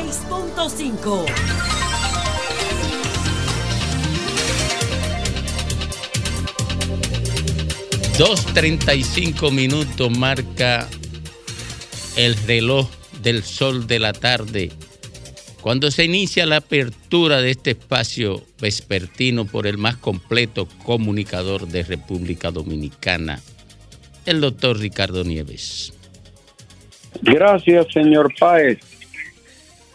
96.5. Dos treinta y cinco minutos marca el reloj del sol de la tarde. Cuando se inicia la apertura de este espacio vespertino por el más completo comunicador de República Dominicana, el doctor Ricardo Nieves. Gracias, señor Páez.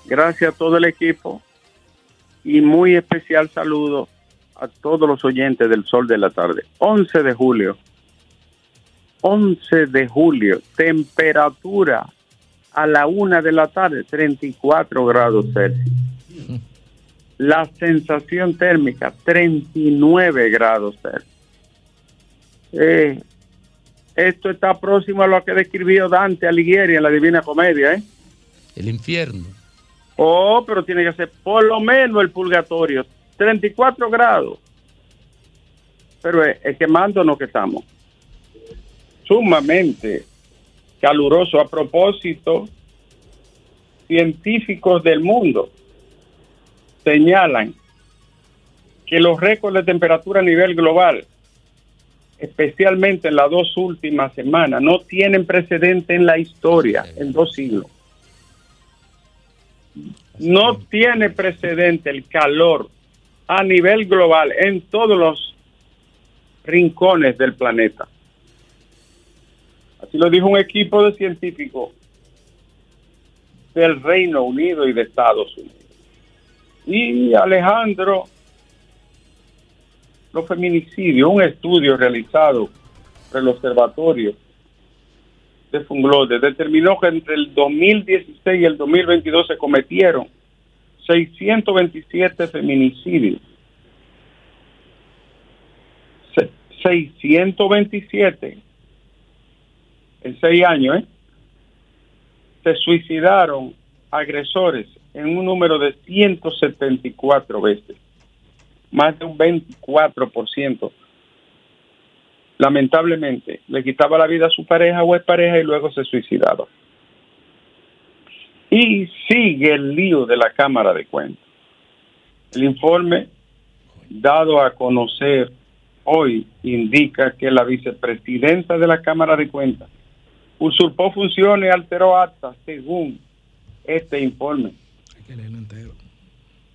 Gracias a todo el equipo y muy especial saludo a todos los oyentes del Sol de la Tarde. 11 de julio. 11 de julio. Temperatura a la una de la tarde, 34 grados Celsius. La sensación térmica, 39 grados Celsius. Eh, esto está próximo a lo que describió Dante Alighieri en la Divina Comedia, ¿eh? El infierno. Oh, pero tiene que ser por lo menos el purgatorio. 34 grados. Pero es, es quemándonos que estamos. Sumamente caluroso. A propósito, científicos del mundo señalan que los récords de temperatura a nivel global, especialmente en las dos últimas semanas, no tienen precedente en la historia, en dos siglos. No tiene precedente el calor a nivel global en todos los rincones del planeta. Así lo dijo un equipo de científicos del Reino Unido y de Estados Unidos. Y Alejandro, los feminicidios, un estudio realizado por el Observatorio de Funglode determinó que entre el 2016 y el 2022 se cometieron 627 feminicidios. Se- 627 en seis años, ¿eh? se suicidaron agresores en un número de 174 veces, más de un 24%. Lamentablemente, le quitaba la vida a su pareja o pareja y luego se suicidaba. Y sigue el lío de la Cámara de Cuentas. El informe dado a conocer hoy indica que la vicepresidenta de la Cámara de Cuentas usurpó funciones y alteró actas según este informe.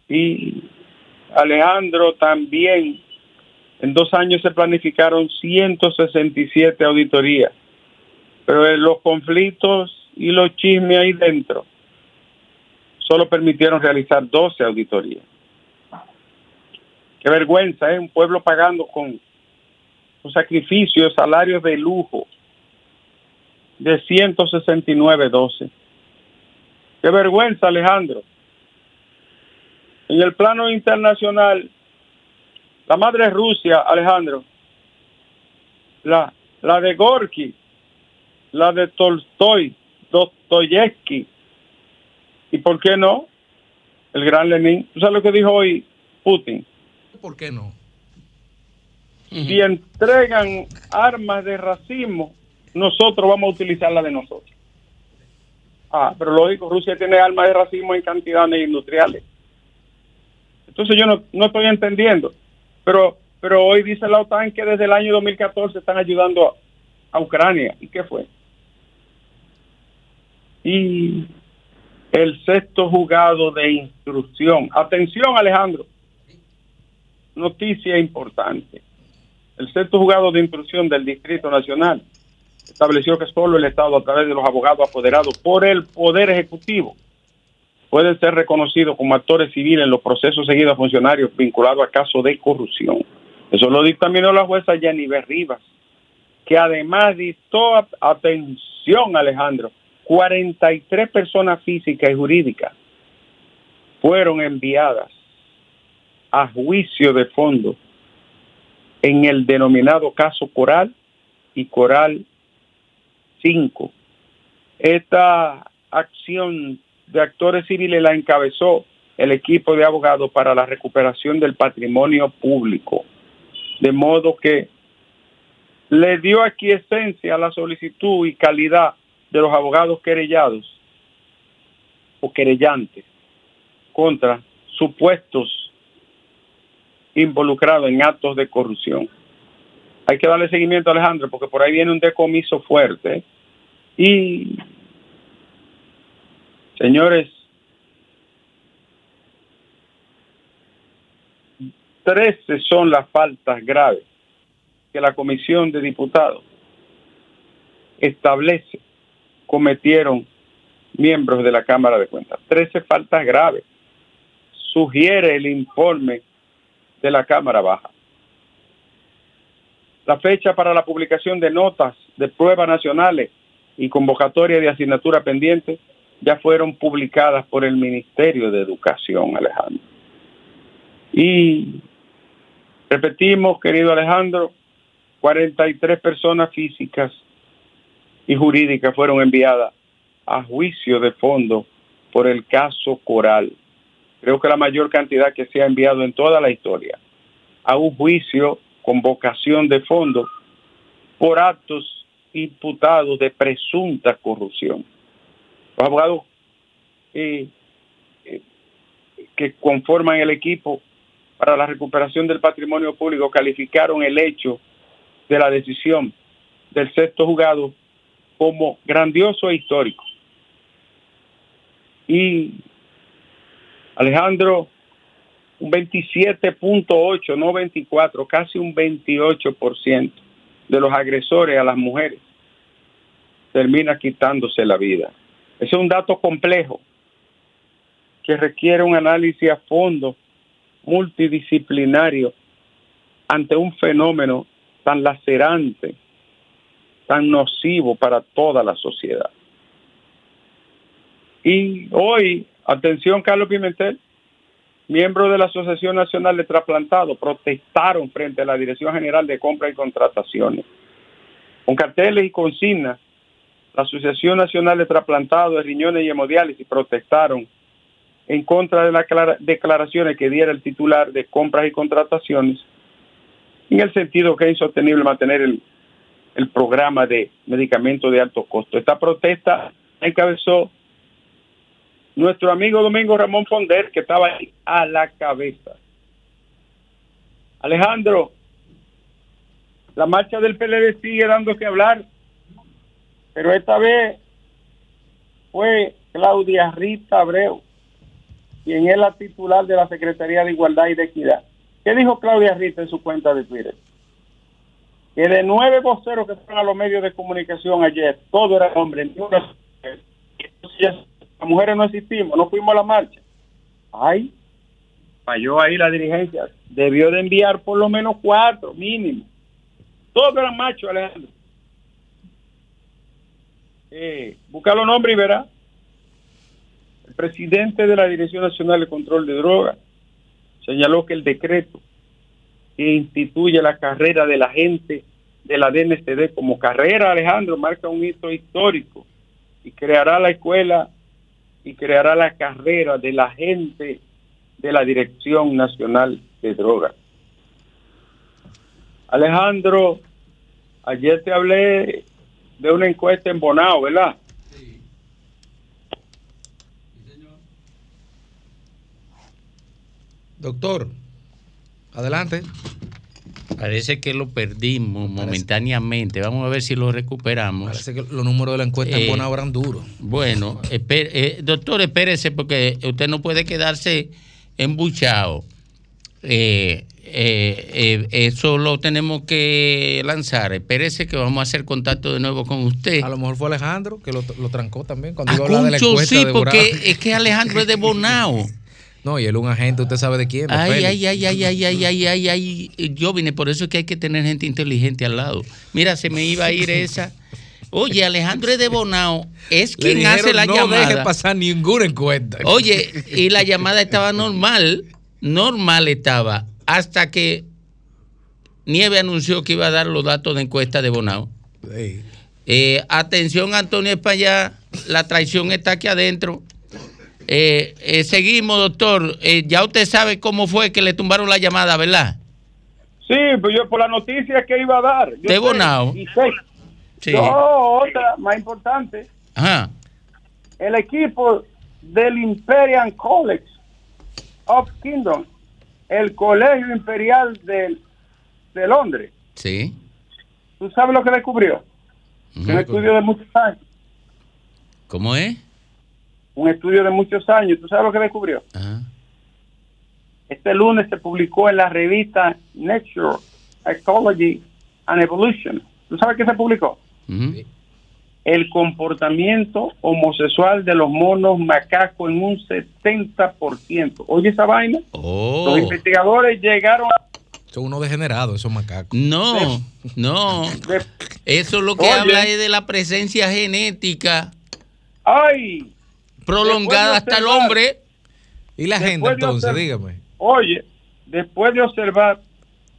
Y Alejandro también, en dos años se planificaron 167 auditorías, pero en los conflictos y los chismes ahí dentro solo permitieron realizar 12 auditorías. Qué vergüenza, ¿eh? Un pueblo pagando con, con sacrificios, salarios de lujo de 169.12. Qué vergüenza, Alejandro. En el plano internacional, la madre Rusia, Alejandro, la, la de Gorky, la de Tolstoy, Dostoyevsky, y por qué no, el gran Lenin. ¿Tú sabes lo que dijo hoy Putin? ¿Por qué no? Si entregan armas de racismo, nosotros vamos a utilizar la de nosotros. Ah, pero lógico, Rusia tiene armas de racismo en cantidades industriales. Entonces yo no, no estoy entendiendo. Pero pero hoy dice la OTAN que desde el año 2014 están ayudando a, Ucrania. ¿Y qué fue? Y el sexto juzgado de instrucción. Atención, Alejandro. Noticia importante. El sexto juzgado de instrucción del Distrito Nacional estableció que solo el Estado, a través de los abogados apoderados por el Poder Ejecutivo, pueden ser reconocidos como actores civiles en los procesos seguidos a funcionarios vinculados a casos de corrupción. Eso lo dictaminó la jueza Yaniver Rivas, que además dictó, atención Alejandro, 43 personas físicas y jurídicas fueron enviadas a juicio de fondo en el denominado caso Coral y Coral 5. Esta acción de actores civiles la encabezó el equipo de abogados para la recuperación del patrimonio público. De modo que le dio aquí esencia a la solicitud y calidad de los abogados querellados o querellantes contra supuestos involucrados en actos de corrupción. Hay que darle seguimiento, Alejandro, porque por ahí viene un decomiso fuerte. Y, señores, 13 son las faltas graves que la Comisión de Diputados establece cometieron miembros de la Cámara de Cuentas. 13 faltas graves. Sugiere el informe de la Cámara Baja. La fecha para la publicación de notas de pruebas nacionales y convocatoria de asignatura pendiente ya fueron publicadas por el Ministerio de Educación, Alejandro. Y repetimos, querido Alejandro, 43 personas físicas y jurídicas fueron enviadas a juicio de fondo por el caso Coral. Creo que la mayor cantidad que se ha enviado en toda la historia a un juicio con vocación de fondo por actos imputados de presunta corrupción. Los abogados eh, eh, que conforman el equipo para la recuperación del patrimonio público calificaron el hecho de la decisión del sexto juzgado como grandioso e histórico. Y Alejandro, un 27.8, no 24, casi un 28% de los agresores a las mujeres termina quitándose la vida. Es un dato complejo que requiere un análisis a fondo, multidisciplinario, ante un fenómeno tan lacerante, tan nocivo para toda la sociedad. Y hoy, atención Carlos Pimentel, miembros de la Asociación Nacional de Trasplantados protestaron frente a la Dirección General de Compra y Contrataciones. Con carteles y consignas, la Asociación Nacional de Trasplantados de Riñones y Hemodiálisis protestaron en contra de las declaraciones que diera el titular de compras y contrataciones en el sentido que es insostenible mantener el, programa de medicamentos de alto costo. Esta protesta encabezó nuestro amigo Domingo Ramón Fonder, que estaba ahí a la cabeza. Alejandro, la marcha del PLD sigue dando que hablar, pero esta vez fue Claudia Rita Abreu, quien es la titular de la Secretaría de Igualdad y de Equidad. ¿Qué dijo Claudia Rita en su cuenta de Twitter? Que de nueve voceros que fueron a los medios de comunicación ayer, todo era hombre, una las mujeres no existimos, no fuimos a la marcha. Ay, falló ahí la dirigencia. Debió de enviar por lo menos cuatro, mínimo. Todos eran machos, Alejandro. Eh, busca los nombres y verá. El presidente de la Dirección Nacional de Control de Drogas señaló que el decreto que instituye la carrera de la gente de la DNCD como carrera, Alejandro, marca un hito histórico y creará la escuela y creará la carrera de la gente de la Dirección Nacional de Drogas. Alejandro, ayer te hablé de una encuesta en Bonao, ¿verdad? Sí. señor. Doctor, adelante. Parece que lo perdimos momentáneamente. Vamos a ver si lo recuperamos. Parece que los números de la encuesta en Bonao eran duros. Bueno, eh, doctor, espérese porque usted no puede quedarse embuchado. Eh, eh, eso lo tenemos que lanzar. Espérese que vamos a hacer contacto de nuevo con usted. A lo mejor fue Alejandro que lo, trancó también cuando iba a hablar de la encuesta sí, porque es que Alejandro es de Bonao. No, y él es un agente, usted sabe de quién. Ay, ay, ay, ay, ay, ay, ay, ay, ay, yo vine, por eso es que hay que tener gente inteligente al lado. Mira, se me iba a ir esa. Oye, Alejandro de Bonao es quien hace la llamada. No deje pasar ninguna encuesta. Oye, y la llamada estaba normal, normal estaba, hasta que Nieve anunció que iba a dar los datos de encuesta de Bonao. Eh, atención, Antonio España, la traición está aquí adentro. Eh, eh, seguimos, doctor. Eh, ya usted sabe cómo fue que le tumbaron la llamada, ¿verdad? Sí, pues yo por la noticia que iba a dar. de Bonao. Sí. otra más importante. Ajá. El equipo del Imperial College of Kingdom, el Colegio Imperial de, de Londres. Sí. ¿Tú sabes lo que descubrió? Ujú. Un estudio de muchos años. ¿Cómo es? Un estudio de muchos años. ¿Tú sabes lo que descubrió? Este lunes se publicó en la revista Nature, Ecology and Evolution. ¿Tú sabes qué se publicó? El comportamiento homosexual de los monos macacos en un 70%. Oye esa vaina. Oh. Los investigadores llegaron a... Son unos degenerados, esos macacos. No, no. de- Eso lo que Oye. habla es de la presencia genética ¡Ay! prolongada hasta el hombre. ¿Y la gente entonces? observar- Dígame. Oye, después de observar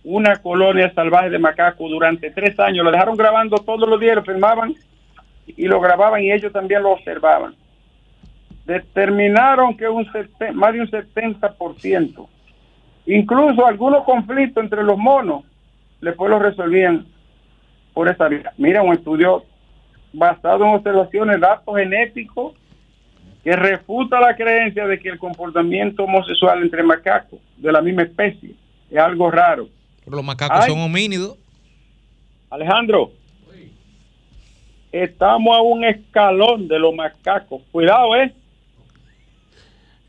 una colonia salvaje de macacos durante tres años, lo dejaron grabando todos los días, lo filmaban y lo grababan y ellos también lo observaban. Determinaron que un más de un 70%, incluso algunos conflictos entre los monos, después los resolvían por esa vía. Mira, un estudio basado en observaciones, datos genéticos, que refuta la creencia de que el comportamiento homosexual entre macacos de la misma especie es algo raro. Pero los macacos Ay. son homínidos. Alejandro, estamos a un escalón de los macacos. Cuidado, ¿eh?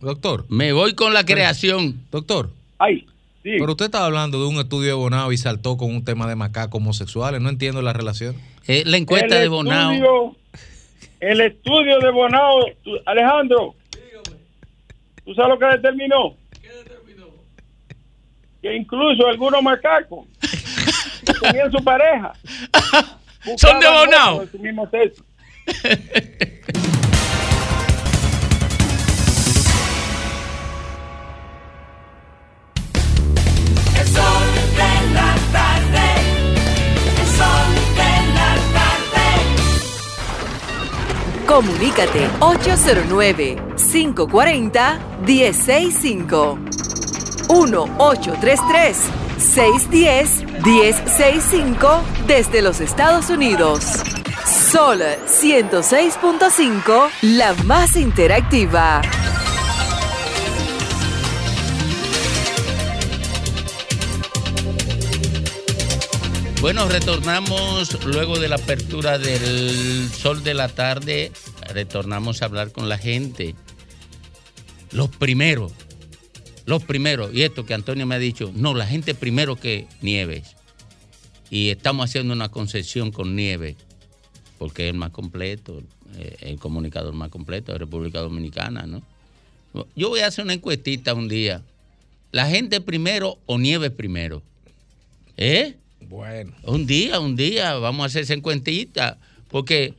Doctor, Me voy con la creación. doctor. Ay, sí. Pero usted estaba hablando de un estudio de Bonao y saltó con un tema de macacos homosexuales. No entiendo la relación. Eh, la encuesta El de Bonao. estudio- el estudio de Bonao, tú- Alejandro, ¿tú sabes lo que determinó? Que incluso algunos macacos tenían su pareja. Son de Bonao. El sol de la tarde. El sol de la tarde. Comunícate 809-540-1065. 1-833-610-1065 desde los Estados Unidos. Sol 106.5, la más interactiva. Bueno, retornamos luego de la apertura del sol de la tarde, retornamos a hablar con la gente. Los primeros, los primeros, y esto que Antonio me ha dicho, no, la gente primero que Nieves. Y estamos haciendo una concesión con Nieves, porque es el más completo, eh, el comunicador más completo de República Dominicana, ¿no? Yo voy a hacer una encuestita un día. ¿La gente primero o Nieves primero? ¿Eh? Bueno. Un día, un día, vamos a hacer esa encuentita, porque,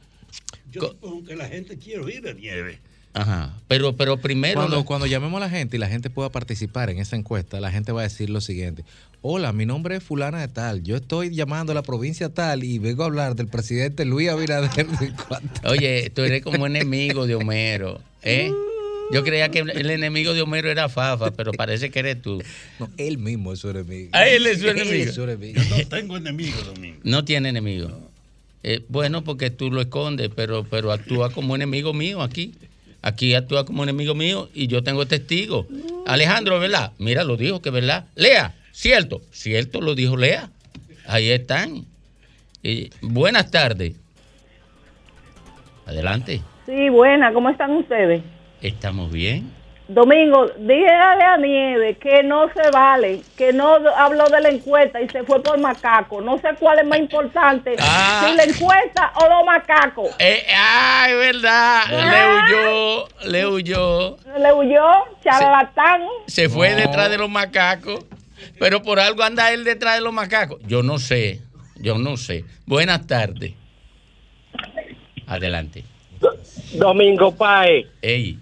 Yo supongo que la gente quiere oír de nieve. Ajá, pero, pero primero, Cuando, cuando llamemos a la gente y la gente pueda participar en esa encuesta, la gente va a decir lo siguiente. Hola, mi nombre es fulana de tal. Yo estoy llamando a la provincia tal y vengo a hablar del presidente Luis Abinader. de cuánto". oye, tú eres como enemigo de Homero, ¿eh? Yo creía que el enemigo de Homero era Fafa, pero parece que eres tú. No, él mismo es su enemigo. Ah, él es su Él enemigo. es su enemigo. No tengo enemigo, Domingo. No tiene enemigo. Eh, bueno, porque tú lo escondes, pero, pero actúa como enemigo mío aquí. Aquí actúa como enemigo mío y yo tengo testigos. Alejandro, ¿verdad? Mira, lo dijo que verdad. Lea, cierto. Cierto, lo dijo Lea. Ahí están. Y, buenas tardes. Adelante. Sí, buena, ¿cómo están ustedes? ¿Estamos bien? Domingo, dígale a Nieve que no se vale, que no habló de la encuesta y se fue por macaco. No sé cuál es más importante, Ah. si la encuesta o los macacos. Eh, ah, es verdad. Le huyó, le huyó. Le huyó, charlatán. Se fue No. detrás de los macacos. Pero por algo anda él detrás de los macacos. Yo no sé. Yo no sé. Buenas tardes. Adelante. Domingo Paez. Ey.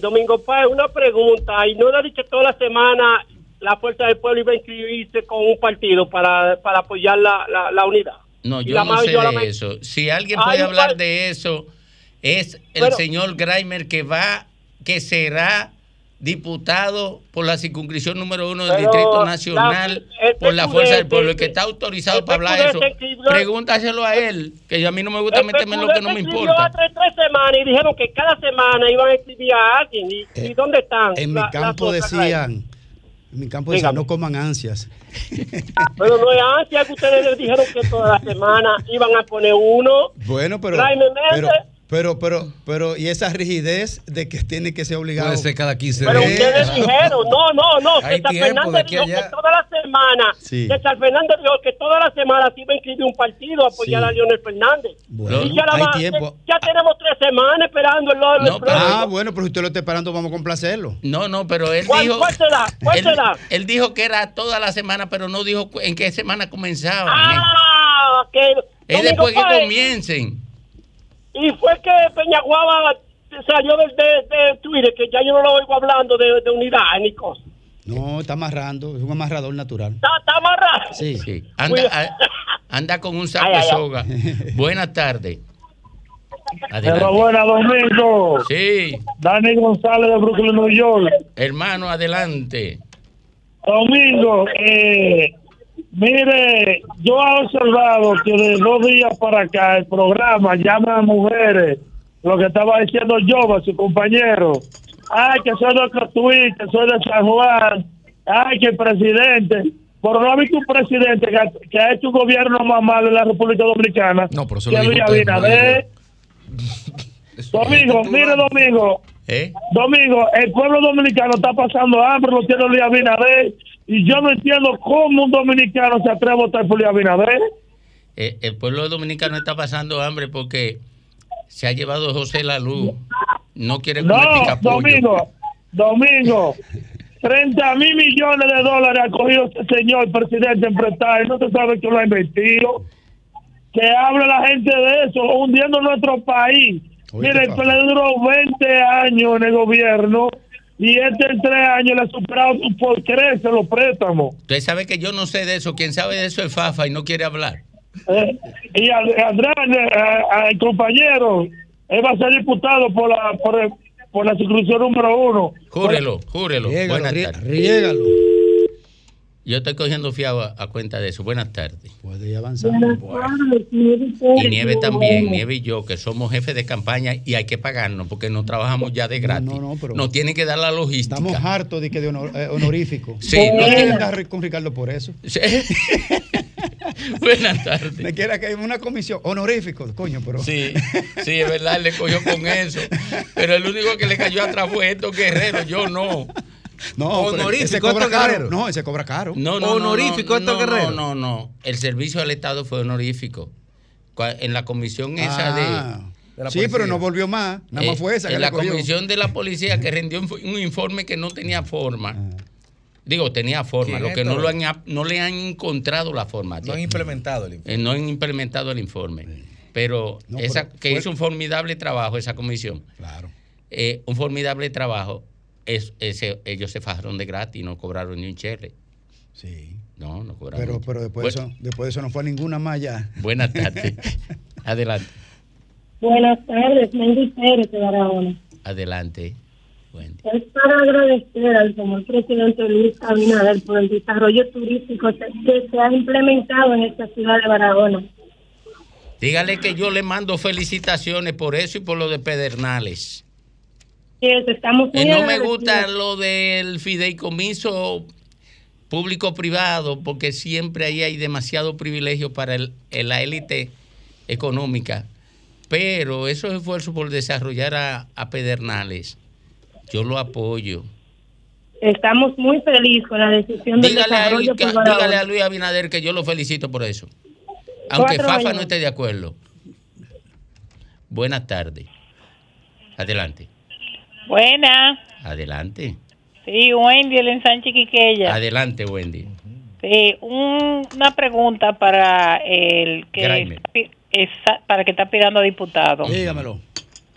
Domingo Paez, una pregunta. ¿Y no le ha dicho toda la semana la Fuerza del Pueblo iba a inscribirse con un partido para, para apoyar la, la, la unidad? No, yo no sé yo de eso. Si alguien puede hablar de eso, es el señor Grimer que va, que será diputado por la circunscripción número uno del Pero Distrito la- Nacional el por la Fuerza del Pueblo, el que está autorizado el para hablar de eso, escribió- pregúntaselo a él, que a mí no me gusta El meterme en lo que no me importa. hace tres semanas y dijeron que cada semana iban a escribir a alguien. ¿Y, Eh, y dónde están? En la- mi campo decían, en mi campo decían, no coman ansias. Pero no es ansia que ustedes les dijeron que toda la semana iban a poner uno. Bueno, pero, Jaime Méndez. pero, pero, pero, pero, y esa rigidez de que tiene que ser obligado. Puede ser cada 15 Pero días. ustedes dijeron, no, no, no, Hay tiempo de Fernández dijo allá. que toda la semana, Sí. César Fernández dijo que toda la semana se iba a inscribir un partido a apoyar Sí. a Leonel Fernández. Bueno, Y ya, la hay va- tiempo. ya tenemos tres semanas esperando el lado del No, pero- Ah, bueno, pero si usted lo está esperando, vamos a complacerlo. No, no, pero él ¿Cuál- dijo. cuál será? ¿Cuál él, será? él dijo que era toda la semana, pero no dijo en qué semana comenzaban. Ah, que es después que comiencen. Y fue que Peñaguaba salió de, de, de Twitter, que ya yo no lo oigo hablando de, de unidad ni cosas. No, está amarrando, es un amarrador natural. Está, está amarrado. Sí. Sí. Anda, a- anda con un saco Ay, de ay. soga. Buenas tardes. Adelante. Enhorabuena, Domingo. Sí, Dani González de Brooklyn, New York. hermano, adelante. Domingo, eh, mire, yo he observado que de dos días para acá el programa llama a mujeres, lo que estaba diciendo yo, su compañero. Ay, que soy de Cotuí, que soy de San Juan. Ay, que el presidente. Pero no ha visto un presidente que ha, que ha hecho un gobierno más malo en la República Dominicana. No, pero eso que lo Abinader. Eso Domingo, es mire Domingo, ¿Eh? Domingo, el pueblo dominicano está pasando hambre, lo tiene Luis Abinader, y yo no entiendo cómo un dominicano se atreve a votar por Luis Abinader. Eh, el pueblo dominicano está pasando hambre porque se ha llevado José la luz. No quiere comer No. Domingo, Domingo, 30 mil millones de dólares ha cogido este señor presidente en prestar, no se sabe que lo ha invertido. Que hable la gente de eso, hundiendo nuestro país. Oye, Mire, ¿qué el? PLD duró 20 años en el gobierno y este en tres años le ha superado por crecer los préstamos. Usted sabe que yo no sé de eso. Quien sabe de eso es Fafa y no quiere hablar. Eh, y Andrés, a- al compañero, él va a ser diputado por la por, el- por la circunscripción número uno. Júrelo, júrelo. Riégalo, Buenas rie- tardes. riégalo. Yo estoy cogiendo fiado a, a cuenta de eso. Buenas tardes. Puede ir avanzando. Y Nieve también, Nieve y yo, que somos jefes de campaña y hay que pagarnos porque no trabajamos ya de gratis. no, no, pero- Nos tienen que dar la logística. Estamos hartos de que de honor- eh, honorífico. Sí, no quieren tiene- dar con Ricardo por eso. Sí. Buenas tardes. Me quiera que hay una comisión honorífico, coño, pero. Sí, sí, es verdad, él le cogió con eso. Pero el único que le cayó atrás fue estos guerreros, yo no. No, Honorífico, ese cobra caro. No, ese cobra caro. No, no, Honorífico, no, Guerrero. No, no, no. El servicio al Estado fue honorífico. En la comisión esa de. Ah, sí, pero no volvió más. Nada más Eh, fue esa que en le la comisión de la policía que rendió un, informe que no tenía forma. Ah. Digo, tenía forma, ¿Quién lo que no, lo han, no le han encontrado la forma. No han implementado el informe. Eh, no han implementado el informe. Pero, No, esa, pero que fue- hizo un formidable trabajo esa comisión. Claro. Eh, un formidable trabajo. Es, ese- ellos se fajaron de gratis y no cobraron ni un chele. Sí. No, no cobraron. Pero, pero después, de Bu- eso, después de eso no fue ninguna más ya. Buenas tardes. Adelante. Buenas tardes, Mendy Pérez de Barahona. Adelante. Wendy. Es para agradecer al señor presidente Luis Abinader por el desarrollo turístico que se ha implementado en esta ciudad de Barahona. Dígale que yo le mando felicitaciones por eso y por lo de Pedernales. Sí, estamos muy Eh, no me gusta lo del fideicomiso público-privado porque siempre ahí hay demasiado privilegio para el- la élite económica. Pero esos esfuerzos por desarrollar a, a Pedernales, yo lo apoyo. Estamos muy felices con la decisión del Dígale a, desarrollo Barahona. dígale a Luis Abinader que yo lo felicito por eso. Aunque Cuatro Fafa años. no esté de acuerdo. Buenas tardes. Adelante. Buena. Adelante. Sí, Wendy, el ensanche Quiqueya. Adelante, Wendy. Sí, un- una pregunta para el que esa- para que está pidiendo a diputado. Dígamelo.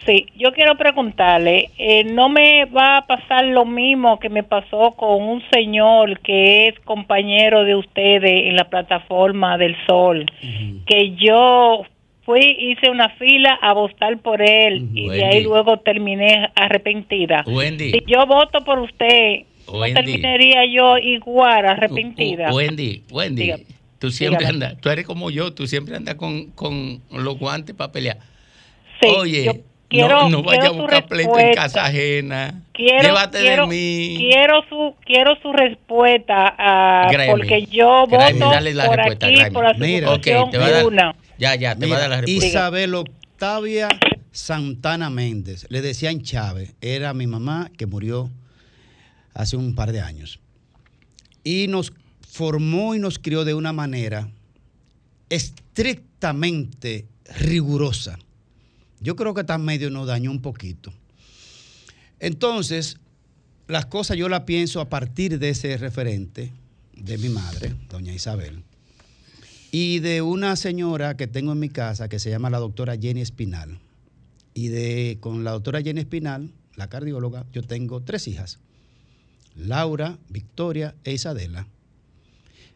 Sí, yo quiero preguntarle, eh, ¿no me va a pasar lo mismo que me pasó con un señor que es compañero de ustedes en la plataforma del Sol? Que yo fui, hice una fila a votar por él y de Wendy. ahí luego terminé arrepentida. Wendy. Si yo voto por usted, ¿no Wendy. terminaría yo igual arrepentida? Wendy, Wendy, Dígame. tú siempre Dígame. andas, tú eres como yo, tú siempre andas con, con los guantes para pelear. Sí, Oye, yo quiero- no, no vaya a buscar pleito en casa ajena. Quiero, Llévate quiero, de mí. quiero su quiero su respuesta Grammy. porque yo voto por respuesta, aquí por la Mira. sustitución Ok, te va a dar-. Ya, ya, te va a Mira, dar la respuesta. Isabel Octavia Santana Méndez, le decían Chávez, era mi mamá que murió hace un par de años. Y nos formó y nos crió de una manera estrictamente rigurosa. Yo creo que tan medio nos dañó un poquito. Entonces, las cosas yo las pienso a partir de ese referente de mi madre, doña Isabel, y de una señora que tengo en mi casa que se llama la doctora Jenny Espinal. Y de con la doctora Jenny Espinal, la cardióloga, yo tengo tres hijas. Laura, Victoria e Isadela.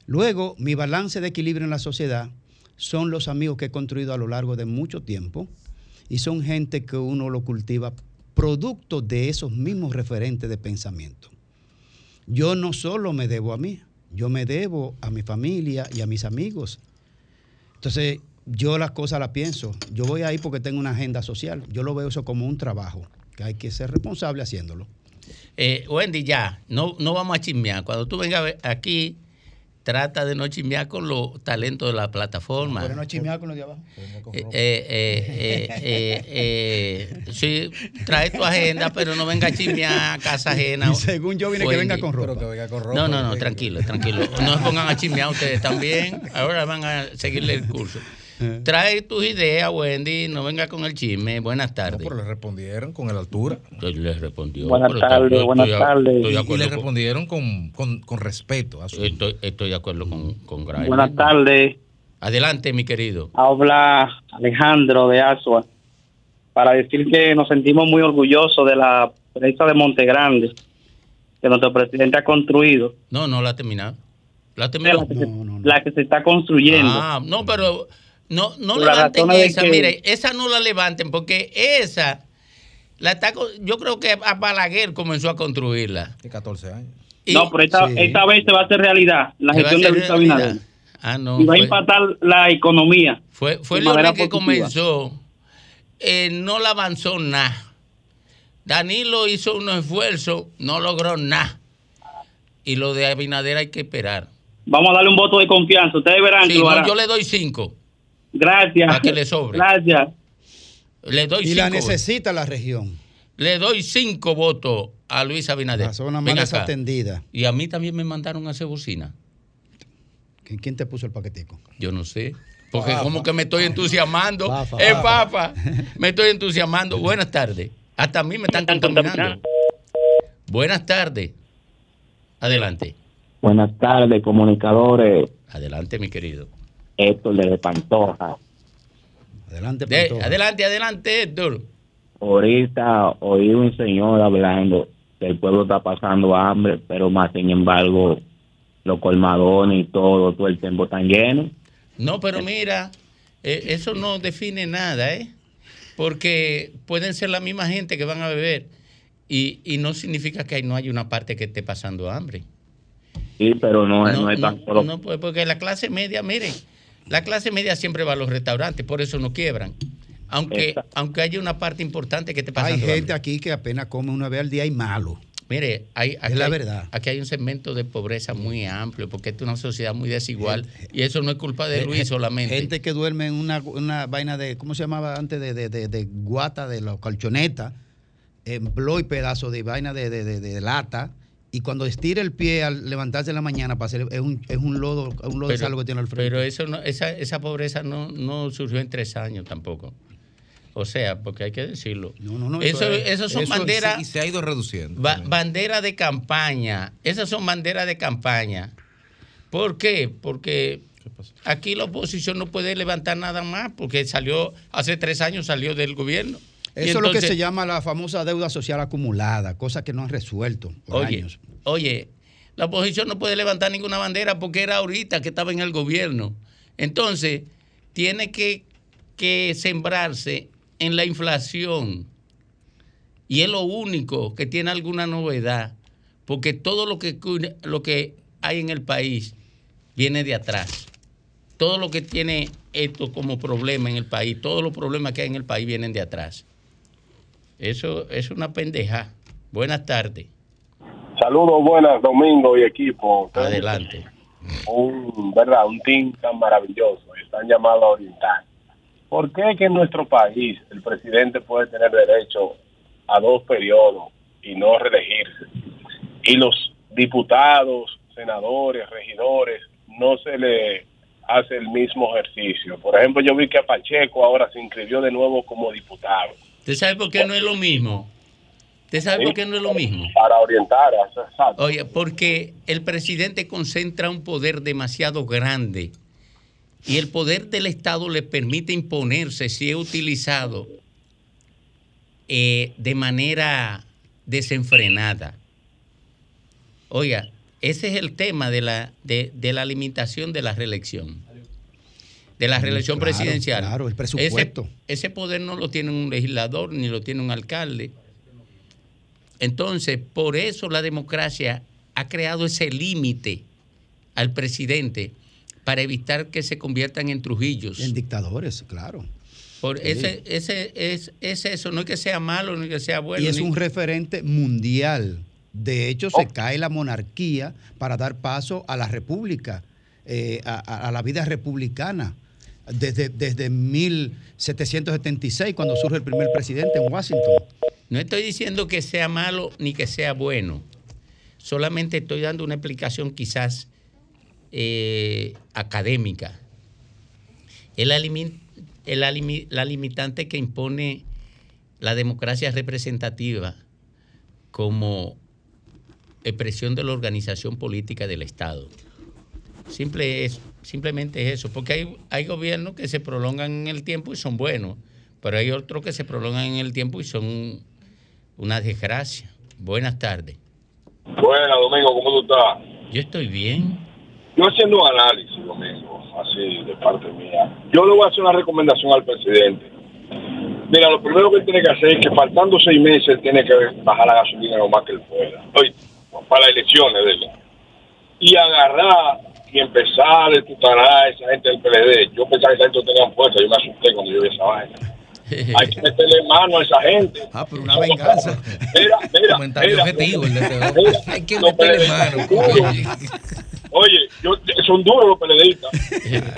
Luego, mi balance de equilibrio en la sociedad son los amigos que he construido a lo largo de mucho tiempo y son gente que uno lo cultiva producto de esos mismos referentes de pensamiento. Yo no solo me debo a mí, yo me debo a mi familia y a mis amigos. Entonces, yo las cosas las pienso. Yo voy ahí porque tengo una agenda social. Yo lo veo eso como un trabajo, que hay que ser responsable haciéndolo. Eh, Wendy, ya, no, no vamos a chismear. Cuando tú vengas aquí, trata de no chismear con los talentos de la plataforma. Pero no chismear con los de abajo. Eh, eh, eh, eh, eh, eh, sí, trae tu agenda, pero no venga a chismear a casa ajena. Y según yo, viene que Wendy. venga con ropa. Que venga con ropa. No, no, no, tranquilo, tranquilo. No se pongan a chismear ustedes también. Ahora van a seguirle el curso. Trae tus ideas, Wendy, no venga con el chisme. Buenas tardes. pero le respondieron con la altura. Les respondió. Buenas tardes, buenas tardes. Y, le con- respondieron con, con, con respeto. A su, Estoy, estoy de acuerdo con, con Grimes. Buenas tardes. Adelante, mi querido. Habla Alejandro de Asua para decir que nos sentimos muy orgullosos de la presa de Monte Grande que nuestro presidente ha construido, No, no la ha terminado. La ha la terminado. que, se, la que se está construyendo. Ah, no, pero no, no levanten esa. que- Mire, esa no la levanten porque esa, la está, yo creo que a Balaguer comenzó a construirla. De 14 años. Y- no, pero esta, Sí. esta vez se va a hacer realidad la ¿Se va a gestión de Luis Abinader. Ah, no. y va a impactar la economía. Fue, fue Leonel que positiva. comenzó, eh, no la avanzó nada. Danilo hizo unos esfuerzos, no logró nada. Y lo de Abinader hay que esperar. Vamos a darle un voto de confianza. Ustedes verán Sí, que no, yo le doy cinco. Gracias. Para que le sobre. Gracias. Le doy Y la votos. necesita la región. Le doy cinco votos a Luis Abinader. La zona más desatendida. Y a mí también me mandaron a hacer bocina. ¿Quién quién te puso el paquetico? Yo no sé. Porque como que me estoy entusiasmando. Fafa. Es papa. Me estoy entusiasmando. Buenas tardes. Hasta a mí me están contaminando. Buenas tardes. Adelante. Buenas tardes, comunicadores. Adelante, mi querido. Héctor de Pantoja. Adelante, De- Pantoja. adelante, adelante, Héctor. Ahorita oí un señor hablando que el pueblo está pasando hambre, pero más sin embargo, los colmadones y todo, todo el tiempo están llenos. No, pero mira, eh, eso no define nada, ¿eh? Porque pueden ser la misma gente que van a beber y, y no significa que no hay una parte que esté pasando hambre. Sí, pero no, no, es tan no, porque la clase media, miren, la clase media siempre va a los restaurantes, por eso no quiebran. Aunque, aunque haya una parte importante que esté pasando Hay gente aquí que apenas come una vez al día y malo. Mire, hay, aquí, la hay- verdad. aquí hay un segmento de pobreza muy amplio, porque esta es una sociedad muy desigual y eso no es culpa de Luis solamente. Gente que duerme en una, una vaina de, ¿cómo se llamaba antes? De, de, de- de guata, de la colchoneta, blow y pedazo de vaina de, de- de- de lata. Y cuando estira el pie al levantarse en la mañana, para hacer, es, un, es un lodo, un lodo de sal que tiene al frente. Pero eso no, esa, esa pobreza no, no surgió en tres años tampoco. O sea, porque hay que decirlo. no, eso, eso es- esos son eso y banderas. se- y se ha ido reduciendo ba- bandera de campaña. Esas son banderas de campaña. ¿Por qué? Porque aquí la oposición no puede levantar nada más, porque salió, hace tres años salió del gobierno. Eso es lo que se llama la famosa deuda social acumulada, cosa que no han resuelto por Oye, años. oye, la oposición no puede levantar ninguna bandera porque era ahorita que estaba en el gobierno. Entonces, tiene que que sembrarse en la inflación. Y es lo único que tiene alguna novedad, porque todo lo que, lo que hay en el país viene de atrás. Todo lo que tiene esto como problema en el país, todos los problemas que hay en el país vienen de atrás. Eso es una pendeja. Buenas tardes. Saludos, buenas, Domingo y equipo. Adelante. Un, ¿verdad? Un team tan maravilloso. Están llamados a orientar. ¿Por qué que en nuestro país el presidente puede tener derecho a dos periodos y no reelegirse? Y los diputados, senadores, regidores, no se le hace el mismo ejercicio. Por ejemplo, yo vi que a Pacheco ahora se inscribió de nuevo como diputado. ¿Usted sabe por qué no es lo mismo? ¿Usted sabe por qué no es lo mismo? Para orientar, exacto. Oye, porque el presidente concentra un poder demasiado grande y el poder del Estado le permite imponerse si es utilizado eh, de manera desenfrenada. Oiga, ese es el tema de la, de, de la limitación de la reelección. De la reelección claro, presidencial. claro, el presupuesto. Ese, ese poder no lo tiene un legislador ni lo tiene un alcalde. Entonces, por eso la democracia ha creado ese límite al presidente para evitar que se conviertan en trujillos. En dictadores, claro. Por Sí. ese, ese es, es eso, no es que sea malo, no es que sea bueno. y es ni- un referente mundial. De hecho, Oh. se cae la monarquía para dar paso a la república, eh, a la vida republicana. Desde, desde 1776, cuando surge el primer presidente en Washington. No estoy diciendo que sea malo ni que sea bueno. Solamente estoy dando una explicación quizás eh, académica. La limi- la limitante que impone la democracia representativa como expresión de la organización política del Estado. Simple es, simplemente es eso, porque hay, hay gobiernos que se prolongan en el tiempo y son buenos, pero hay otros que se prolongan en el tiempo y son una desgracia. Buenas tardes. Buenas, Domingo, ¿cómo tú estás? Yo estoy bien. Yo haciendo un análisis, Domingo, así de parte mía. Yo le voy a hacer una recomendación al presidente. Mira, lo primero que él tiene que hacer es que faltando seis meses él tiene que bajar la gasolina lo más que él pueda. Oye, para las elecciones de él. Y agarrar empezar a tutar a esa gente del PLD. Yo pensaba que esa gente no tenía fuerza, yo me asusté cuando yo vi esa vaina. Hay que meterle mano a esa gente. Ah, pero una venganza. Mira, mira, Comentario mira, objetivo el este mira, Hay que meterle mano. Oye, yo, son duros los PLDistas.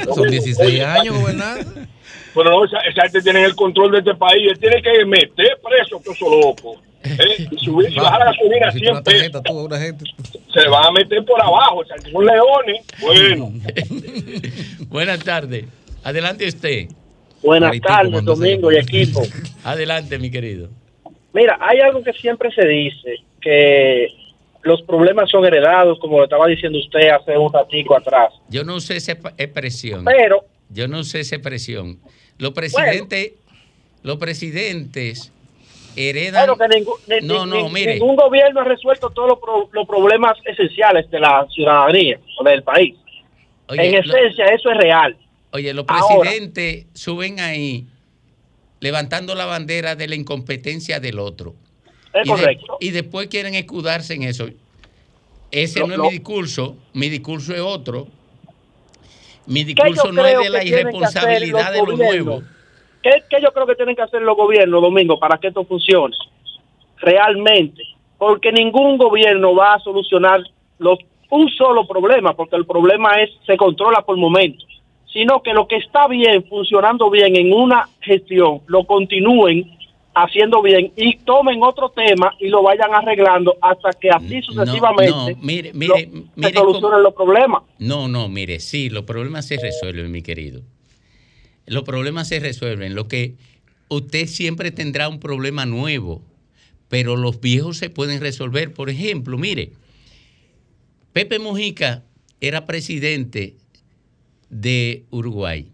Son 16 años gobernando. Pero no, esa, esa gente tiene el control de este país. Él tiene que meter preso a todos esos locos. ¿Eh? Y, subir, y bajar la gasolina a 100 pesos. Se van a meter por abajo. O sea, que son leones. Bueno. Buenas tardes. Adelante usted. Buenas Maritico, tardes, Domingo y equipo. Adelante, mi querido. Mira, hay algo que siempre se dice, que los problemas son heredados, como lo estaba diciendo usted hace un ratico atrás. Yo no usé esa expresión. Pero, Yo no usé esa expresión. Los presidentes, los presidentes heredan. que ningún, ni- no, ni- no, mire. ningún gobierno ha resuelto todos los, pro- los problemas esenciales de la ciudadanía o del país. Oye, en lo- esencia, eso es real. Oye, los Ahora- presidentes suben ahí levantando la bandera de la incompetencia del otro. Es y, de- correcto. y después quieren escudarse en eso. Ese Lo- no es lo- mi discurso, mi discurso es otro. Mi ¿Qué yo discurso no es de la irresponsabilidad de los lo gobiernos? nuevo. ¿Qué, qué yo creo que tienen que hacer los gobiernos, Domingo, para que esto funcione? Realmente. Porque ningún gobierno va a solucionar los, un solo problema, porque el problema es se controla por momentos. Sino que lo que está bien, funcionando bien en una gestión, lo continúen haciendo bien y tomen otro tema y lo vayan arreglando hasta que así sucesivamente no, mire, lo- mire, se solucionen cómo- los problemas. No, no, mire, sí, los problemas se resuelven, mi querido. Los problemas se resuelven. Lo que usted siempre tendrá un problema nuevo, pero los viejos se pueden resolver. Por ejemplo, mire, Pepe Mujica era presidente de Uruguay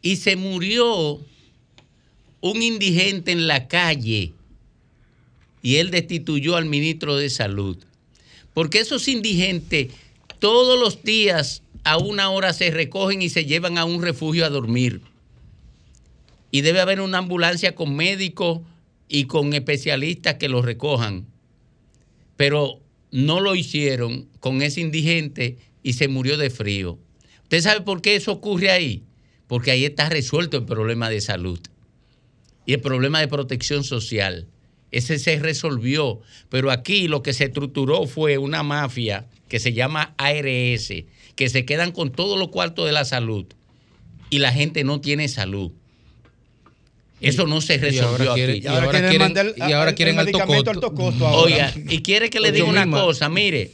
y se murió un indigente en la calle y él destituyó al ministro de Salud. Porque esos indigentes todos los días a una hora se recogen y se llevan a un refugio a dormir. y debe haber una ambulancia con médicos y con especialistas que lo recojan. Pero no lo hicieron con ese indigente y se murió de frío. ¿Usted sabe por qué eso ocurre ahí? Porque ahí está resuelto el problema de salud y el problema de protección social. Ese se resolvió, pero aquí lo que se estructuró fue una mafia que se llama ARS, que se quedan con todos los cuartos de la salud y la gente no tiene salud. Eso no se resolvió aquí. y ahora quieren mandar y ahora quieren alto costo. alto costo ahora. Oiga, y quiere que le diga una misma. cosa, mire,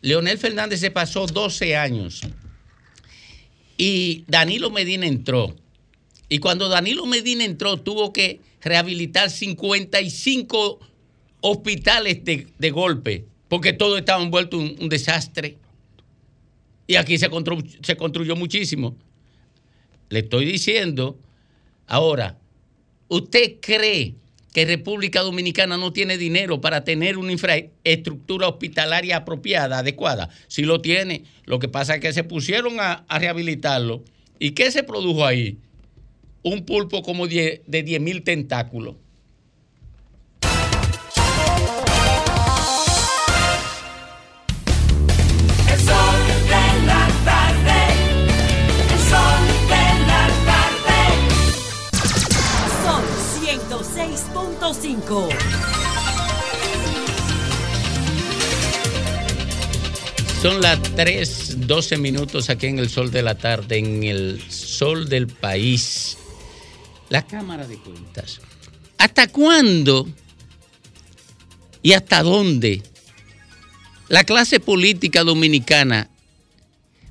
Leonel Fernández se pasó 12 años y Danilo Medina entró. Y cuando Danilo Medina entró, tuvo que rehabilitar 55 hospitales de, de golpe, porque todo estaba envuelto en un desastre. Y aquí se constru- se construyó muchísimo. Le estoy diciendo, ahora, ¿usted cree que República Dominicana no tiene dinero para tener una infraestructura hospitalaria apropiada, adecuada? Sí lo tiene. Lo que pasa es que se pusieron a, rehabilitarlo. ¿Y qué se produjo ahí? Un pulpo como de 10 mil tentáculos. Son las 3, 12 minutos aquí en el sol de la tarde, en el sol del país. La Cámara de Cuentas. ¿Hasta cuándo y hasta dónde la clase política dominicana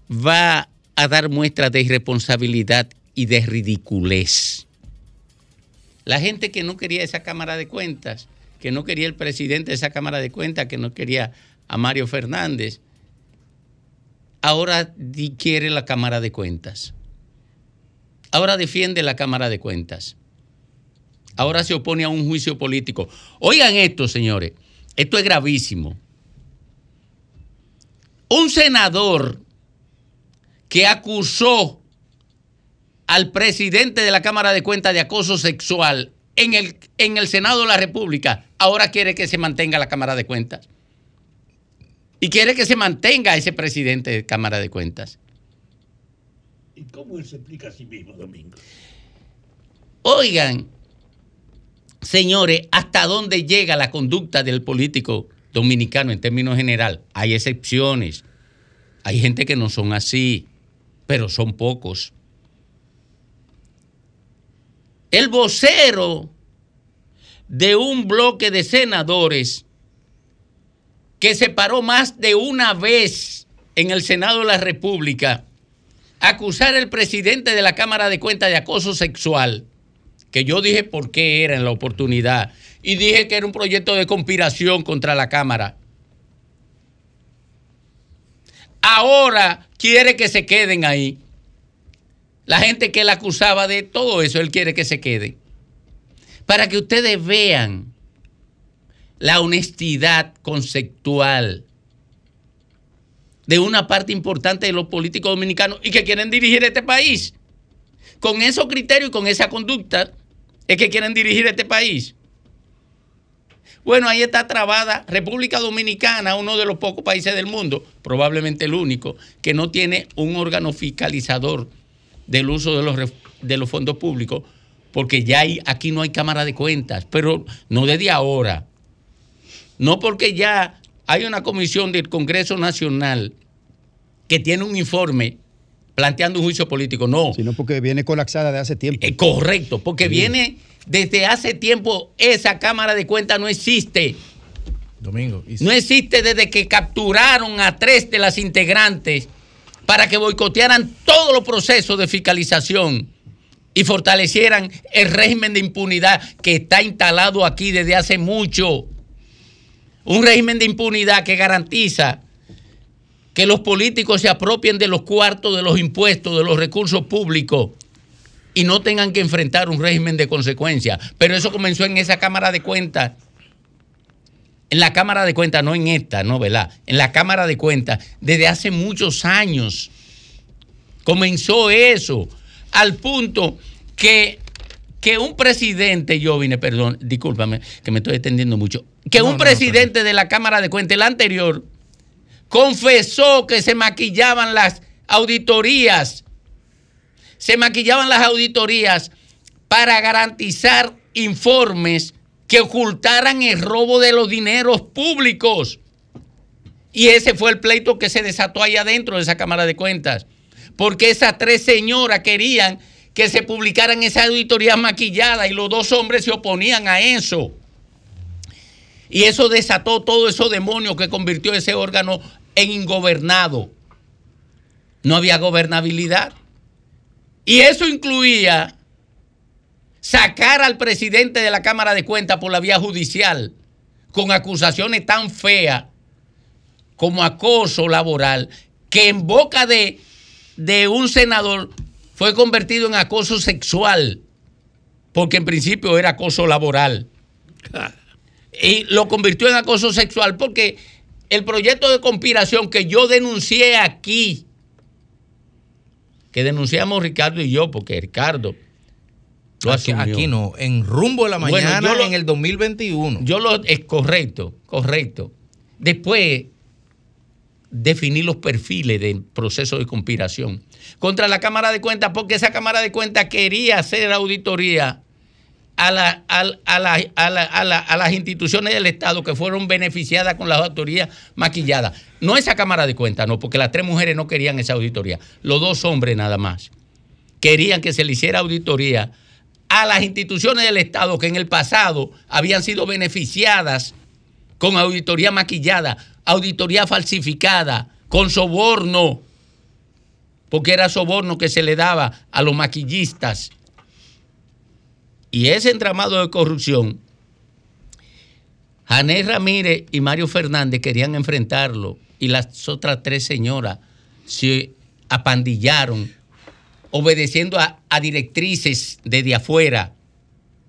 va a dar muestras de irresponsabilidad y de ridiculez? La gente que no quería esa Cámara de Cuentas, que no quería el presidente de esa Cámara de Cuentas, que no quería a Mario Fernández, ahora quiere la Cámara de Cuentas. Ahora defiende la Cámara de Cuentas. Ahora se opone a un juicio político. Oigan esto, señores. Esto es gravísimo. Un senador que acusó al presidente de la Cámara de Cuentas de acoso sexual en el, en el Senado de la República, ahora quiere que se mantenga la Cámara de Cuentas. Y quiere que se mantenga ese presidente de Cámara de Cuentas. ¿Y cómo él se explica a sí mismo, Domingo? Oigan, señores, ¿hasta dónde llega la conducta del político dominicano en términos general? Hay excepciones. Hay gente que no son así, pero son pocos. El vocero de un bloque de senadores que se paró más de una vez en el Senado de la República a acusar al presidente de la Cámara de Cuentas de acoso sexual, que yo dije por qué era en la oportunidad, y dije que era un proyecto de conspiración contra la Cámara. Ahora quiere que se queden ahí. La gente que él acusaba de todo eso, él quiere que se quede. Para que ustedes vean la honestidad conceptual de una parte importante de los políticos dominicanos y que quieren dirigir este país. Con esos criterios y con esa conducta es que quieren dirigir este país. Bueno, ahí está trabada República Dominicana, uno de los pocos países del mundo, probablemente el único, que no tiene un órgano fiscalizador del uso de los, de los fondos públicos, porque ya hay, aquí no hay Cámara de Cuentas, pero no desde ahora. No porque ya hay una comisión del Congreso Nacional que tiene un informe planteando un juicio político, no. Sino porque viene colapsada de hace tiempo. Eh, correcto, porque viene desde hace tiempo, esa Cámara de Cuentas no existe. Domingo. y- No existe desde que capturaron a tres de las integrantes para que boicotearan todos los procesos de fiscalización y fortalecieran el régimen de impunidad que está instalado aquí desde hace mucho. Un régimen de impunidad que garantiza que los políticos se apropien de los cuartos, de los impuestos, de los recursos públicos y no tengan que enfrentar un régimen de consecuencia. Pero eso comenzó en esa Cámara de Cuentas. En la Cámara de Cuentas, no en esta, no, ¿verdad? En la Cámara de Cuentas, desde hace muchos años. Comenzó eso, al punto que que un presidente, yo vine, perdón, discúlpame, que me estoy extendiendo mucho, que No, un no, no, presidente de la Cámara de Cuentas, el anterior, confesó que se maquillaban las auditorías, se maquillaban las auditorías para garantizar informes que ocultaran el robo de los dineros públicos. Y ese fue el pleito que se desató ahí adentro de esa Cámara de Cuentas. Porque esas tres señoras querían que se publicaran esas auditorías maquilladas y los dos hombres se oponían a eso. Y eso desató todo esos demonios que convirtió ese órgano en ingobernado. No había gobernabilidad. Y eso incluía sacar al presidente de la Cámara de Cuentas por la vía judicial con acusaciones tan feas como acoso laboral, que en boca de, de un senador fue convertido en acoso sexual, porque en principio era acoso laboral. Y lo convirtió en acoso sexual porque el proyecto de conspiración que yo denuncié aquí, que denunciamos Ricardo y yo, porque Ricardo lo Aquí, no, en rumbo de la Bueno, mañana yo lo- en el 2021. Yo lo es correcto, correcto. Después definir los perfiles del proceso de conspiración contra la Cámara de Cuentas, porque esa Cámara de Cuentas quería hacer auditoría a, la- a la- a la- a la- a las instituciones del Estado que fueron beneficiadas con las auditorías maquilladas. No esa Cámara de Cuentas, no, porque las tres mujeres no querían esa auditoría. Los dos hombres nada más querían que se le hiciera auditoría a las instituciones del Estado que en el pasado habían sido beneficiadas con auditoría maquillada, auditoría falsificada, con soborno, porque era soborno que se le daba a los maquillistas. Y ese entramado de corrupción, Janés Ramírez y Mario Fernández querían enfrentarlo y las otras tres señoras se apandillaron obedeciendo a, a directrices desde afuera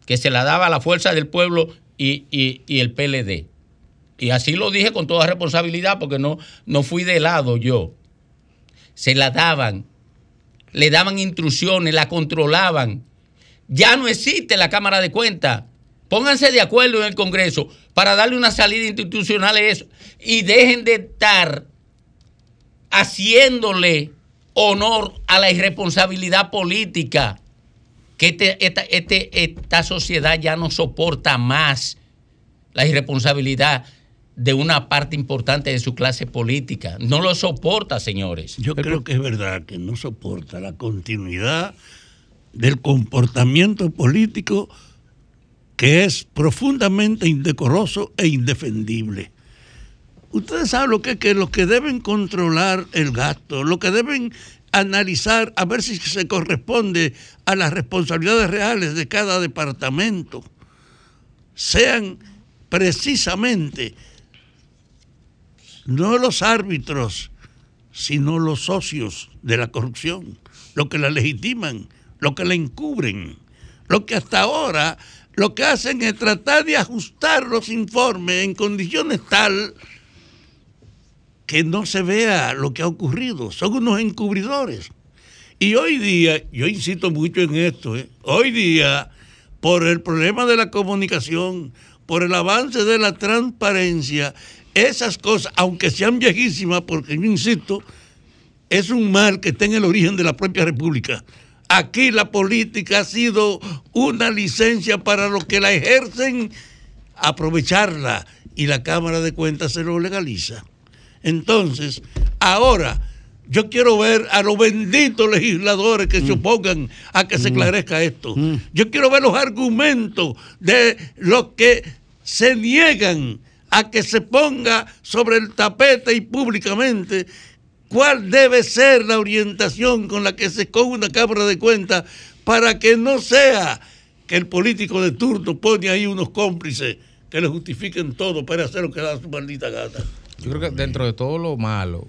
que se la daba la fuerza del pueblo y, y- y el PLD. Y así lo dije con toda responsabilidad porque no, no fui de lado yo. Se la daban, le daban instrucciones, la controlaban. Ya no existe la Cámara de Cuentas. Pónganse de acuerdo en el Congreso para darle una salida institucional a eso y dejen de estar haciéndole honor a la irresponsabilidad política que este- esta, este- esta sociedad ya no soporta más la irresponsabilidad de una parte importante de su clase política. No lo soporta, señores. Yo creo que es verdad que no soporta la continuidad del comportamiento político que es profundamente indecoroso e indefendible. Ustedes saben lo que es que los que deben controlar el gasto, lo que deben analizar a ver si se corresponde a las responsabilidades reales de cada departamento, sean precisamente no los árbitros, sino los socios de la corrupción, los que la legitiman, los que la encubren, lo que hasta ahora lo que hacen es tratar de ajustar los informes en condiciones tal que no se vea lo que ha ocurrido. Son unos encubridores. Y hoy día, yo insisto mucho en esto, ¿eh? hoy día, por el problema de la comunicación, por el avance de la transparencia, esas cosas, aunque sean viejísimas, porque yo insisto, es un mal que está en el origen de la propia República. Aquí la política ha sido una licencia para los que la ejercen aprovecharla y la Cámara de Cuentas se lo legaliza. Entonces, ahora yo quiero ver a los benditos legisladores que se opongan a que se esclarezca esto. Yo quiero ver los argumentos de los que se niegan a que se ponga sobre el tapete y públicamente cuál debe ser la orientación con la que se escoge una Cámara de Cuentas para que no sea que el político de turno pone ahí unos cómplices que le justifiquen todo para hacer lo que da su maldita gana. Yo creo que dentro de todo lo malo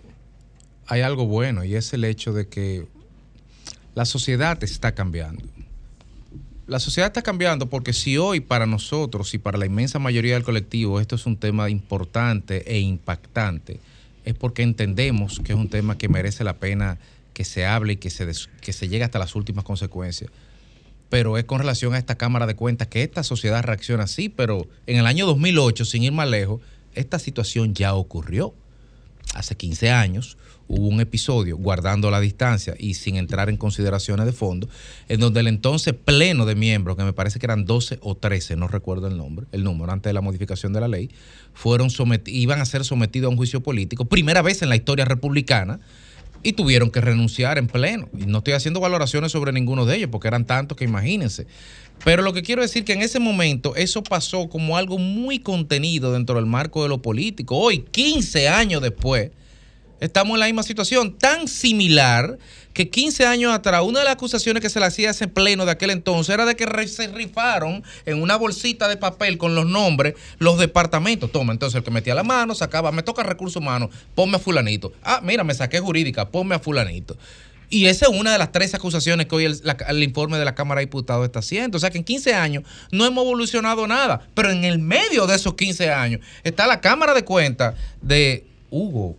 hay algo bueno y es el hecho de que la sociedad está cambiando. La sociedad está cambiando porque si hoy para nosotros y para la inmensa mayoría del colectivo esto es un tema importante e impactante, es porque entendemos que es un tema que merece la pena que se hable y que se, des- que se llegue hasta las últimas consecuencias. pero es con relación a esta Cámara de Cuentas que esta sociedad reacciona así, pero en el año 2008, sin ir más lejos, esta situación ya ocurrió. Hace 15 años hubo un episodio, guardando la distancia y sin entrar en consideraciones de fondo, en donde el entonces pleno de miembros, que me parece que eran 12 o 13, no recuerdo el nombre, el número antes de la modificación de la ley, fueron iban a ser sometidos a un juicio político, primera vez en la historia republicana, y tuvieron que renunciar en pleno. Y no estoy haciendo valoraciones sobre ninguno de ellos, porque eran tantos que imagínense. Pero lo que quiero decir que en ese momento eso pasó como algo muy contenido dentro del marco de lo político. Hoy, 15 años después, estamos en la misma situación, tan similar que 15 años atrás, una de las acusaciones que se le hacía a ese pleno de aquel entonces era de que se rifaron en una bolsita de papel con los nombres los departamentos. Toma, entonces el que metía la mano sacaba, me toca recursos humanos, ponme a fulanito. Ah, mira, me saqué jurídica, ponme a fulanito. Y esa es una de las tres acusaciones que hoy el, la- el informe de la Cámara de Diputados está haciendo. O sea que en 15 años no hemos evolucionado nada. Pero en el medio de esos 15 años está la Cámara de Cuentas de Hugo.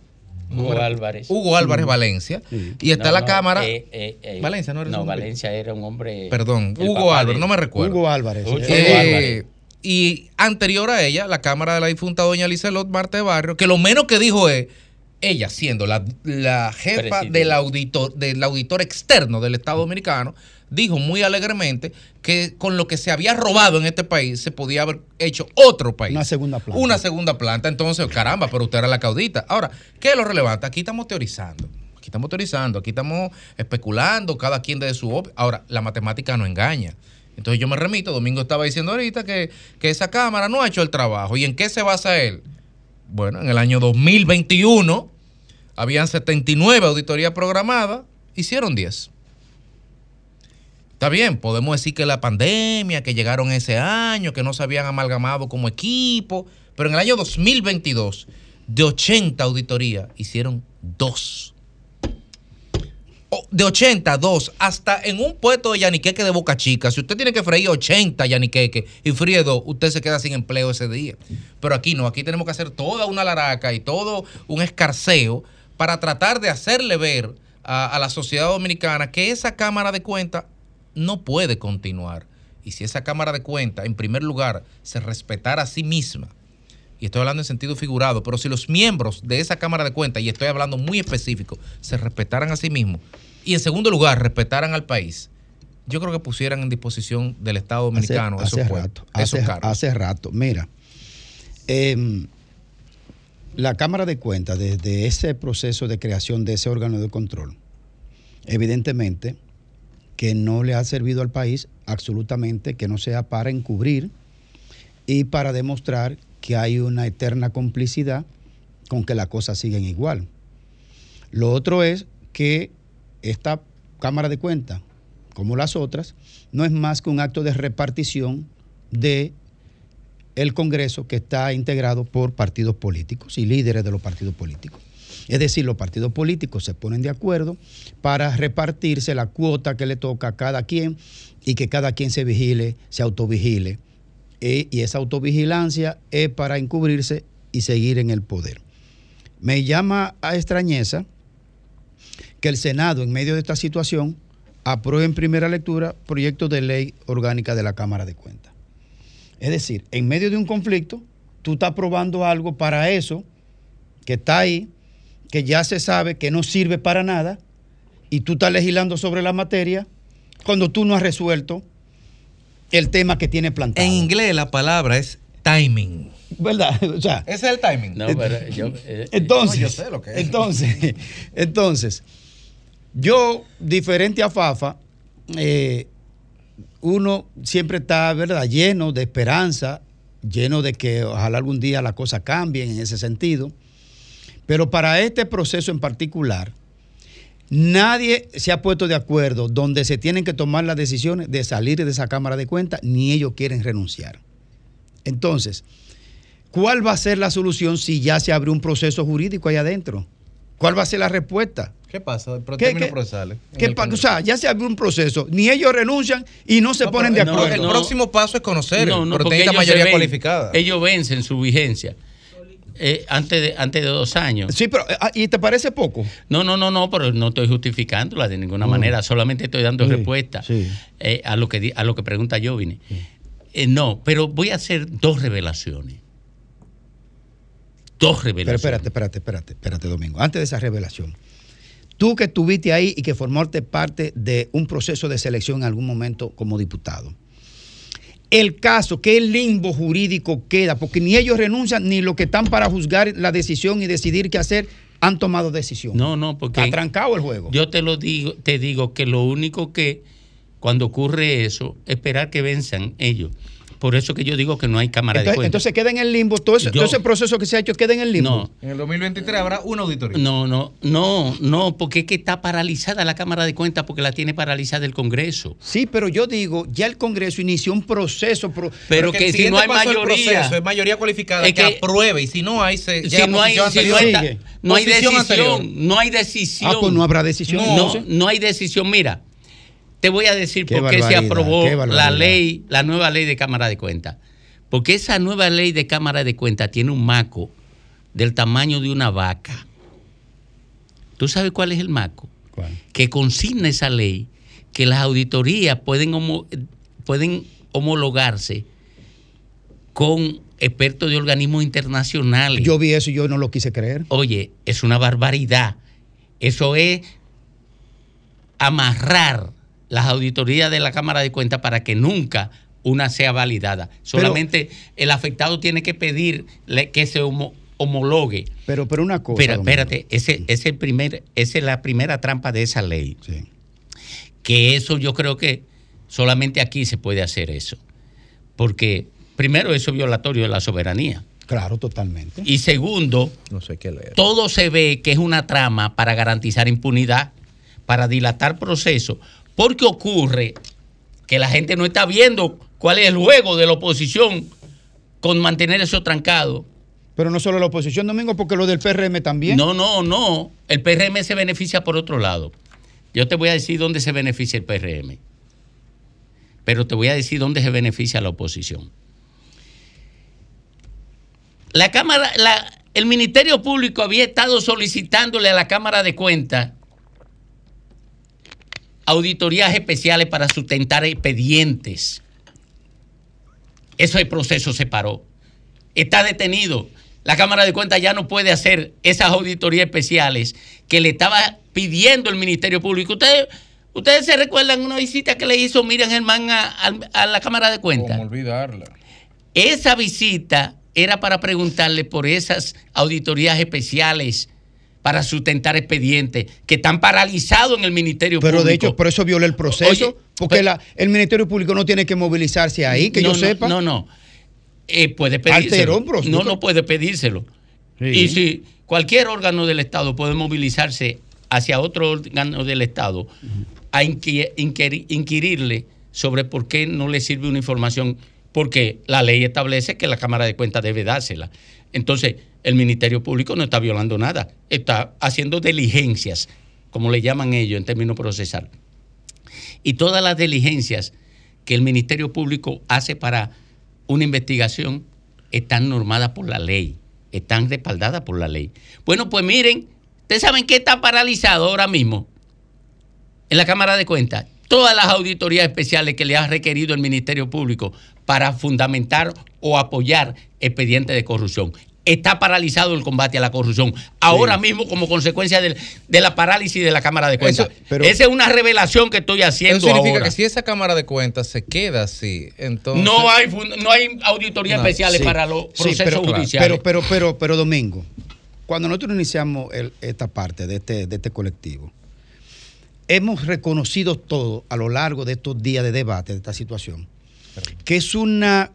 Hugo Álvarez. Hugo Álvarez Valencia. Y está No, la no, Cámara. eh, eh, eh, Valencia, ¿no era No? Valencia era un hombre. Perdón, Hugo Álvarez, de- no me recuerdo. Hugo Álvarez. Hugo Eh, Álvarez. y anterior a ella, la Cámara de la difunta doña Lizelot Marte Barrio, que lo menos que dijo es, ella siendo la, la jefa del auditor, del auditor externo del Estado Dominicano, dijo muy alegremente que con lo que se había robado en este país se podía haber hecho otro país. Una segunda planta. Una segunda planta. Entonces, caramba, pero usted era la caudita. Ahora, ¿qué es lo relevante? Aquí estamos teorizando. Aquí estamos teorizando, aquí estamos especulando, cada quien desde su... op- Ahora, la matemática no engaña. Entonces yo me remito, Domingo estaba diciendo ahorita que, que esa Cámara no ha hecho el trabajo. ¿Y en qué se basa él? Bueno, en el año 2021 habían 79 auditorías programadas, hicieron 10. Está bien, podemos decir que la pandemia, que llegaron ese año, que no se habían amalgamado como equipo, pero en el año 2022, de 80 auditorías, hicieron dos. O- De 80, dos. Hasta en un puesto de yaniqueque de Boca Chica, si usted tiene que freír 80 yaniqueque y fríe dos, usted se queda sin empleo ese día. Pero aquí no, aquí tenemos que hacer toda una laraca y todo un escarceo para tratar de hacerle ver a, a la sociedad dominicana que esa Cámara de Cuentas no puede continuar. Y si esa Cámara de Cuentas, en primer lugar, se respetara a sí misma, y estoy hablando en sentido figurado, pero si los miembros de esa Cámara de Cuentas, y estoy hablando muy específico, se respetaran a sí mismos, y en segundo lugar, respetaran al país, yo creo que pusieran en disposición del Estado dominicano hace, esos, hace puestos, rato, esos hace, cargos. hace rato. Mira, em, la Cámara de Cuentas, desde ese proceso de creación de ese órgano de control, evidentemente que no le ha servido al país absolutamente, que no sea para encubrir y para demostrar que hay una eterna complicidad con que las cosas siguen igual. Lo otro es que esta Cámara de Cuentas, como las otras, no es más que un acto de repartición de el Congreso que está integrado por partidos políticos y líderes de los partidos políticos. Es decir, los partidos políticos se ponen de acuerdo para repartirse la cuota que le toca a cada quien y que cada quien se vigile, se autovigile. E- y esa autovigilancia es para encubrirse y seguir en el poder. Me llama a extrañeza que el Senado, en medio de esta situación, apruebe en primera lectura proyecto de ley orgánica de la Cámara de Cuentas. Es decir, en medio de un conflicto, tú estás aprobando algo para eso, que está ahí, que ya se sabe que no sirve para nada, y tú estás legislando sobre la materia cuando tú no has resuelto el tema que tiene plantado. En inglés la palabra es timing. ¿Verdad? O sea, ese es el timing. No, pero yo. eh, Entonces, No, yo sé lo que es. entonces, entonces, yo, diferente a Fafa, eh, uno siempre está, ¿verdad?, lleno de esperanza, lleno de que ojalá algún día las cosas cambien en ese sentido. Pero para este proceso en particular, nadie se ha puesto de acuerdo donde se tienen que tomar las decisiones de salir de esa Cámara de Cuentas, ni ellos quieren renunciar. Entonces, ¿cuál va a ser la solución si ya se abrió un proceso jurídico ahí adentro? ¿Cuál va a ser la respuesta? ¿Qué pasa? ¿Qué- términos qué- procesales. ¿Qué pa- o sea, ya se abrió un proceso, ni ellos renuncian y no se No, ponen de no, acuerdo. el próximo paso es conocer, No, no, pero porque ellos mayoría ven- cualificada. Ellos vencen su vigencia. eh, antes, de, antes de dos años. Sí, pero ah, ¿y te parece poco? No, no, no, no, pero no estoy justificándola de ninguna Mm. manera, solamente estoy dando Sí, respuesta sí. eh, a, lo que, a lo que pregunta Jovine. Eh, no, pero voy a hacer dos revelaciones. Dos Pero revelaciones. espérate, espérate, espérate, espérate, Domingo. Antes de esa revelación, tú que estuviste ahí y que formaste parte de un proceso de selección en algún momento como diputado. El caso, ¿qué limbo jurídico queda? Porque ni ellos renuncian, ni los que están para juzgar la decisión y decidir qué hacer han tomado decisión. No, no, porque. Está trancado el juego. Yo te lo digo, te digo que lo único que cuando ocurre eso, esperar que venzan ellos. Por eso que yo digo que no hay cámara de Entonces, cuentas. entonces queda en el limbo, todo ese, Yo- todo ese proceso que se ha hecho queda en el limbo. No. En el 2023 habrá una auditoría. No, no, no, no, porque es que está paralizada la Cámara de Cuentas porque la tiene paralizada el Congreso. Sí, pero yo digo, ya el Congreso inició un proceso. pro- Pero que si no hay mayoría- proceso es mayoría cualificada Es que, que- apruebe y si no hay se Si no hay, si no está- no hay decisión, anterior. no hay decisión. Ah, pues no habrá decisión, No, no hay decisión. Mira, te voy a decir Qué por qué se aprobó qué la ley, la nueva ley de Cámara de Cuentas. Porque esa nueva ley de Cámara de Cuentas tiene un maco del tamaño de una vaca. ¿Tú sabes cuál es el maco? Que consigna esa ley que las auditorías pueden, homo- pueden homologarse con expertos de organismos internacionales. Yo vi eso y yo no lo quise creer. Oye, es una barbaridad. Eso es amarrar las auditorías de la Cámara de Cuentas para que nunca una sea validada. Solamente el afectado tiene que pedir que se homo- homologue. Pero, pero una cosa. Espera, Domingo. espérate, ese, ese el primer, esa es la primera trampa de esa ley. Que eso yo creo que solamente aquí se puede hacer eso. Porque primero eso es violatorio de la soberanía. Claro, totalmente. Y segundo, No sé qué leer. todo se ve que es una trama para garantizar impunidad, para dilatar procesos, porque ocurre que la gente no está viendo cuál es el juego de la oposición con mantener eso trancado. Pero no solo la oposición, Domingo, porque lo del PRM también. No, no, no. El PRM se beneficia por otro lado. Yo te voy a decir dónde se beneficia el PRM. Pero te voy a decir dónde se beneficia la oposición. La Cámara, la- el Ministerio Público había estado solicitándole a la Cámara de Cuentas auditorías especiales para sustentar expedientes. Ese proceso se paró. Está detenido. La Cámara de Cuentas ya no puede hacer esas auditorías especiales que le estaba pidiendo el Ministerio Público. Ustedes, ustedes se recuerdan una visita que le hizo Miriam Germán a, a- a la Cámara de Cuentas. Cómo olvidarla. Esa visita era para preguntarle por esas auditorías especiales para sustentar expedientes que están paralizados en el Ministerio Pero Público. de hecho, por eso violó el proceso. Oye, porque la- el Ministerio Público no tiene que movilizarse ahí, que no, yo no, sepa. No, no. Eh, puede pedírselo. Alteró un proceso. No, no puede pedírselo. Sí. Y si cualquier órgano del Estado puede movilizarse hacia otro órgano del Estado a inqui- inquiri- inquirirle sobre por qué no le sirve una información, porque la ley establece que la Cámara de Cuentas debe dársela. Entonces, el Ministerio Público no está violando nada, está haciendo diligencias, como le llaman ellos en términos procesal. Y todas las diligencias que el Ministerio Público hace para una investigación están normadas por la ley, están respaldadas por la ley. Bueno, pues miren, ustedes saben que está paralizado ahora mismo en la Cámara de Cuentas todas las auditorías especiales que le ha requerido el Ministerio Público para fundamentar o apoyar expedientes de corrupción. Está paralizado el combate a la corrupción. Ahora mismo, como consecuencia del- de, la parálisis de la Cámara de Cuentas. Eso- pero- Esa es una revelación que estoy Eso haciendo significa ahora. que si esa Cámara de Cuentas se queda así, entonces... No hay, no hay auditorías No, especiales sí, para los sí, procesos pero, judiciales. Pero, pero, pero, pero, Domingo, cuando nosotros iniciamos el- esta parte de este, de este colectivo, hemos reconocido todo a lo largo de estos días de debate de esta situación, que es una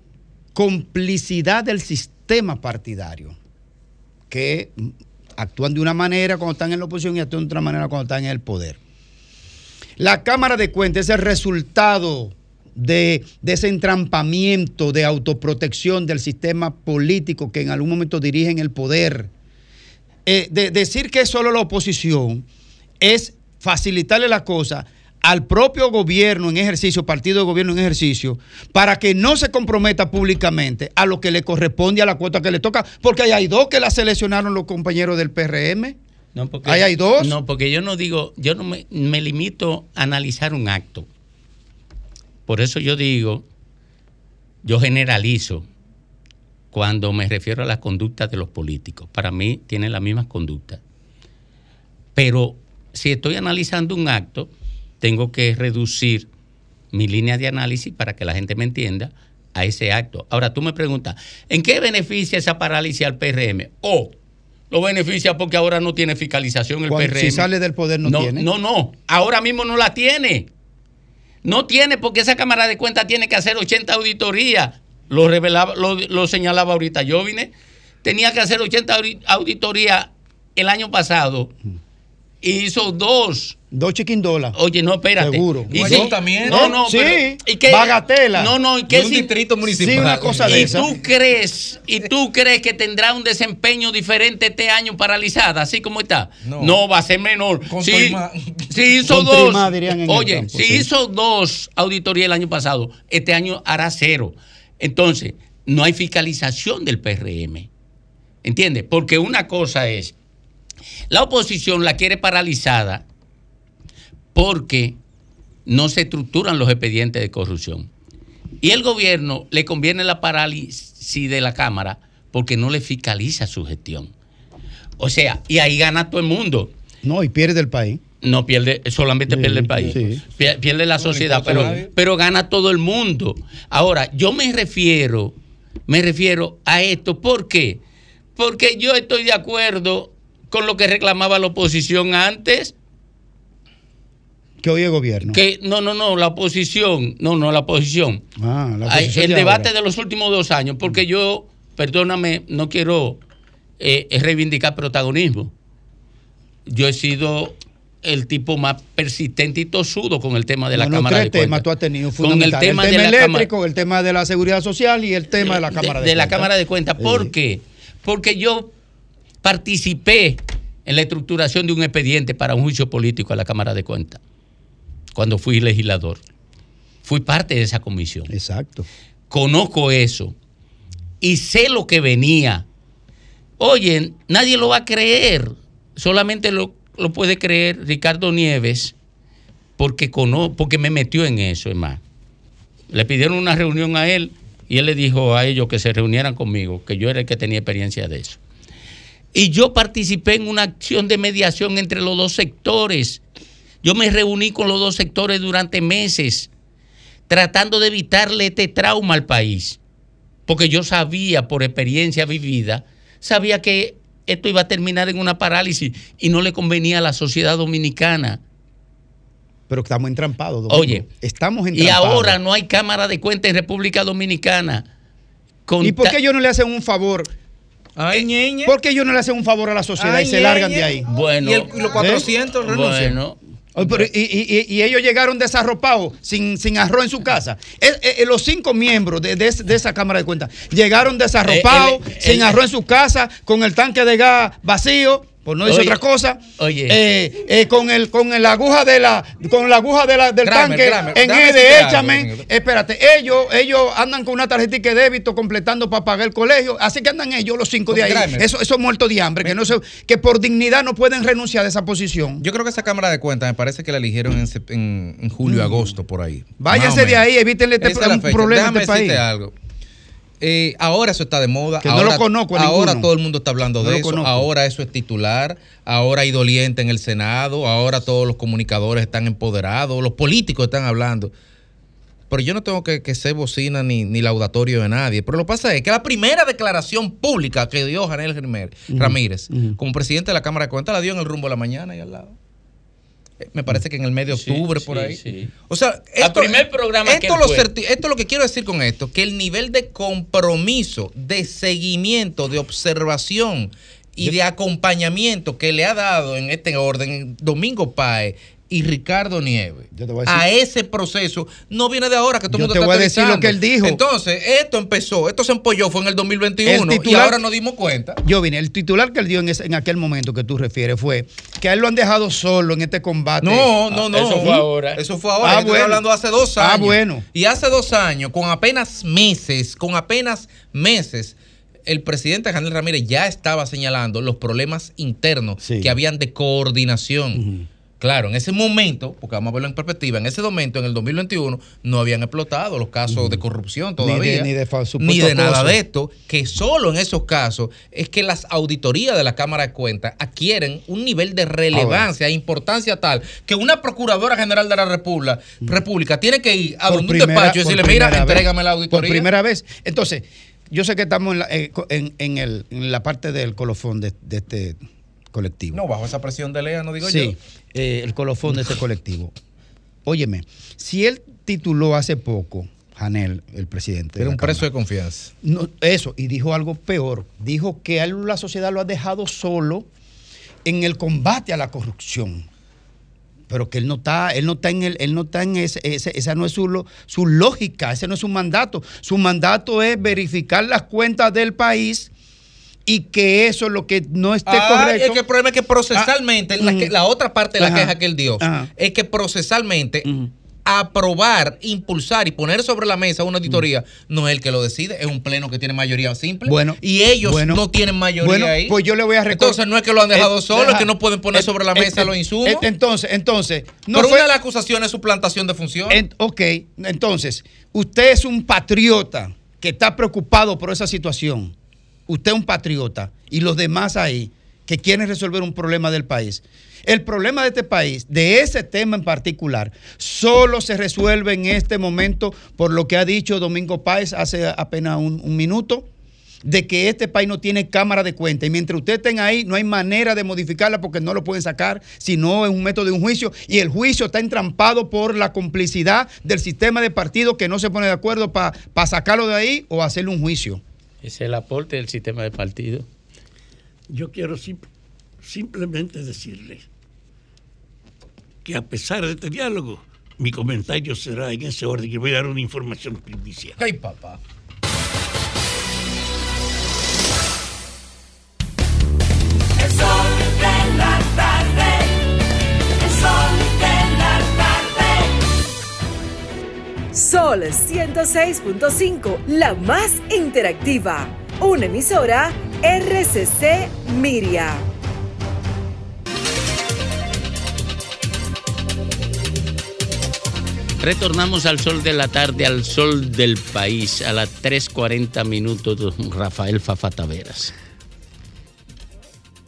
complicidad del sistema partidario, que actúan de una manera cuando están en la oposición y actúan de otra manera cuando están en el poder. La Cámara de Cuentas es el resultado de, de ese entrampamiento de autoprotección del sistema político que en algún momento dirigen el poder. Eh, de- decir que es solo la oposición es facilitarle la cosa al propio gobierno en ejercicio, partido de gobierno en ejercicio, para que no se comprometa públicamente a lo que le corresponde a la cuota que le toca, porque ahí hay dos que la seleccionaron los compañeros del PRM. No, porque, Ahí hay dos. No, porque yo no digo, yo no me, me limito a analizar un acto. Por eso yo digo, yo generalizo cuando me refiero a las conductas de los políticos. Para mí tienen las mismas conductas. Pero si estoy analizando un acto, tengo que reducir mi línea de análisis para que la gente me entienda a ese acto. Ahora tú me preguntas, ¿en qué beneficia esa parálisis al PRM? O lo beneficia porque ahora no tiene fiscalización el Cuando- PRM. si sale del poder no tiene. No, no, ahora mismo no la tiene. No tiene porque esa Cámara de Cuentas tiene que hacer 80 auditorías. Lo, revelaba, lo, lo señalaba ahorita yo vine. Tenía que hacer 80 audi- auditorías el año pasado. Hizo dos. Dos chiquindolas. Oye, no, espérate. Seguro. Y Un sí, ayuntamiento. No, no, Sí, pero- ¿y qué? bagatela. No, no, ¿y De qué un si- distrito municipal. Sí, una cosa de ¿Y esa. tú crees, y tú crees que tendrá un desempeño diferente este año paralizada, así como está? No, va a ser menor. Trimá. sí hizo Con dos. trimá, dirían en el Oye, campo, si sí. hizo dos auditorías el año pasado, este año hará cero. Entonces, no hay fiscalización del PRM. ¿Entiendes? Porque una cosa es, la oposición la quiere paralizada porque no se estructuran los expedientes de corrupción. Y el gobierno le conviene la parálisis de la Cámara porque no le fiscaliza su gestión. O sea, y ahí gana todo el mundo. No, y pierde el país. No pierde, solamente pierde el país. Pier- Pierde la sociedad, pero, pero gana todo el mundo. Ahora, yo me refiero, me refiero a esto. ¿Por qué? Porque yo estoy de acuerdo con lo que reclamaba la oposición antes. Que hoy es gobierno. Que no, no, no, la oposición, no, no, la oposición. Ah, la oposición el de debate ahora. de los últimos dos años, porque yo, perdóname, no quiero eh, reivindicar protagonismo. Yo he sido el tipo más persistente y tosudo con el tema de la No, no, Cámara tres de Cuentas. temas tú has tenido Con el tema, el de tema la Cámara- eléctrico, el tema de la seguridad social y el tema de la Cámara de, de la Cuentas. Cámara de Cuentas. ¿Por qué? Porque yo participé en la estructuración de un expediente para un juicio político a la Cámara de Cuentas, cuando fui legislador. Fui parte de esa comisión. Exacto. Conozco eso y sé lo que venía. Oye, nadie lo va a creer, solamente lo, lo puede creer Ricardo Nieves, porque, cono, porque me metió en eso, es más. Le pidieron una reunión a él y él le dijo a ellos que se reunieran conmigo, que yo era el que tenía experiencia de eso. Y yo participé en una acción de mediación entre los dos sectores. Yo me reuní con los dos sectores durante meses, tratando de evitarle este trauma al país. Porque yo sabía, por experiencia vivida, sabía que esto iba a terminar en una parálisis y no le convenía a la sociedad dominicana. Pero estamos entrampados. Domingo. Oye, estamos Y entrampados. ahora no hay cámara de cuentas en República Dominicana. Con ¿Y por qué ellos no le hacen un favor? Eh, ¿Por qué ellos no le hacen un favor a la sociedad Ay, y se largan de ahí? Bueno. ¿Y, el- y los 400 renuncian? Bueno. Y, y- y- y ellos llegaron desarropados, sin, sin arroz en su casa. Eh, eh, los cinco miembros de, de de esa Cámara de Cuentas llegaron desarropados, Eh, el- sin el- arroz en su casa, con el tanque de gas vacío, por no decir Oye, otra cosa. oye. Eh, eh, con el con la aguja de la con la aguja de la, del Kramer, tanque Kramer, en dame E de échame. Espérate, ellos ellos andan con una tarjetita de débito completando para pagar el colegio, así que andan ellos los cinco de ahí. Kramer. Eso esos muertos de hambre que no se, que por dignidad no pueden renunciar de esa posición. Yo creo que esa Cámara de Cuentas me parece que la eligieron en, en- en julio, Mm. agosto, por ahí. Váyanse de ahí, evítenle este fecha. problema a Déjame este país. algo. Eh, ahora eso está de moda. Que no ahora, lo conozco a Ahora todo el mundo está hablando No de eso. conozco. Ahora eso es titular. Ahora hay doliente en el Senado. Ahora todos los comunicadores están empoderados. Los políticos están hablando. Pero yo no tengo que, que ser bocina ni, ni laudatorio de nadie. Pero lo que pasa es que la primera declaración pública que dio Janel Ramírez como presidente de la Cámara de Cuentas la dio en el rumbo de la mañana y al lado. Me parece que en el mes de Sí, octubre, por sí, ahí. sí. O sea, esto, primer programa esto, lo fue. certi- esto lo que quiero decir con esto, que el nivel de compromiso, de seguimiento, de observación y de acompañamiento que le ha dado en este orden Domingo Paez y Ricardo Nieves voy a decir- a ese proceso no viene de ahora que todo el Yo mundo te está voy a decir lo que él dijo. Entonces, esto empezó, esto se empolló fue en el 2021 El y titular- ahora nos dimos cuenta. Yo vine, el titular que él dio en, ese- en aquel momento que tú refieres fue que a él lo han dejado solo en este combate. No, no, no. Eso fue ahora. Eso fue ahora. Ah, Yo estoy bueno. hablando hace dos años. Ah, bueno. Y hace dos años, con apenas meses, con apenas meses, el presidente Janel Ramírez ya estaba señalando los problemas internos que habían de coordinación. Claro, en ese momento, porque vamos a verlo en perspectiva, en ese momento, en el 2021, no habían explotado los casos de corrupción Ni de- todavía. ni de ni de nada de esto, que solo en esos casos es que las auditorías de la Cámara de Cuentas adquieren un nivel de relevancia e importancia tal que una Procuradora General de la República, República tiene que ir a Por donde un primera- despacho y por decirle, mira, vez. entrégame la Por auditoría. primera vez. Entonces, yo sé que estamos en la, eh, en, en el- en la parte del colofón de, de este colectivo. No, bajo esa presión de Lea, no digo sí, yo. eh, el colofón de ese colectivo. Óyeme, si él tituló hace poco, Janel, el presidente. de Era un preso de confianza. no, eso, y dijo algo peor. Dijo que él la sociedad lo ha dejado solo en el combate a la corrupción. Pero que él no está, él no está en el, él no está en ese, ese- esa no es su, su lógica, ese no es su mandato. Su mandato es verificar las cuentas del país y que eso es lo que no esté Ah, correcto. Es que el problema es que procesalmente, Ah, la, que- ujú. la otra parte de la Ajá. queja que él dio, Ajá. es que procesalmente aprobar, impulsar y poner sobre la mesa una auditoría no es el que lo decide, es un pleno que tiene mayoría simple. Bueno, y ellos bueno, no tienen mayoría bueno, ahí. pues yo le voy a recordar. Entonces no es que lo han dejado Eh, solo, es que no pueden poner eh, sobre la eh, mesa los insumos. Entonces, entonces, no Pero fue- una de las acusaciones es suplantación de función. En- ok, entonces, usted es un patriota que está preocupado por esa situación. Usted es un patriota y los demás ahí que quieren resolver un problema del país. El problema de este país, de ese tema en particular, solo se resuelve en este momento por lo que ha dicho Domingo Páez hace apenas un, minuto, de que este país no tiene cámara de cuenta. Y mientras ustedes estén ahí, no hay manera de modificarla porque no lo pueden sacar, si no es un método de un juicio. Y el juicio está entrampado por la complicidad del sistema de partidos que no se pone de acuerdo para sacarlo de ahí o hacerle un juicio. Es el aporte del sistema de partido. Yo quiero sim- simplemente decirles que a pesar de este diálogo, mi comentario será en ese orden que voy a dar una información primicia. Ay, papá. El sol de la tarde. Sol 106.5, la más interactiva. Una emisora RCC Miria. Retornamos al sol de la tarde, al sol del país, a las 3.40 minutos, don Rafael Fafa Taveras.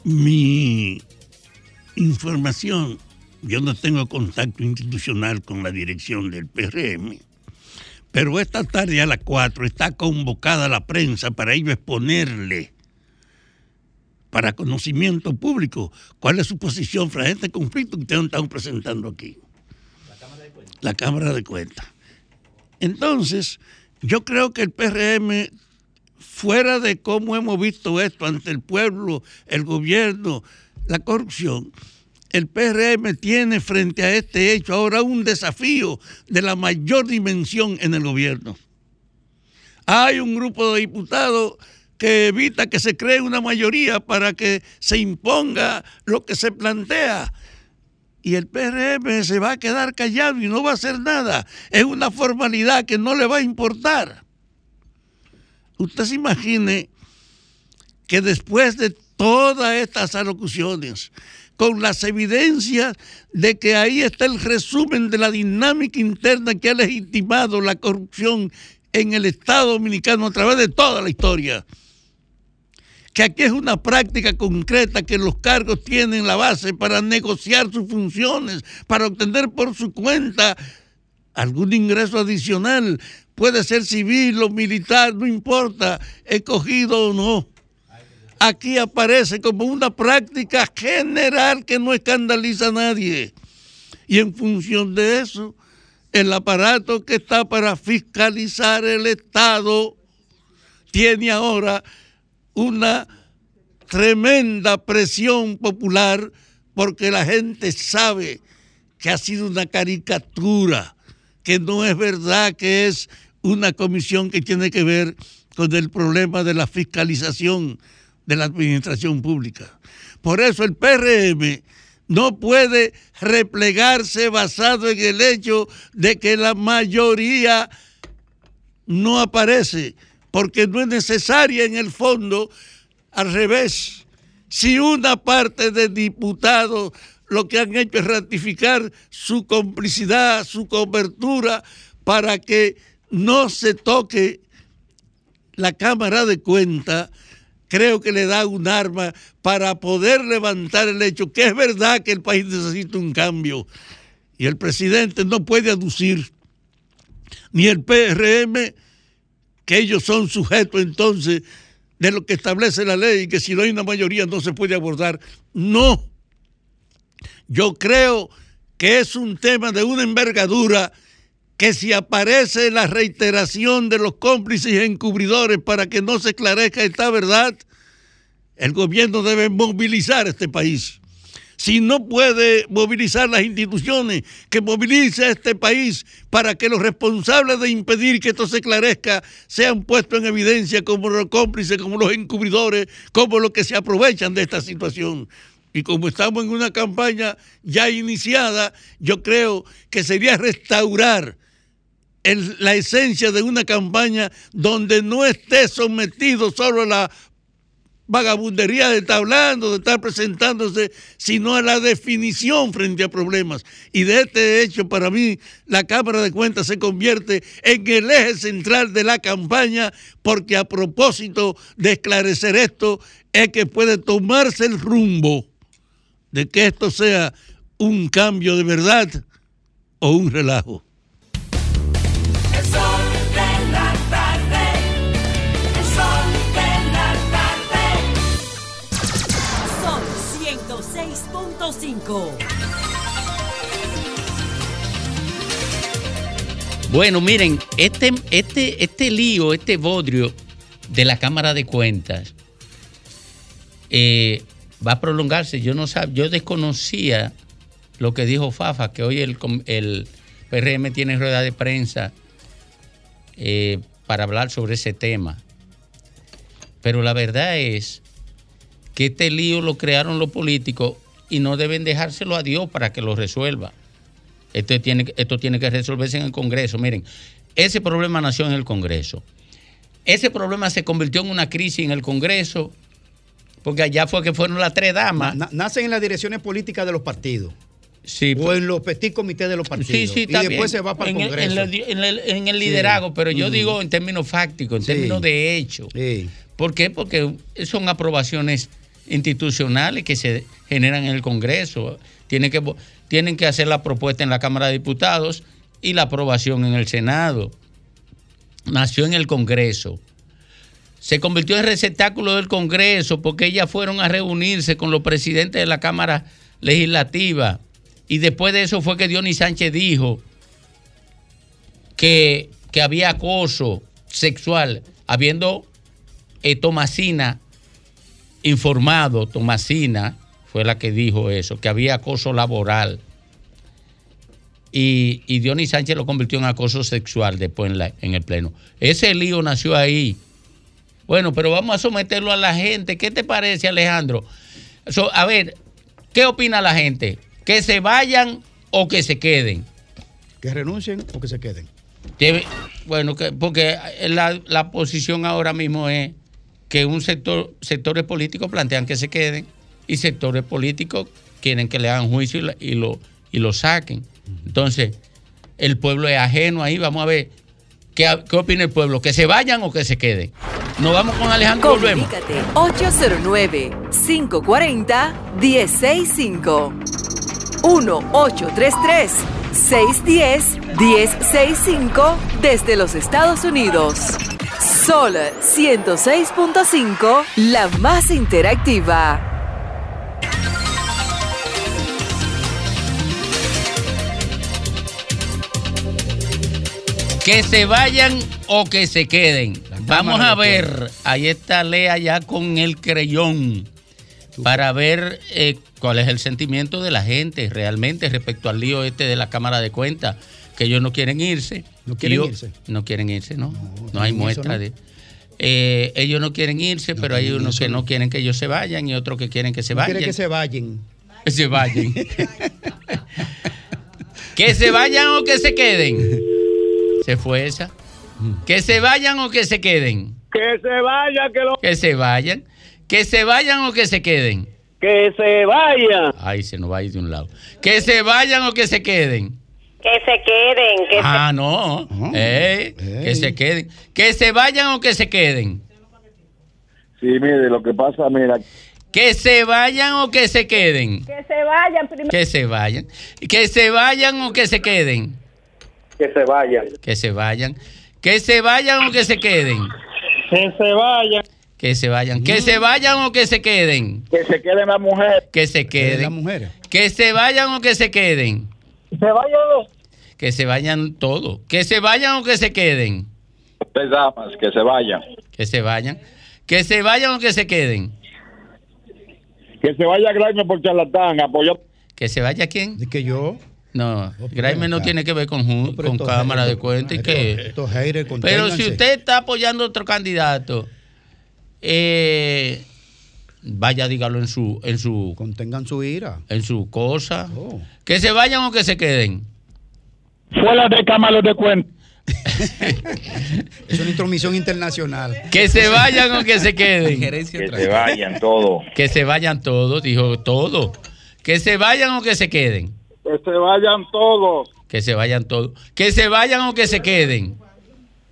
Mi información, yo no tengo contacto institucional con la dirección del PRM, pero esta tarde a las 4 está convocada la prensa para ello exponerle para conocimiento público cuál es su posición frente a este conflicto que ustedes están presentando aquí. La Cámara de Cuentas. Entonces, yo creo que el PRM, fuera de cómo hemos visto esto ante el pueblo, el gobierno, la corrupción, el PRM tiene frente a este hecho ahora un desafío de la mayor dimensión en el gobierno. Hay un grupo de diputados que evita que se cree una mayoría para que se imponga lo que se plantea. Y el PRM se va a quedar callado y no va a hacer nada. Es una formalidad que no le va a importar. Usted se imagine que después de todas estas alocuciones, con las evidencias de que ahí está el resumen de la dinámica interna que ha legitimado la corrupción en el Estado Dominicano a través de toda la historia, que aquí es una práctica concreta que los cargos tienen la base para negociar sus funciones, para obtener por su cuenta algún ingreso adicional, puede ser civil o militar, no importa, escogido o no. Aquí aparece como una práctica general que no escandaliza a nadie. Y en función de eso, el aparato que está para fiscalizar el Estado tiene ahora una tremenda presión popular porque la gente sabe que ha sido una caricatura, que no es verdad que es una comisión que tiene que ver con el problema de la fiscalización de la administración pública. Por eso el PRM no puede replegarse basado en el hecho de que la mayoría no aparece, porque no es necesaria en el fondo, al revés. Si una parte de diputados lo que han hecho es ratificar su complicidad, su cobertura, para que no se toque la Cámara de Cuentas, creo que le da un arma para poder levantar el hecho que es verdad que el país necesita un cambio. Y el presidente no puede aducir, ni el PRM, que ellos son sujetos entonces de lo que establece la ley y que si no hay una mayoría no se puede abordar. No. Yo creo que es un tema de una envergadura que si aparece la reiteración de los cómplices encubridores para que no se esclarezca esta verdad, el gobierno debe movilizar este país. Si no puede movilizar las instituciones, que movilice a este país para que los responsables de impedir que esto se esclarezca sean puestos en evidencia como los cómplices, como los encubridores, como los que se aprovechan de esta situación. Y como estamos en una campaña ya iniciada, yo creo que sería restaurar el- la esencia de una campaña donde no esté sometido solo a la vagabundería de estar hablando, de estar presentándose, sino a la definición frente a problemas. Y de este hecho, para mí, la Cámara de Cuentas se convierte en el eje central de la campaña, porque a propósito de esclarecer esto, es que puede tomarse el rumbo de que esto sea un cambio de verdad o un relajo. Bueno, miren, este, este, este lío, este bodrio de la Cámara de Cuentas eh, va a prolongarse. Yo no sab- yo desconocía lo que dijo Fafa, que hoy el, el PRM tiene rueda de prensa eh, para hablar sobre ese tema. Pero la verdad es que este lío lo crearon los políticos y no deben dejárselo a Dios para que lo resuelva. Esto tiene, esto tiene que resolverse en el Congreso. Miren, ese problema nació en el Congreso. Ese problema se convirtió en una crisis en el Congreso, porque allá fue que fueron las tres damas. Na- nacen en las direcciones políticas de los partidos. Sí, o en los petit comités de los partidos. Sí, sí, y después bien. se va para el en Congreso. en el, en el Sí. liderazgo, pero yo Mm. digo en términos fácticos, en términos de hecho. ¿Por qué? Porque son aprobaciones institucionales que se generan en el Congreso. Tienen que, tienen que hacer la propuesta en la Cámara de Diputados y la aprobación en el Senado. Nació en el Congreso. Se convirtió en receptáculo del Congreso porque ellas fueron a reunirse con los presidentes de la Cámara Legislativa. Y después de eso fue que Dionis Sánchez dijo que, que había acoso sexual, habiendo eh, Tomasina informado, Tomasina fue la que dijo eso, que había acoso laboral. Y, y Dionis Sánchez lo convirtió en acoso sexual después en, la- en el Pleno. Ese lío nació ahí. Bueno, pero vamos a someterlo a la gente. ¿Qué te parece, Alejandro? So, a ver, ¿qué opina la gente? ¿Que se vayan o que se queden? Que renuncien o que se queden. Debe- bueno, que- porque la, la posición ahora mismo es que un sector, sectores políticos plantean que se queden y sectores políticos quieren que le hagan juicio y, lo, y lo saquen. Entonces, el pueblo es ajeno ahí. Vamos a ver qué, qué opina el pueblo, que se vayan o que se queden. Nos vamos con Alejandro, volvemos. Comunícate 809-540-1065. 1-833-610-1065 desde los Estados Unidos. Sol 106.5, la más interactiva. Que se vayan o que se queden. Vamos a ver. Ahí está Lea ya con el creyón. para ver eh, cuál es el sentimiento de la gente realmente respecto al lío este de la Cámara de Cuentas, que ellos no quieren irse. No quieren yo- irse. No quieren irse, ¿no? No, hay muestra ¿no? de... Eh, ellos no quieren irse, pero hay unos eso, que ¿no? quieren que ellos se vayan y otros que quieren que se vayan. quiere que se vayan. se vayan. que se vayan o que se queden. Se fue esa. Que se vayan o que se queden. Que se vaya, que lo... Que se vayan. Que se vayan o que se queden. Que se vaya. Ay, se nos va a ir de un lado. Que se vayan o que se queden. Que se queden, que Ah, no. Que se queden. Que se vayan o que se queden. Sí, mire, lo que pasa, mira, Que se vayan o que se queden. Que se vayan primero. Que se vayan. Que se vayan o que se queden. Que se vayan. Que se vayan. Que se vayan o que se queden. Que se vayan. Que se vayan. Que se vayan o que se queden. que se queden las mujeres. Que se Las queden. mujeres. Que se vayan o que se queden. Se vayan. Que se vayan todos. Que se vayan o que se queden. Tres damas, que se vayan. Que se vayan. Que se vayan o que se queden. Que se vaya Graeme por charlatán, apoyó. Que se vaya quién. De que yo. No, Graeme no tiene que ver con, con cámara de cuenta y que. Pero si usted está apoyando a otro candidato, eh, vaya, dígalo en su, en su, Contengan su ira. en su cosa. Oh. Que se vayan o que se queden. Fuera de cámara de cuenta. Es una intromisión internacional. Que se vayan o que se queden. Que se vayan todos. Que se vayan todos, dijo todo. Que se vayan o que se queden. Que se vayan todos. Que se vayan todos. Que se vayan o que se queden.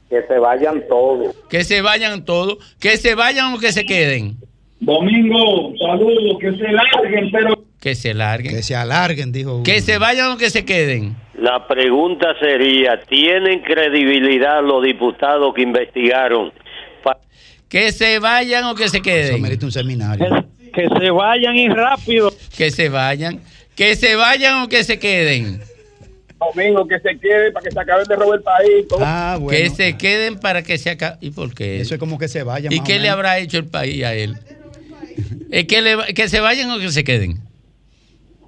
Que se vayan todos. Que se vayan todos. Que se vayan o que se queden. Domingo, saludos, que se larguen, pero Que se larguen. Que se alarguen, dijo. Que se vayan o que se queden. La pregunta sería, ¿tienen credibilidad los diputados que investigaron? Pa- Que se vayan o que se Eso queden. merece un seminario. Que se vayan y rápido. Que se vayan. Que se vayan o que se queden. Domingo, que se quede para que se acabe de robar el país. Ah, bueno. Que se queden para que se acabe. ¿Y por qué? Eso es como que se vaya. ¿Y qué le habrá hecho el país a él? Es que, le- que se vayan o que se queden.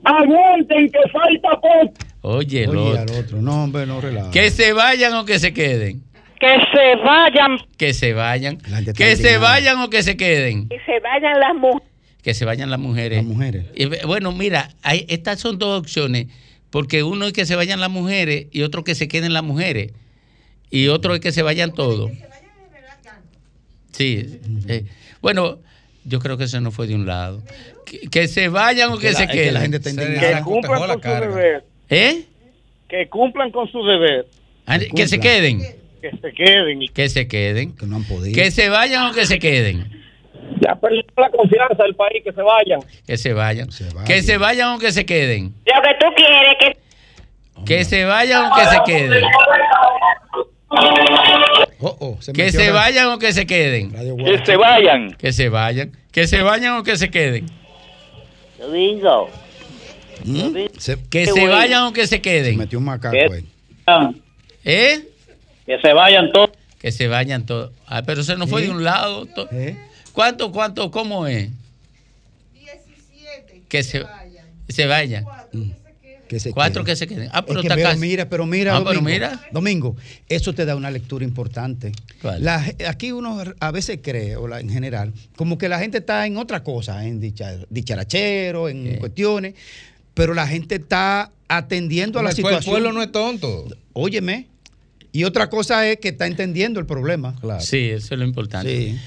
Aguanten, que falta poco. Oye, el Oye, otro. al otro. No, hombre, no relaja. Que se vayan o que se queden. que se vayan. Que se vayan. Que se vayan o que se queden. Que se vayan las mujeres. Que se vayan las mujeres. Las mujeres. Y bueno, mira, hay, estas son dos opciones. Porque uno es que se vayan las mujeres y otro que se queden las mujeres. Y otro es que se vayan todos. Sí. eh, bueno, yo creo que eso no fue de un lado. Que, que se vayan o que, la- se queden. que la gente está Se- indignada. se ajustejó la carga. deber. ¿Eh? Que cumplan con su deber. Ah, Que se cumplan. queden. Que se queden. Que se queden. Que no han podido. Que se vayan o que se queden. Ya perdió la confianza del país. Que se vayan. Que se vayan. Se vayan. Que se vayan o que se queden. Lo que tú quieres, que Que se vayan o que se queden. Oh, oh, se Que se vayan o que se queden. Que se vayan. Que se vayan. Que se vayan o que se queden. Domingo. ¿Mm? Se, Que se bueno. vayan o que se se queden. metió un macaco ahí. ¿Eh? Que se vayan todos. Que se vayan todos. Ah, pero eso no fue ¿Eh? de un lado. ¿Eh? ¿Cuánto, cuánto, cómo es? Que se, se vayan. Que se Cuatro quede. que se queden. Ah, pero Es que, está casi. mira, pero mira, Ah, Domingo, pero mira. Domingo, eso te da una lectura importante. ¿Cuál? La- aquí uno a veces cree, o la- en general, como que la gente está en otra cosa, en dicha- dicharachero, en cuestiones, pero la gente está atendiendo a la situación. El pueblo no es tonto. Óyeme. Y otra cosa es que está entendiendo el problema. Claro. Sí, eso es lo importante. Sí.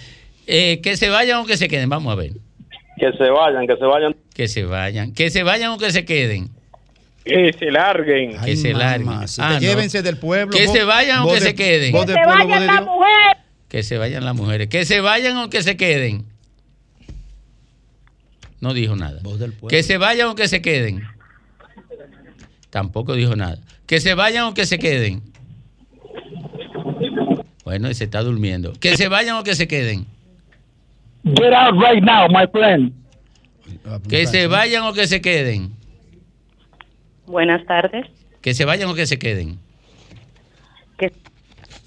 Eh, que se vayan o que se queden. Vamos a ver. Que se vayan. Que se vayan. Que se vayan. Que se vayan o que se queden. Que se larguen. Que se larguen. Ah, no. llévense del pueblo. Que vos- se vayan o que de- se queden. que se vayan las mujeres. Que se vayan las mujeres. Que se vayan o que se queden. No dijo nada. Voz del pueblo. Que se vayan o que se queden. Tampoco dijo nada. Que se vayan o que se queden. Bueno, y se está durmiendo. Que se vayan o que se queden. Get out right now, my friend. Que se vayan o que se queden. Buenas tardes. Que se vayan o que se queden. Que-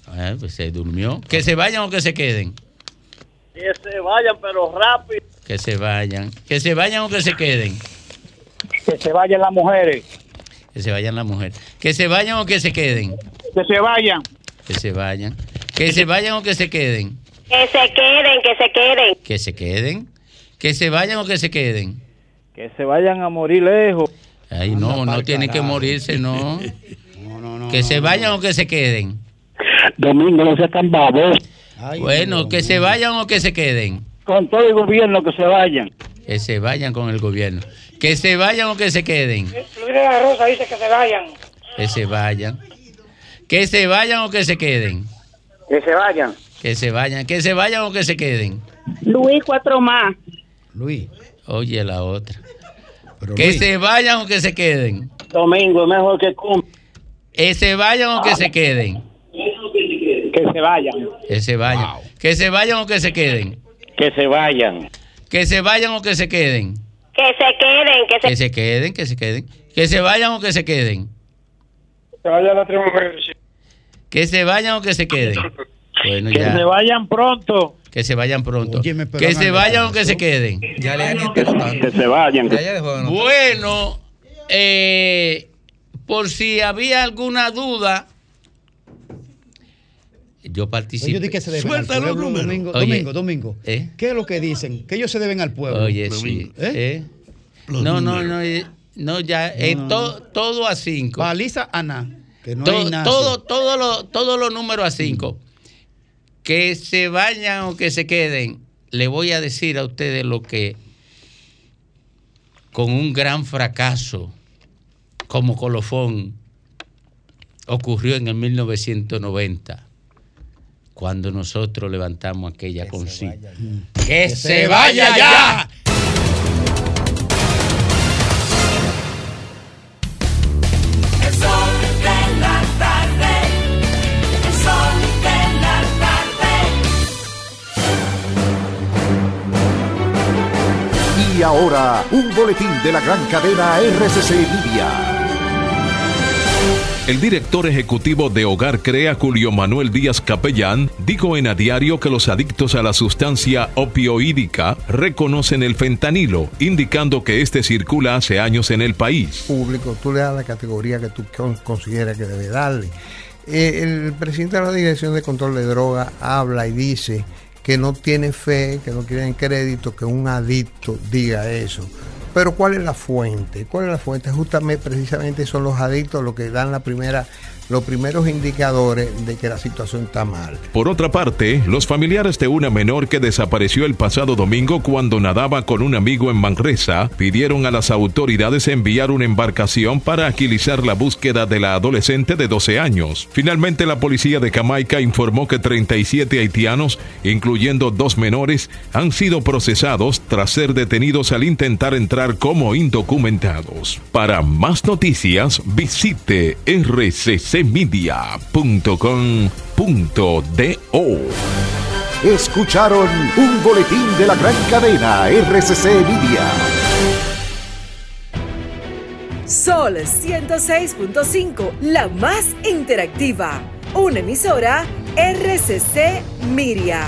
Ah, pues se durmió. Que se vayan o que se queden. Que se vayan, pero rápido. Que se vayan. Que se vayan o que se queden. Que se vayan las mujeres. Que se vayan las mujeres. Que se vayan o que se queden. Que se vayan. Que se vayan. Que se vayan o que se queden. Que se queden, que se queden. Que se queden. Que se vayan o que se queden. Que se vayan a morir lejos. Ay, no, no tienen que morirse, no. Que se vayan o que se queden. Domingo, no seas tan baboso. Bueno, que se vayan o que se queden. Con todo el gobierno que se vayan. Que se vayan con el gobierno. Que se vayan o que se queden. Luis de la Rosa dice que se vayan. Que se vayan. Que se vayan o que se queden. Que se vayan. Que se vayan. Que se vayan o que se queden. Luis, cuatro más. Luis. Oye la otra. que se vayan o que se queden. Domingo, es mejor que cumpla. Que se vayan o que se queden. Que se vayan. Que se vayan. Que se vayan o que se queden. Que se vayan. Que se vayan o que se queden. Que se queden, que se Que se queden, que se queden. Que se vayan o que se queden. Que se vayan o que se queden. Bueno, Que ya. se vayan pronto. Que se vayan pronto. Que se vayan o que se queden. Ya le han tanto. Que se vayan. Ya, ya. Bueno, eh, por si había alguna duda, yo participé. Ellos que se deben al Suelta los pueblo, números. Domingo, Oye, domingo, domingo. ¿eh? ¿Qué es lo que dicen? Que ellos se deben al pueblo. Oye, sí. ¿Eh? Los No, no, no, no, ya, eh, No, no, to- todo a cinco. Baliza Ana. Que no To- hay nada. todo, todo lo- todos los números a cinco. Que se vayan o que se queden, le voy a decir a ustedes lo que con un gran fracaso como colofón ocurrió en el 1990 cuando nosotros levantamos aquella consigna. ¡Que se vaya ya! Ahora, un boletín de la gran cadena RCC. El director ejecutivo de Hogar Crea, Julio Manuel Díaz Capellán, dijo en a diario que los adictos a la sustancia opioídica reconocen el fentanilo, indicando que este circula hace años en el país. público, tú le das la categoría que tú con- consideras que debe darle. Eh, el presidente de la Dirección de Control de Drogas habla y dice que no tiene fe, que no tiene crédito que un adicto diga eso. Pero ¿cuál es la fuente? ¿Cuál es la fuente? Justamente, precisamente son los adictos los que dan la primera, los primeros indicadores de que la situación está mal. Por otra parte, los familiares de una menor que desapareció el pasado domingo cuando nadaba con un amigo en Manresa pidieron a las autoridades enviar una embarcación para agilizar la búsqueda de la adolescente de 12 años. Finalmente, la policía de Jamaica informó que 37 haitianos, incluyendo dos menores, han sido procesados tras ser detenidos al intentar entrar como indocumentados. Para más noticias, visite rccmedia.com.do. Escucharon un boletín de la gran cadena RCC Media. Sol 106.5, la más interactiva. Una emisora RCC Miria.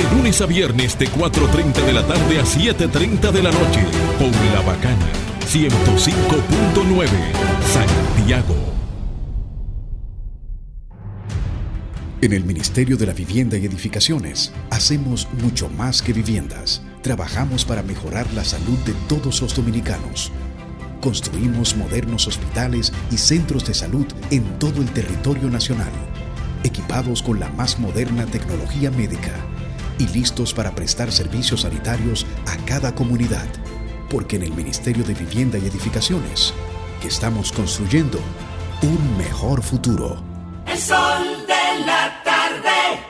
De lunes a viernes de 4.30 de la tarde a 7.30 de la noche. Por La Bacana. 105.9. Santiago. En el Ministerio de la Vivienda y Edificaciones hacemos mucho más que viviendas. Trabajamos para mejorar la salud de todos los dominicanos. Construimos modernos hospitales y centros de salud en todo el territorio nacional, equipados con la más moderna tecnología médica y listos para prestar servicios sanitarios a cada comunidad. Porque en el Ministerio de Vivienda y Edificaciones que estamos construyendo un mejor futuro. El sol de la tarde.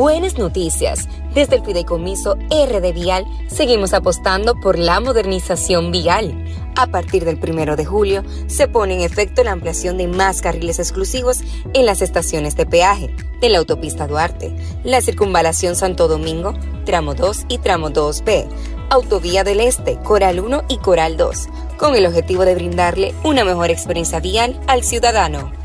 Buenas noticias. Desde el Fideicomiso RD Vial seguimos apostando por la modernización vial. A partir del primero de julio se pone en efecto la ampliación de más carriles exclusivos en las estaciones de peaje de la autopista Duarte, la circunvalación Santo Domingo, tramo 2 y tramo 2B, Autovía del Este, Coral 1 y Coral 2, con el objetivo de brindarle una mejor experiencia vial al ciudadano.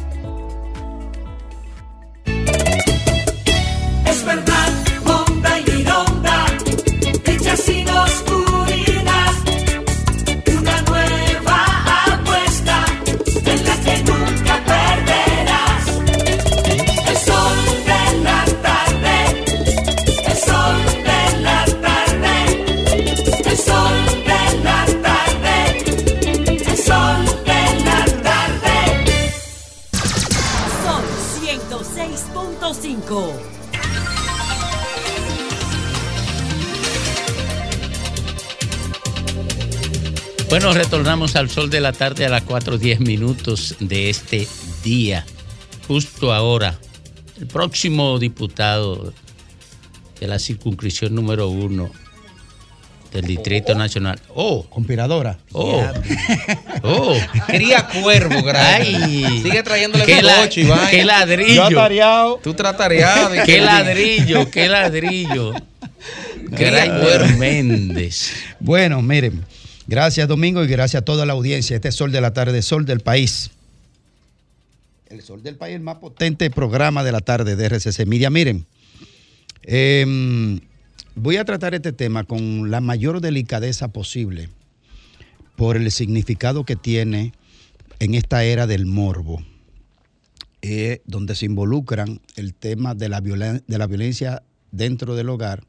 Bueno, retornamos al sol de la tarde a las 4.10 minutos de este día. Justo ahora, el próximo diputado de la circunscripción número uno del Distrito Nacional. Oh, Conspiradora. oh, oh. Cría cuervo, grande. Ay. Sigue trayéndole Qué la- bizcocho, Iván. qué ladrillo. Yo. Tú tratareado. Qué ladrillo, qué ladrillo. Gracias, Méndez. Bueno, miren, gracias Domingo y gracias a toda la audiencia. Este es Sol de la Tarde, Sol del País. El Sol del País, el más potente programa de la tarde de RCC. Miriam, miren, em, voy a tratar este tema con la mayor delicadeza posible por el significado que tiene en esta era del morbo, eh, donde se involucran el tema de la, violen- de la violencia dentro del hogar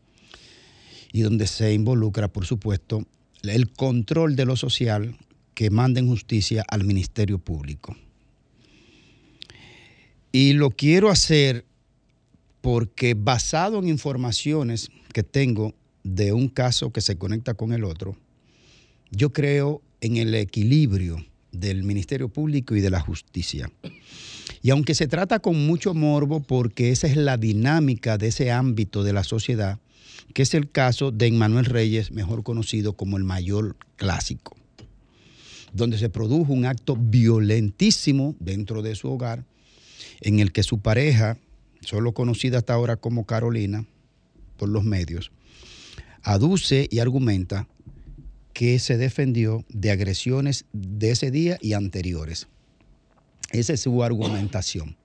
y donde se involucra, por supuesto, el control de lo social que manda en justicia al Ministerio Público. Y lo quiero hacer porque basado en informaciones que tengo de un caso que se conecta con el otro, yo creo en el equilibrio del Ministerio Público y de la justicia. Y aunque se trata con mucho morbo porque esa es la dinámica de ese ámbito de la sociedad, que es el caso de Emmanuel Reyes, mejor conocido como el mayor clásico, donde se produjo un acto violentísimo dentro de su hogar, en el que su pareja, solo conocida hasta ahora como Carolina por los medios, aduce y argumenta que se defendió de agresiones de ese día y anteriores. Esa es su argumentación.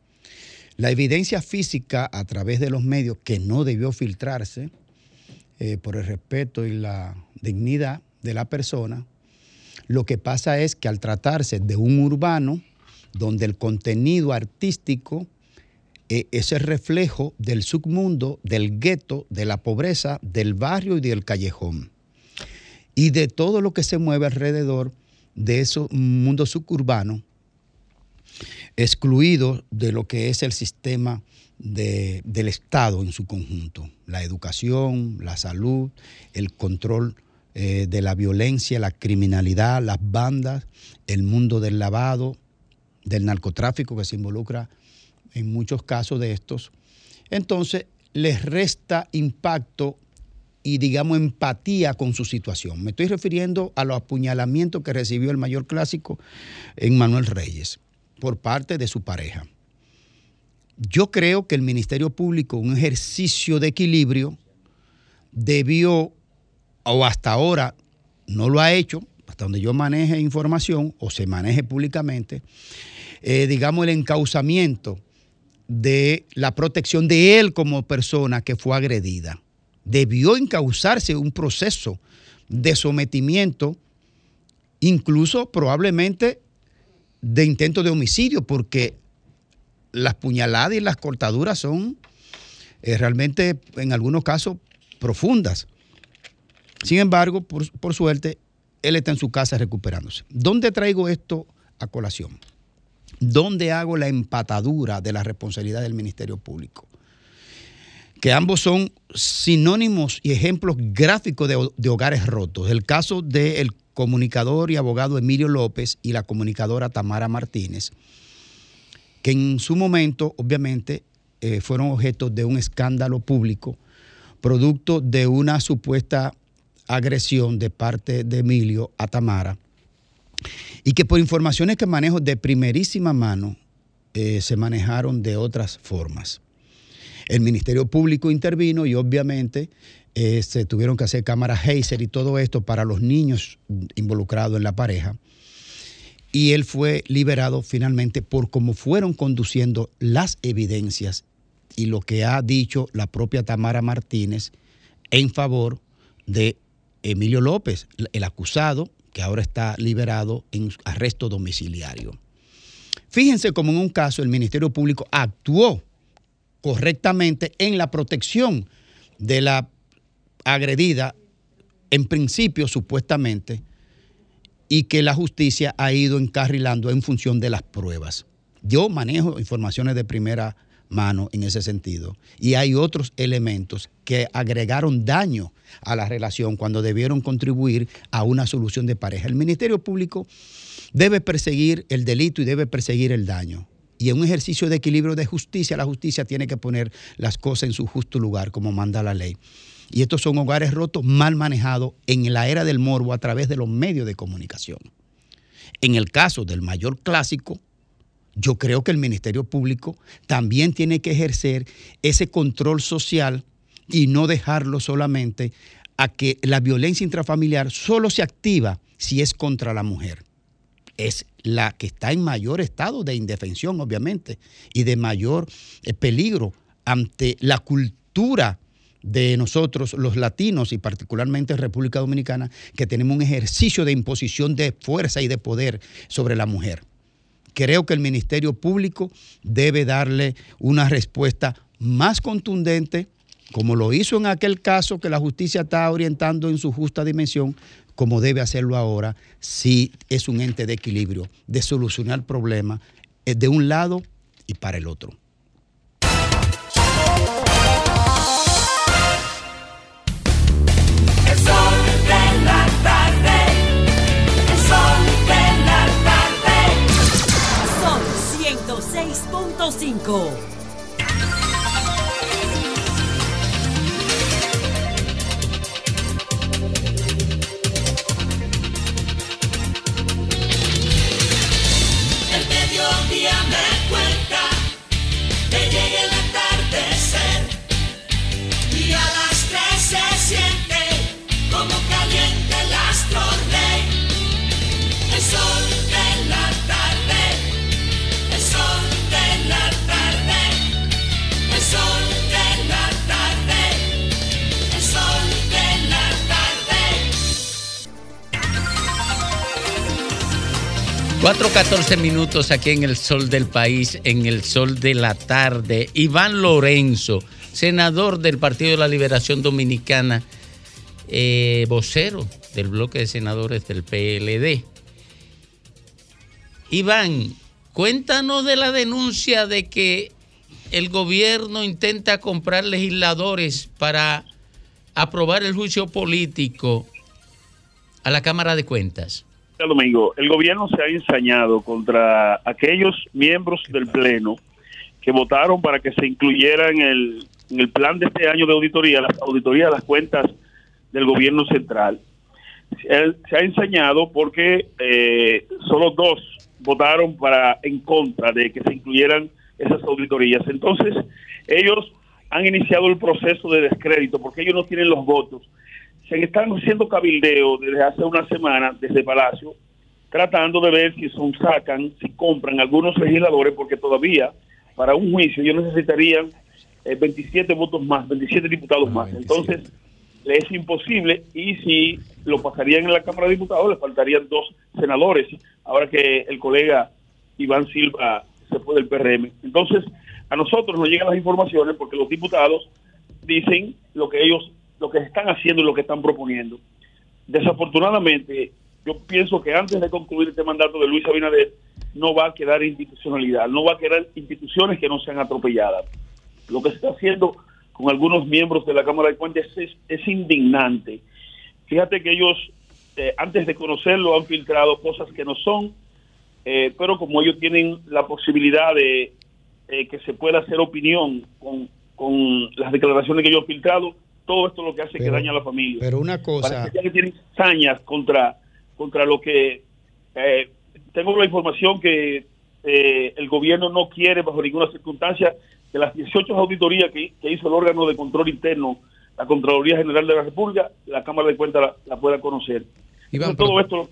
La evidencia física a través de los medios, que no debió filtrarse eh, por el respeto y la dignidad de la persona, lo que pasa es que al tratarse de un urbano, donde el contenido artístico eh, es el reflejo del submundo, del gueto, de la pobreza, del barrio y del callejón, y de todo lo que se mueve alrededor de ese mundo suburbano, excluidos de lo que es el sistema de- del Estado en su conjunto. La educación, la salud, el control eh, de la violencia, la criminalidad, las bandas, el mundo del lavado, del narcotráfico que se involucra en muchos casos de estos. Entonces, les resta impacto y, digamos, empatía con su situación. Me estoy refiriendo a los apuñalamientos que recibió el mayor clásico en Manuel Reyes por parte de su pareja. Yo creo que el Ministerio Público, un ejercicio de equilibrio, debió, o hasta ahora no lo ha hecho, hasta donde yo maneje información o se maneje públicamente, eh, digamos, el encauzamiento de la protección de él como persona que fue agredida. Debió encauzarse un proceso de sometimiento, incluso probablemente de intento de homicidio, porque las puñaladas y las cortaduras son eh, realmente en algunos casos profundas. Sin embargo, por, por suerte, él está en su casa recuperándose. ¿Dónde traigo esto a colación? ¿Dónde hago la empatadura de la responsabilidad del Ministerio Público? Que ambos son sinónimos y ejemplos gráficos de, de hogares rotos. El caso del comunicador y abogado Emilio López y la comunicadora Tamara Martínez, que en su momento, obviamente, eh, fueron objeto de un escándalo público, producto de una supuesta agresión de parte de Emilio a Tamara, y que por informaciones que manejo de primerísima mano, eh, se manejaron de otras formas. El Ministerio Público intervino y obviamente eh, se tuvieron que hacer cámaras Heiser y todo esto para los niños involucrados en la pareja. Y él fue liberado finalmente por cómo fueron conduciendo las evidencias y lo que ha dicho la propia Tamara Martínez en favor de Emilio López, el acusado que ahora está liberado en arresto domiciliario. Fíjense cómo en un caso el Ministerio Público actuó correctamente en la protección de la agredida, en principio supuestamente, y que la justicia ha ido encarrilando en función de las pruebas. Yo manejo informaciones de primera mano en ese sentido. Y hay otros elementos que agregaron daño a la relación cuando debieron contribuir a una solución de pareja. El Ministerio Público debe perseguir el delito y debe perseguir el daño. Y en un ejercicio de equilibrio de justicia, la justicia tiene que poner las cosas en su justo lugar, como manda la ley. Y estos son hogares rotos mal manejados en la era del morbo a través de los medios de comunicación. En el caso del mayor clásico, yo creo que el Ministerio Público también tiene que ejercer ese control social y no dejarlo solamente a que la violencia intrafamiliar solo se activa si es contra la mujer. Es la que está en mayor estado de indefensión, obviamente, y de mayor eh, peligro ante la cultura de nosotros los latinos y particularmente en República Dominicana, que tenemos un ejercicio de imposición de fuerza y de poder sobre la mujer creo que el Ministerio Público debe darle una respuesta más contundente, como lo hizo en aquel caso que la justicia está orientando en su justa dimensión, como debe hacerlo ahora, si es un ente de equilibrio, de solucionar problemas eh, de un lado y para el otro. 5 4.14 minutos aquí en el sol del país, en el sol de la tarde. Iván Lorenzo, senador del Partido de la Liberación Dominicana, eh, vocero del bloque de senadores del PLD. Iván, Cuéntanos de la denuncia de que el gobierno intenta comprar legisladores para aprobar el juicio político a la Cámara de Cuentas. Domingo, el gobierno se ha ensañado contra aquellos miembros del Pleno que votaron para que se incluyera en el, plan de este año de auditoría, la auditoría de las cuentas del gobierno central. Se, se ha ensañado porque eh, solo dos votaron para en contra de que se incluyeran esas auditorías. Entonces, ellos han iniciado el proceso de descrédito porque ellos no tienen los votos. Se están haciendo cabildeo desde hace una semana desde Palacio, tratando de ver si son sacan, si compran algunos legisladores, porque todavía para un juicio ellos necesitarían eh, 27 votos más, 27 diputados más. Entonces, le es imposible y si lo pasarían en la Cámara de Diputados le faltarían dos senadores, ahora que el colega Iván Silva se fue del PRM. Entonces, a nosotros nos llegan las informaciones porque los diputados dicen lo que ellos, lo que están haciendo y lo que están proponiendo. Desafortunadamente, yo pienso que antes de concluir este mandato de Luis Abinader, no va a quedar institucionalidad, no va a quedar instituciones que no sean atropelladas. Lo que se está haciendo con algunos miembros de la Cámara de Cuentas es, indignante. Fíjate que ellos, eh, antes de conocerlo, han filtrado cosas que no son, eh, pero como ellos tienen la posibilidad de eh, que se pueda hacer opinión con las declaraciones que ellos han filtrado, todo esto lo que hace es que Pero- daña a la familia. Pero una cosa, Parece que tienen sañas contra, contra lo que... eh, tengo la información que eh, el gobierno no quiere bajo ninguna circunstancia que las 18 auditorías que, que hizo el órgano de control interno, la Contraloría General de la República, la Cámara de Cuentas la, la pueda conocer. Iván, todo esto...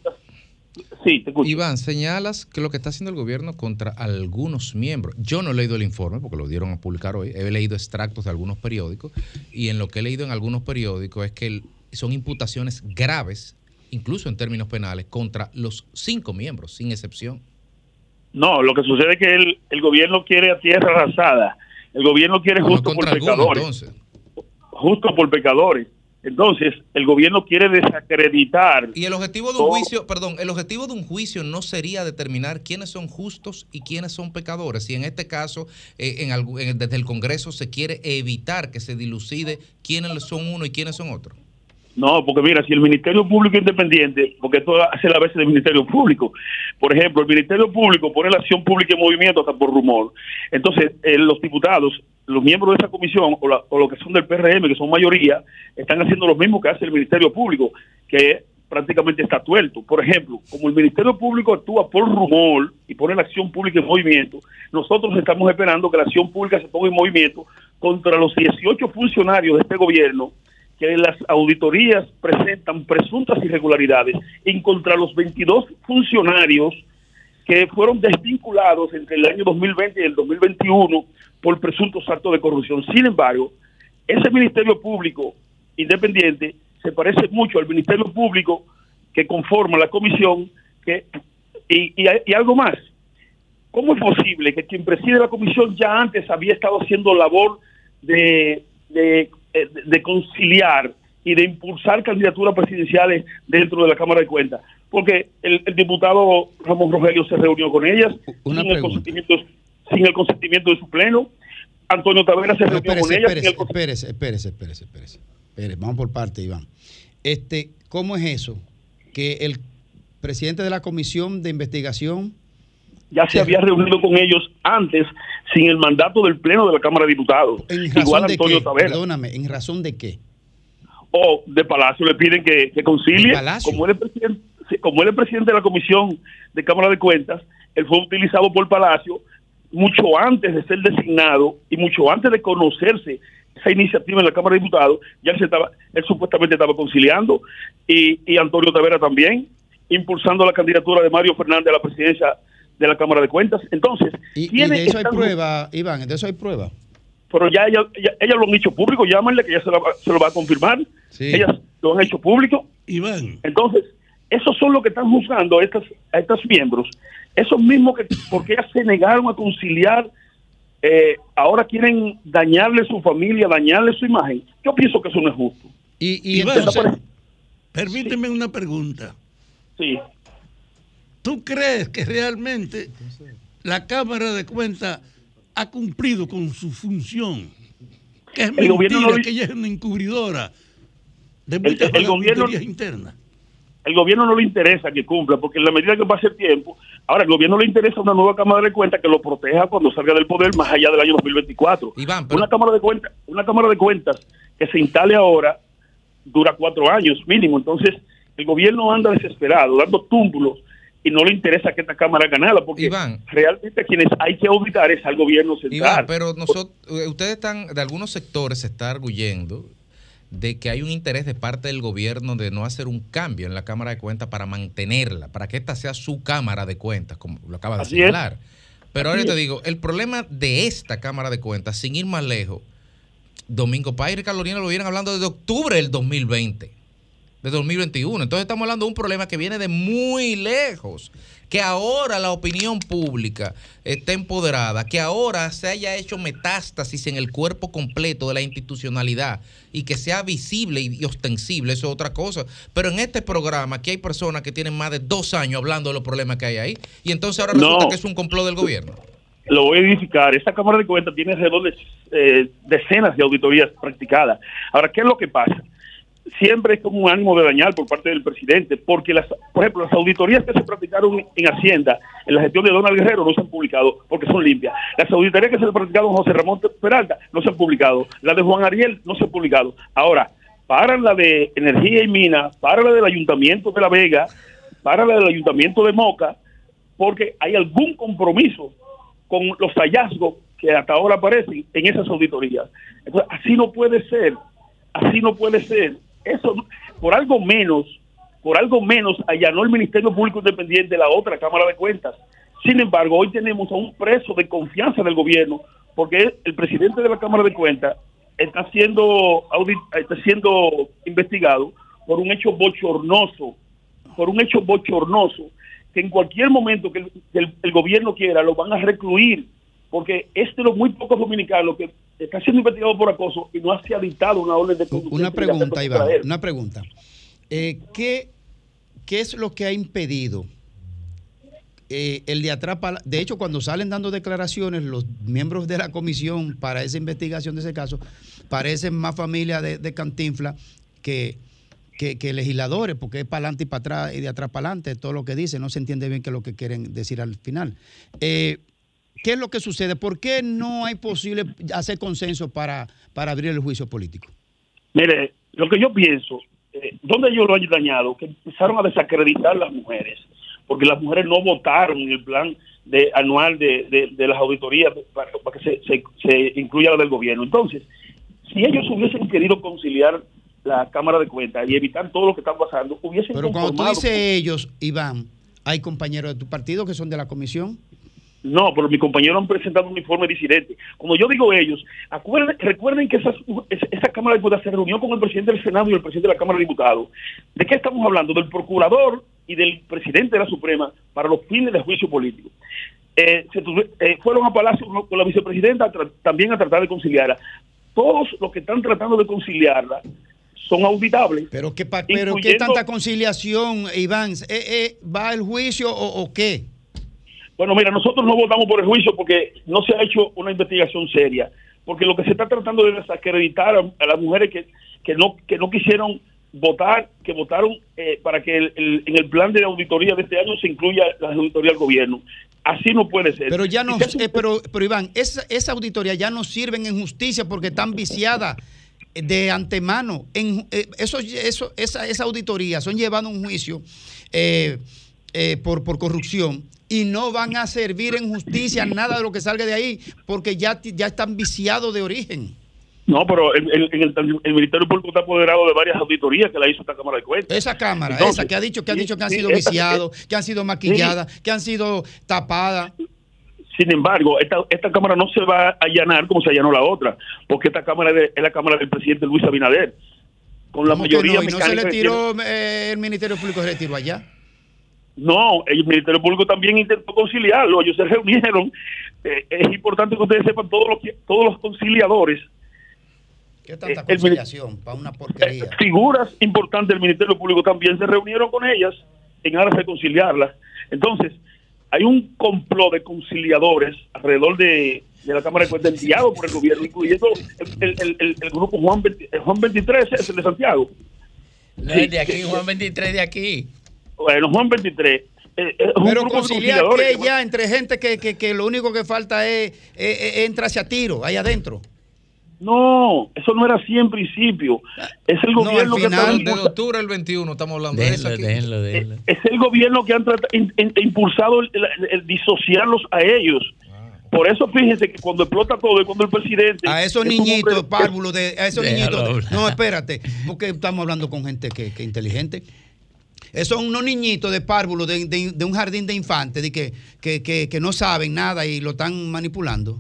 Sí, te escucho. Iván, señalas que lo que está haciendo el gobierno contra algunos miembros. Yo no he leído el informe porque lo dieron a publicar hoy. He leído extractos de algunos periódicos y en lo que he leído en algunos periódicos es que son imputaciones graves, incluso en términos penales, contra los cinco miembros, sin excepción. No, lo que sucede es que el, el gobierno quiere a tierra arrasada. El gobierno quiere Bueno, justo por algunos, pecadores. entonces. Justo por pecadores. Entonces, el gobierno quiere desacreditar. Y el objetivo de un todo- juicio, perdón, el objetivo de un juicio no sería determinar quiénes son justos y quiénes son pecadores. Si en este caso, eh, en en- desde el Congreso se quiere evitar que se dilucide quiénes son uno y quiénes son otros. No, porque mira, si el Ministerio Público Independiente, porque esto hace la vez del Ministerio Público, por ejemplo, el Ministerio Público pone la acción pública en movimiento hasta por rumor. Entonces, eh, los diputados, los miembros de esa comisión, o, la- o los que son del PRM, que son mayoría, están haciendo lo mismo que hace el Ministerio Público, que prácticamente está tuerto. Por ejemplo, como el Ministerio Público actúa por rumor y pone la acción pública en movimiento, nosotros estamos esperando que la acción pública se ponga en movimiento contra los 18 funcionarios de este gobierno que las auditorías presentan presuntas irregularidades y contra los 22 funcionarios que fueron desvinculados entre el año 2020 y el 2021 por presuntos actos de corrupción. Sin embargo, ese Ministerio Público independiente se parece mucho al Ministerio Público que conforma la comisión que, y, y- algo más. ¿Cómo es posible que quien preside la comisión ya antes había estado haciendo labor de, de, de conciliar y de impulsar candidaturas presidenciales dentro de la Cámara de Cuentas? Porque el, el diputado Ramón Rogelio se reunió con ellas Una sin el, consentimiento, sin el consentimiento de su pleno. Antonio Tavera se reunió Espérese, con ellas. espérese, el espérese, espérese, espérese, espérese. Espérese, Vamos por parte, Iván. Este, ¿Cómo es eso? Que el presidente de la comisión de investigación ya se había reunido con ellos antes sin el mandato del Pleno de la Cámara de Diputados. ¿En razón Igual Antonio? Tavera. Perdóname, ¿en razón de qué? O de Palacio le piden que, que concilie. Como él, es presidente, como él es presidente de la Comisión de Cámara de Cuentas, él fue utilizado por Palacio mucho antes de ser designado y mucho antes de conocerse esa iniciativa en la Cámara de Diputados, ya él, se estaba, él supuestamente estaba conciliando y, y Antonio Tavera también, impulsando la candidatura de Mario Fernández a la presidencia de la Cámara de Cuentas. Entonces, Y, y ¿quiénes de eso hay prueba, Iván, de eso hay prueba. pero ya ella, ella- ellas lo han hecho público, llámenle que ya se, la va- se lo va a confirmar. Ellas lo han hecho público. Iván. Entonces, esos son los que están juzgando a estas, a estos miembros. Esos mismos que, porque ellas se negaron a conciliar, eh, ahora quieren dañarle su familia, dañarle su imagen. Yo pienso que eso no es justo. Y, Iván, entonces- permíteme una pregunta. Sí. ¿Tú crees que realmente la Cámara de Cuentas ha cumplido con su función. Que es El mentira, gobierno no- que ella es una encubridora de El- muchas el gobierno- internas. El gobierno no le interesa que cumpla, porque en la medida que pase el tiempo, ahora el gobierno le interesa una nueva Cámara de Cuentas que lo proteja cuando salga del poder más allá del año 2024. Una Cámara de Cuentas, una Cámara de Cuentas que se instale ahora dura cuatro años mínimo, entonces el gobierno anda desesperado, dando túmbulos y no le interesa que esta Cámara ganara, porque realmente quienes hay que auditar es al gobierno central. Iván, pero nosotros, ustedes están, de algunos sectores se está arguyendo de que hay un interés de parte del gobierno de no hacer un cambio en la Cámara de Cuentas para mantenerla, para que esta sea su Cámara de Cuentas, como lo acaba de Así es. señalar. Pero ahora te es. digo, el problema de esta Cámara de Cuentas, sin ir más lejos, Domingo Páez y Carolina lo vienen hablando desde octubre del 2020, de 2021. Entonces estamos hablando de un problema que viene de muy lejos, que ahora la opinión pública está empoderada, que ahora se haya hecho metástasis en el cuerpo completo de la institucionalidad y que sea visible y ostensible, eso es otra cosa. Pero en este programa aquí hay personas que tienen más de dos años hablando de los problemas que hay ahí y entonces ahora resulta No. que es un complot del gobierno. lo voy a edificar. Esta Cámara de Cuentas tiene alrededor de eh, decenas de auditorías practicadas. Ahora, ¿qué es lo que pasa? Siempre es como un ánimo de dañar por parte del presidente, porque, las, por ejemplo, las auditorías que se practicaron en Hacienda, en la gestión de Donald Guerrero, no se han publicado porque son limpias. Las auditorías que se practicaron José Ramón Peralta no se han publicado. La de Juan Ariel no se han publicado. Ahora, para la de Energía y Mina, para la del Ayuntamiento de La Vega, para la del Ayuntamiento de Moca, porque hay algún compromiso con los hallazgos que hasta ahora aparecen en esas auditorías. Entonces, así no puede ser, así no puede ser. Eso, por algo menos, por algo menos allanó el Ministerio Público Independiente la otra Cámara de Cuentas. Sin embargo, hoy tenemos a un preso de confianza del gobierno, porque el presidente de la Cámara de Cuentas está siendo, está siendo investigado por un hecho bochornoso, por un hecho bochornoso, que en cualquier momento que el, el- el gobierno quiera lo van a recluir, porque es de los muy pocos dominicanos que está siendo investigado por acoso y no se ha dictado una orden de conducción. Una pregunta, Iván, una pregunta. Eh, ¿qué, ¿Qué es lo que ha impedido eh, el de atrás? para- De hecho, cuando salen dando declaraciones los miembros de la comisión para esa investigación de ese caso, parecen más familia de, de Cantinfla que, que, que legisladores, porque es para adelante y para atrás y de atrás para adelante, todo lo que dicen, no se entiende bien qué es lo que quieren decir al final. Eh, ¿Qué es lo que sucede? ¿Por qué no hay posible hacer consenso para, para abrir el juicio político? Mire, lo que yo pienso, eh, ¿dónde ellos lo han dañado? Que empezaron a desacreditar las mujeres, porque las mujeres no votaron en el plan de anual de, de- de las auditorías para, para que se, se- se incluya la del gobierno. Entonces, si ellos hubiesen querido conciliar la Cámara de Cuentas y evitar todo lo que está pasando, hubiesen Pero cuando tú dices ellos, Iván, hay compañeros de tu partido que son de la comisión. No, pero mis compañeros han presentado un informe disidente. Como yo digo ellos, acuerden- recuerden que esas- esa, Cámara de Diputados se reunió con el presidente del Senado y el presidente de la Cámara de Diputados. ¿De qué estamos hablando? Del procurador y del presidente de la Suprema para los fines de juicio político. Eh, se eh, fueron a Palacio con la vicepresidenta también a tratar de conciliarla. Todos los que están tratando de conciliarla son auditables. Pero qué, pero qué tanta conciliación, Iván. Eh, eh, ¿Va el juicio o, o qué? Bueno, mira, nosotros no votamos por el juicio porque no se ha hecho una investigación seria, porque lo que se está tratando de desacreditar a, a las mujeres que, que no que no quisieron votar, que votaron eh, para que el- el- en el plan de auditoría de este año se incluya la auditoría al gobierno. Así no puede ser. Pero ya no, eh, pero, pero Iván, esa, esa auditoría ya no sirven en justicia porque están viciadas de antemano. En, eh, eso, eso, esa, esa auditoría son llevadas a un juicio eh, eh, por, por corrupción y no van a servir en justicia nada de lo que salga de ahí porque ya, ya están viciados de origen. No, pero el, el- en el- el Ministerio Público está apoderado de varias auditorías que la hizo esta Cámara de Cuentas. Esa cámara, Entonces, esa que ha dicho que sí, dicho que han sido esa- viciados, que han sido maquilladas, que han sido tapadas. Sin embargo, esta, esta Cámara no se va a allanar como se allanó la otra, porque esta Cámara de- es la Cámara del presidente Luis Abinader. Con la ¿Cómo que mayoría no? ¿Y no se le tiró eh, el Ministerio Público, se le tiró allá? No, el Ministerio Público también intentó conciliarlo, ellos se reunieron. Eh, es importante que ustedes sepan, todos los, que- todos los conciliadores, ¿Qué tanta Eh, conciliación para una porquería? figuras importantes del Ministerio Público también se reunieron con ellas en aras de conciliarlas. Entonces, hay un complot de conciliadores alrededor de, de la Cámara de Cuentas enviado por el gobierno, incluyendo el, el- el- el grupo Juan, 20 el Juan 23, es el de Santiago. No es de aquí, Juan 23 de aquí. Bueno, Juan 23. eh, un Pero conciliar que ya entre gente que, que, que lo único que falta es, es- es entrarse a tiro ahí adentro. No, eso no era así en principio. Es el No, gobierno al que final de octubre del 21 estamos hablando de eso aquí. Déjenlo, déjenlo. es el gobierno que han tratado, in- in- impulsado el, el- el disociarlos a ellos. Por eso fíjense que cuando explota todo es cuando el presidente A esos es niñitos, hombre- párvulos, de, a esos Déjalo niñitos. hablar. No, espérate, porque estamos hablando con gente que, que inteligente. Esos son unos niñitos de párvulos de, de- de un jardín de infantes de que, que, que, que no saben nada y lo están manipulando.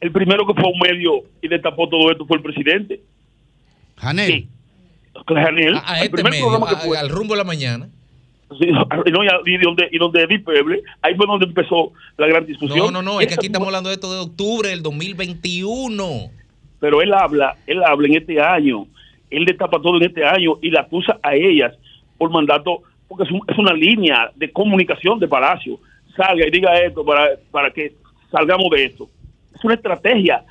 El primero que fue a un medio y destapó todo esto fue el presidente. Janel. Janel, A, a el este primer medio, programa que a- fue. al rumbo de la mañana. Sí, y, no, y donde, y donde Edith Peble, ahí fue donde empezó la gran discusión. No, no, no, es que aquí estamos hablando de esto de octubre del 2021. Pero él habla, él habla en este año, él destapa todo en este año y la acusa a ellas por mandato, porque es, un- es una línea de comunicación de Palacio. Salga y diga esto para, para que salgamos de esto. Es una estrategia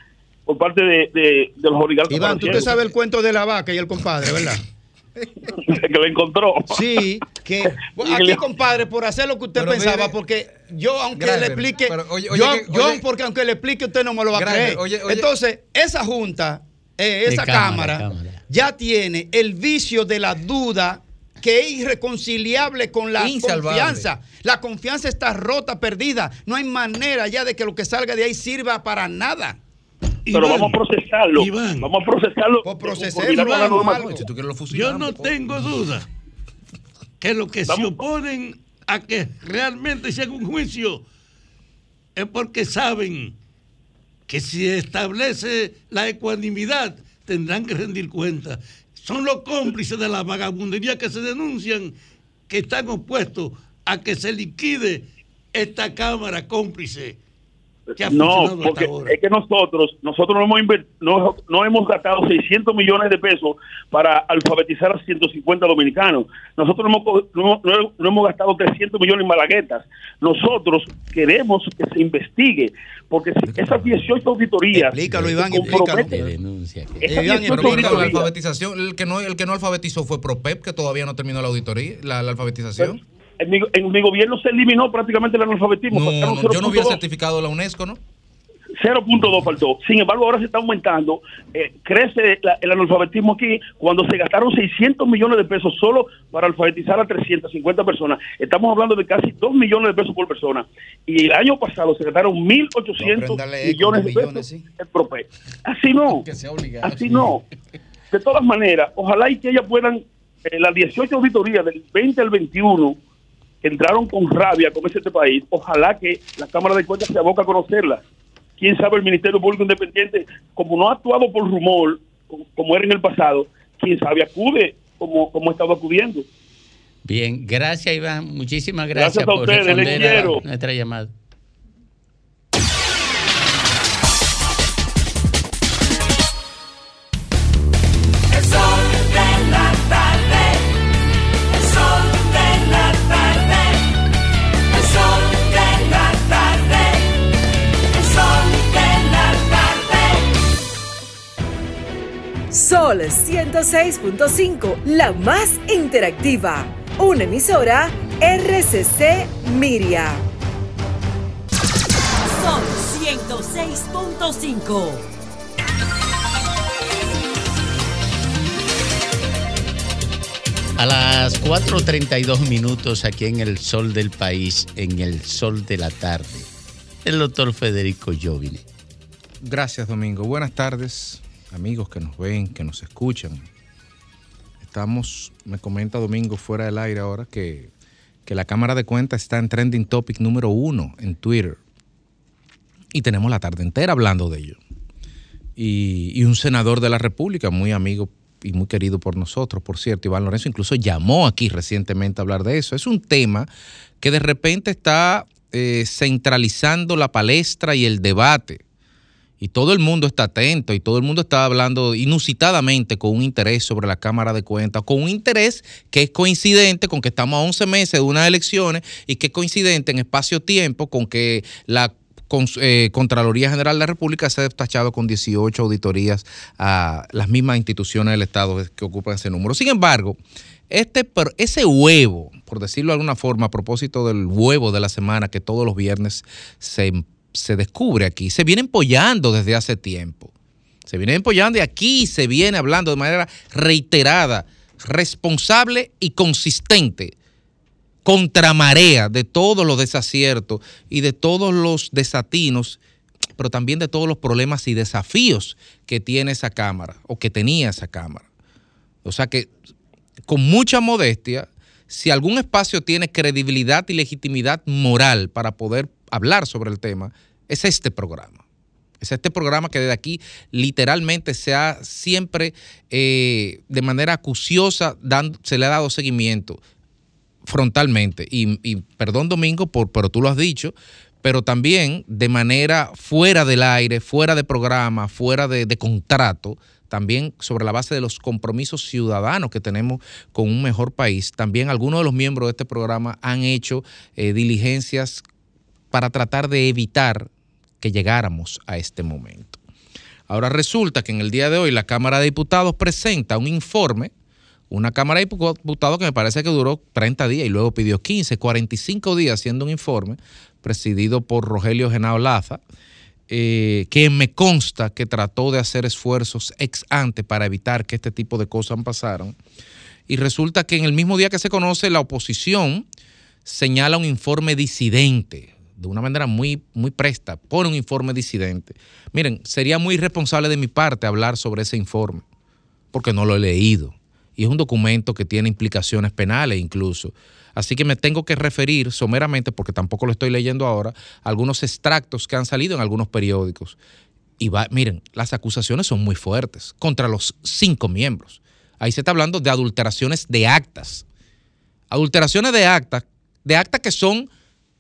por parte de, de, de los oligarcas. Iván, tú te sabes el cuento de la vaca y el compadre, ¿verdad? que lo encontró. Sí, que aquí, compadre, por hacer lo que usted Pero pensaba, mire- porque yo, aunque le explique, pero oye- oye yo, que- yo, oye- porque aunque le explique, usted no me lo va a creer. oye- oye- Entonces, esa junta, eh, esa cámara, cámara, ya tiene el vicio de la duda que es irreconciliable con la Insalvable. confianza. La confianza está rota, perdida. No hay manera ya de que lo que salga de ahí sirva para nada. Pero vamos a procesarlo. Vamos a procesarlo. Pues algo. Yo no tengo duda que lo que se oponen a que realmente se haga un juicio es porque saben que si establece la ecuanimidad tendrán que rendir cuenta. Son los cómplices de la vagabundería que se denuncian que están opuestos a que se liquide esta Cámara cómplice No, porque es que nosotros nosotros no hemos, no, no hemos gastado 600 millones de pesos para alfabetizar a 150 dominicanos. Nosotros no hemos, no, hemos gastado 300 millones en malaguetas. Nosotros queremos que se investigue, porque si esas 18 auditorías... Explícalo, Iván, se comprometen- denuncia. Esas Iván, 18 pero mira, la auditorías- alfabetización, el que no, el que no alfabetizó fue ProPEP, que todavía no terminó la auditoría, la, la alfabetización. En mi, en mi gobierno se eliminó prácticamente el analfabetismo. No, Faltaron no, yo no 0.2. certificado la UNESCO, ¿no? 0.2 faltó. Sin embargo, ahora se está aumentando. eh, crece la- el analfabetismo aquí cuando se gastaron 600 millones de pesos solo para alfabetizar a 350 personas. Estamos hablando de casi 2 millones de pesos por persona. Y el año pasado se gastaron 1.800 Apréndale eco, millones de millones, pesos sí. en PROPE. Así no. Así no. De todas maneras, ojalá y que ellas puedan, eh, las 18 auditorías del 20 al 21, que entraron con rabia con este país, ojalá que la Cámara de Cuentas se aboca a conocerlas. Quién sabe el Ministerio Público Independiente, como no ha actuado por rumor, como, como era en el pasado, quién sabe acude como, como ha estado acudiendo. Bien, gracias Iván, muchísimas gracias, Gracias a por ustedes, les responder a quiero. nuestra llamada. Sol 106.5, la más interactiva. Una emisora RCC Miria. Sol 106.5. A las 4.32 minutos aquí en el sol del país, en el sol de la tarde, el doctor Federico Jovine. Gracias, Domingo. Buenas tardes, amigos que nos ven, que nos escuchan. Estamos, me comenta Domingo fuera del aire ahora que, que la Cámara de Cuentas está en trending topic número uno en Twitter. Y tenemos la tarde entera hablando de ello. Y, un senador de la República, muy amigo y muy querido por nosotros, por cierto, Iván Lorenzo, incluso llamó aquí recientemente a hablar de eso. Es un tema que de repente está eh, centralizando la palestra y el debate. Y todo el mundo está atento y todo el mundo está hablando inusitadamente con un interés sobre la Cámara de Cuentas, con un interés que es coincidente con que estamos a 11 meses de unas elecciones y que es coincidente en espacio-tiempo con que la eh, Contraloría General de la República se ha destachado con 18 auditorías a las mismas instituciones del Estado que ocupan ese número. Sin embargo, este, ese huevo, por decirlo de alguna forma, a propósito del huevo de la semana que todos los viernes se, se descubre aquí, se viene empollando desde hace tiempo. Se viene empollando y aquí se viene hablando de manera reiterada, responsable y consistente contramarea de todos los desaciertos y de todos los desatinos, pero también de todos los problemas y desafíos que tiene esa Cámara o que tenía esa Cámara. O sea que con mucha modestia, si algún espacio tiene credibilidad y legitimidad moral para poder hablar sobre el tema, es este programa. Es este programa que desde aquí literalmente se ha siempre eh, de manera acuciosa dando- se le ha dado seguimiento frontalmente. Y, perdón Domingo, por, pero tú lo has dicho, pero también de manera fuera del aire, fuera de programa, fuera de, de contrato, también sobre la base de los compromisos ciudadanos que tenemos con un mejor país. También algunos de los miembros de este programa han hecho eh, diligencias para tratar de evitar que llegáramos a este momento. Ahora resulta que en el día de hoy la Cámara de Diputados presenta un informe, una Cámara de Diputados que me parece que duró 30 días y luego pidió 15, 45 días haciendo un informe presidido por Rogelio Genao Laza, eh, que me consta que trató de hacer esfuerzos ex ante para evitar que este tipo de cosas pasaran. Y resulta que en el mismo día que se conoce, la oposición señala un informe disidente, de una manera muy, muy presta, pone un informe disidente. Miren, sería muy irresponsable de mi parte hablar sobre ese informe, porque no lo he leído. Y es un documento que tiene implicaciones penales incluso. Así que me tengo que referir someramente, porque tampoco lo estoy leyendo ahora, a algunos extractos que han salido en algunos periódicos. Y miren, las acusaciones son muy fuertes contra los cinco miembros. Ahí se está hablando de adulteraciones de actas. Adulteraciones de actas, de actas que son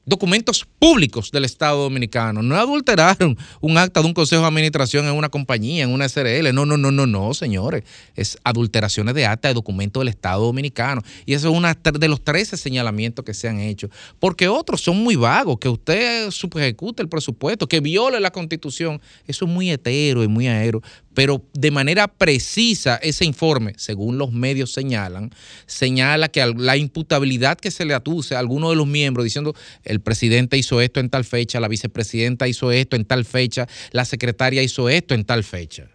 documentos públicos del Estado Dominicano. No adulteraron un acta de un consejo de administración en una compañía, en una SRL. No, no, no, no, no, señores. Es adulteraciones de acta de documentos del Estado Dominicano. Y eso es uno de los 13 señalamientos que se han hecho. Porque otros son muy vagos, que usted subejecute el presupuesto, que viole la constitución. Eso es muy hetero y muy aero. Pero de manera precisa ese informe, según los medios señalan, señala que la imputabilidad que se le atuse a alguno de los miembros diciendo el presidente hizo esto en tal fecha, la vicepresidenta hizo esto en tal fecha, la secretaria hizo esto en tal fecha.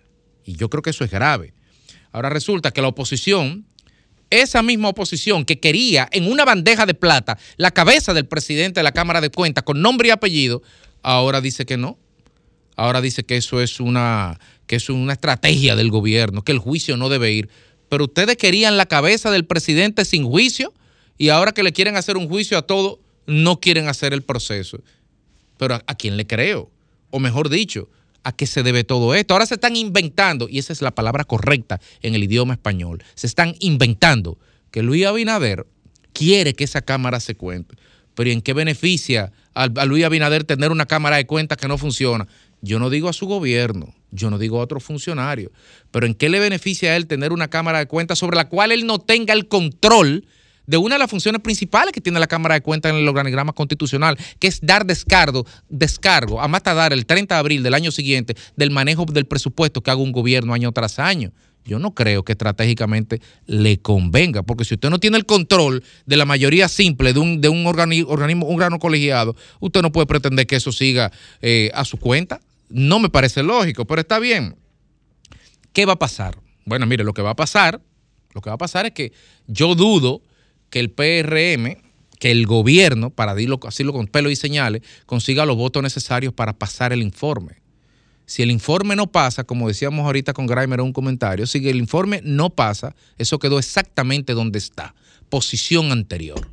Y yo creo que eso es grave. Ahora resulta que la oposición, esa misma oposición que quería en una bandeja de plata la cabeza del presidente de la Cámara de Cuentas con nombre y apellido, ahora dice que no. Ahora dice que eso es una, que es una estrategia del gobierno, que el juicio no debe ir. Pero ustedes querían la cabeza del presidente sin juicio y ahora que le quieren hacer un juicio a todo, no quieren hacer el proceso. Pero ¿a, quién le creo? O mejor dicho, ¿a qué se debe todo esto? Ahora se están inventando, y esa es la palabra correcta en el idioma español, se están inventando que Luis Abinader quiere que esa cámara se cuente. Pero ¿y en qué beneficia a, a Luis Abinader tener una cámara de cuentas que no funciona? Yo no digo a su gobierno, yo no digo a otro funcionario, pero ¿en qué le beneficia a él tener una cámara de cuentas sobre la cual él no tenga el control de una de las funciones principales que tiene la Cámara de Cuentas en el organigrama constitucional, que es dar descargo, descargo a más tardar el 30 de abril del año siguiente del manejo del presupuesto que haga un gobierno año tras año. Yo no creo que estratégicamente le convenga, porque si usted no tiene el control de la mayoría simple de un, organismo, un grano colegiado, usted no puede pretender que eso siga eh, a su cuenta. No me parece lógico, pero está bien. ¿Qué va a pasar? Bueno, mire, lo que va a pasar, lo que va a pasar es que yo dudo que el PRM, que el gobierno, para decirlo, decirlo con pelo y señales, consiga los votos necesarios para pasar el informe. Si el informe no pasa, como decíamos ahorita con Grimer en un comentario, si el informe no pasa, eso quedó exactamente donde está, posición anterior.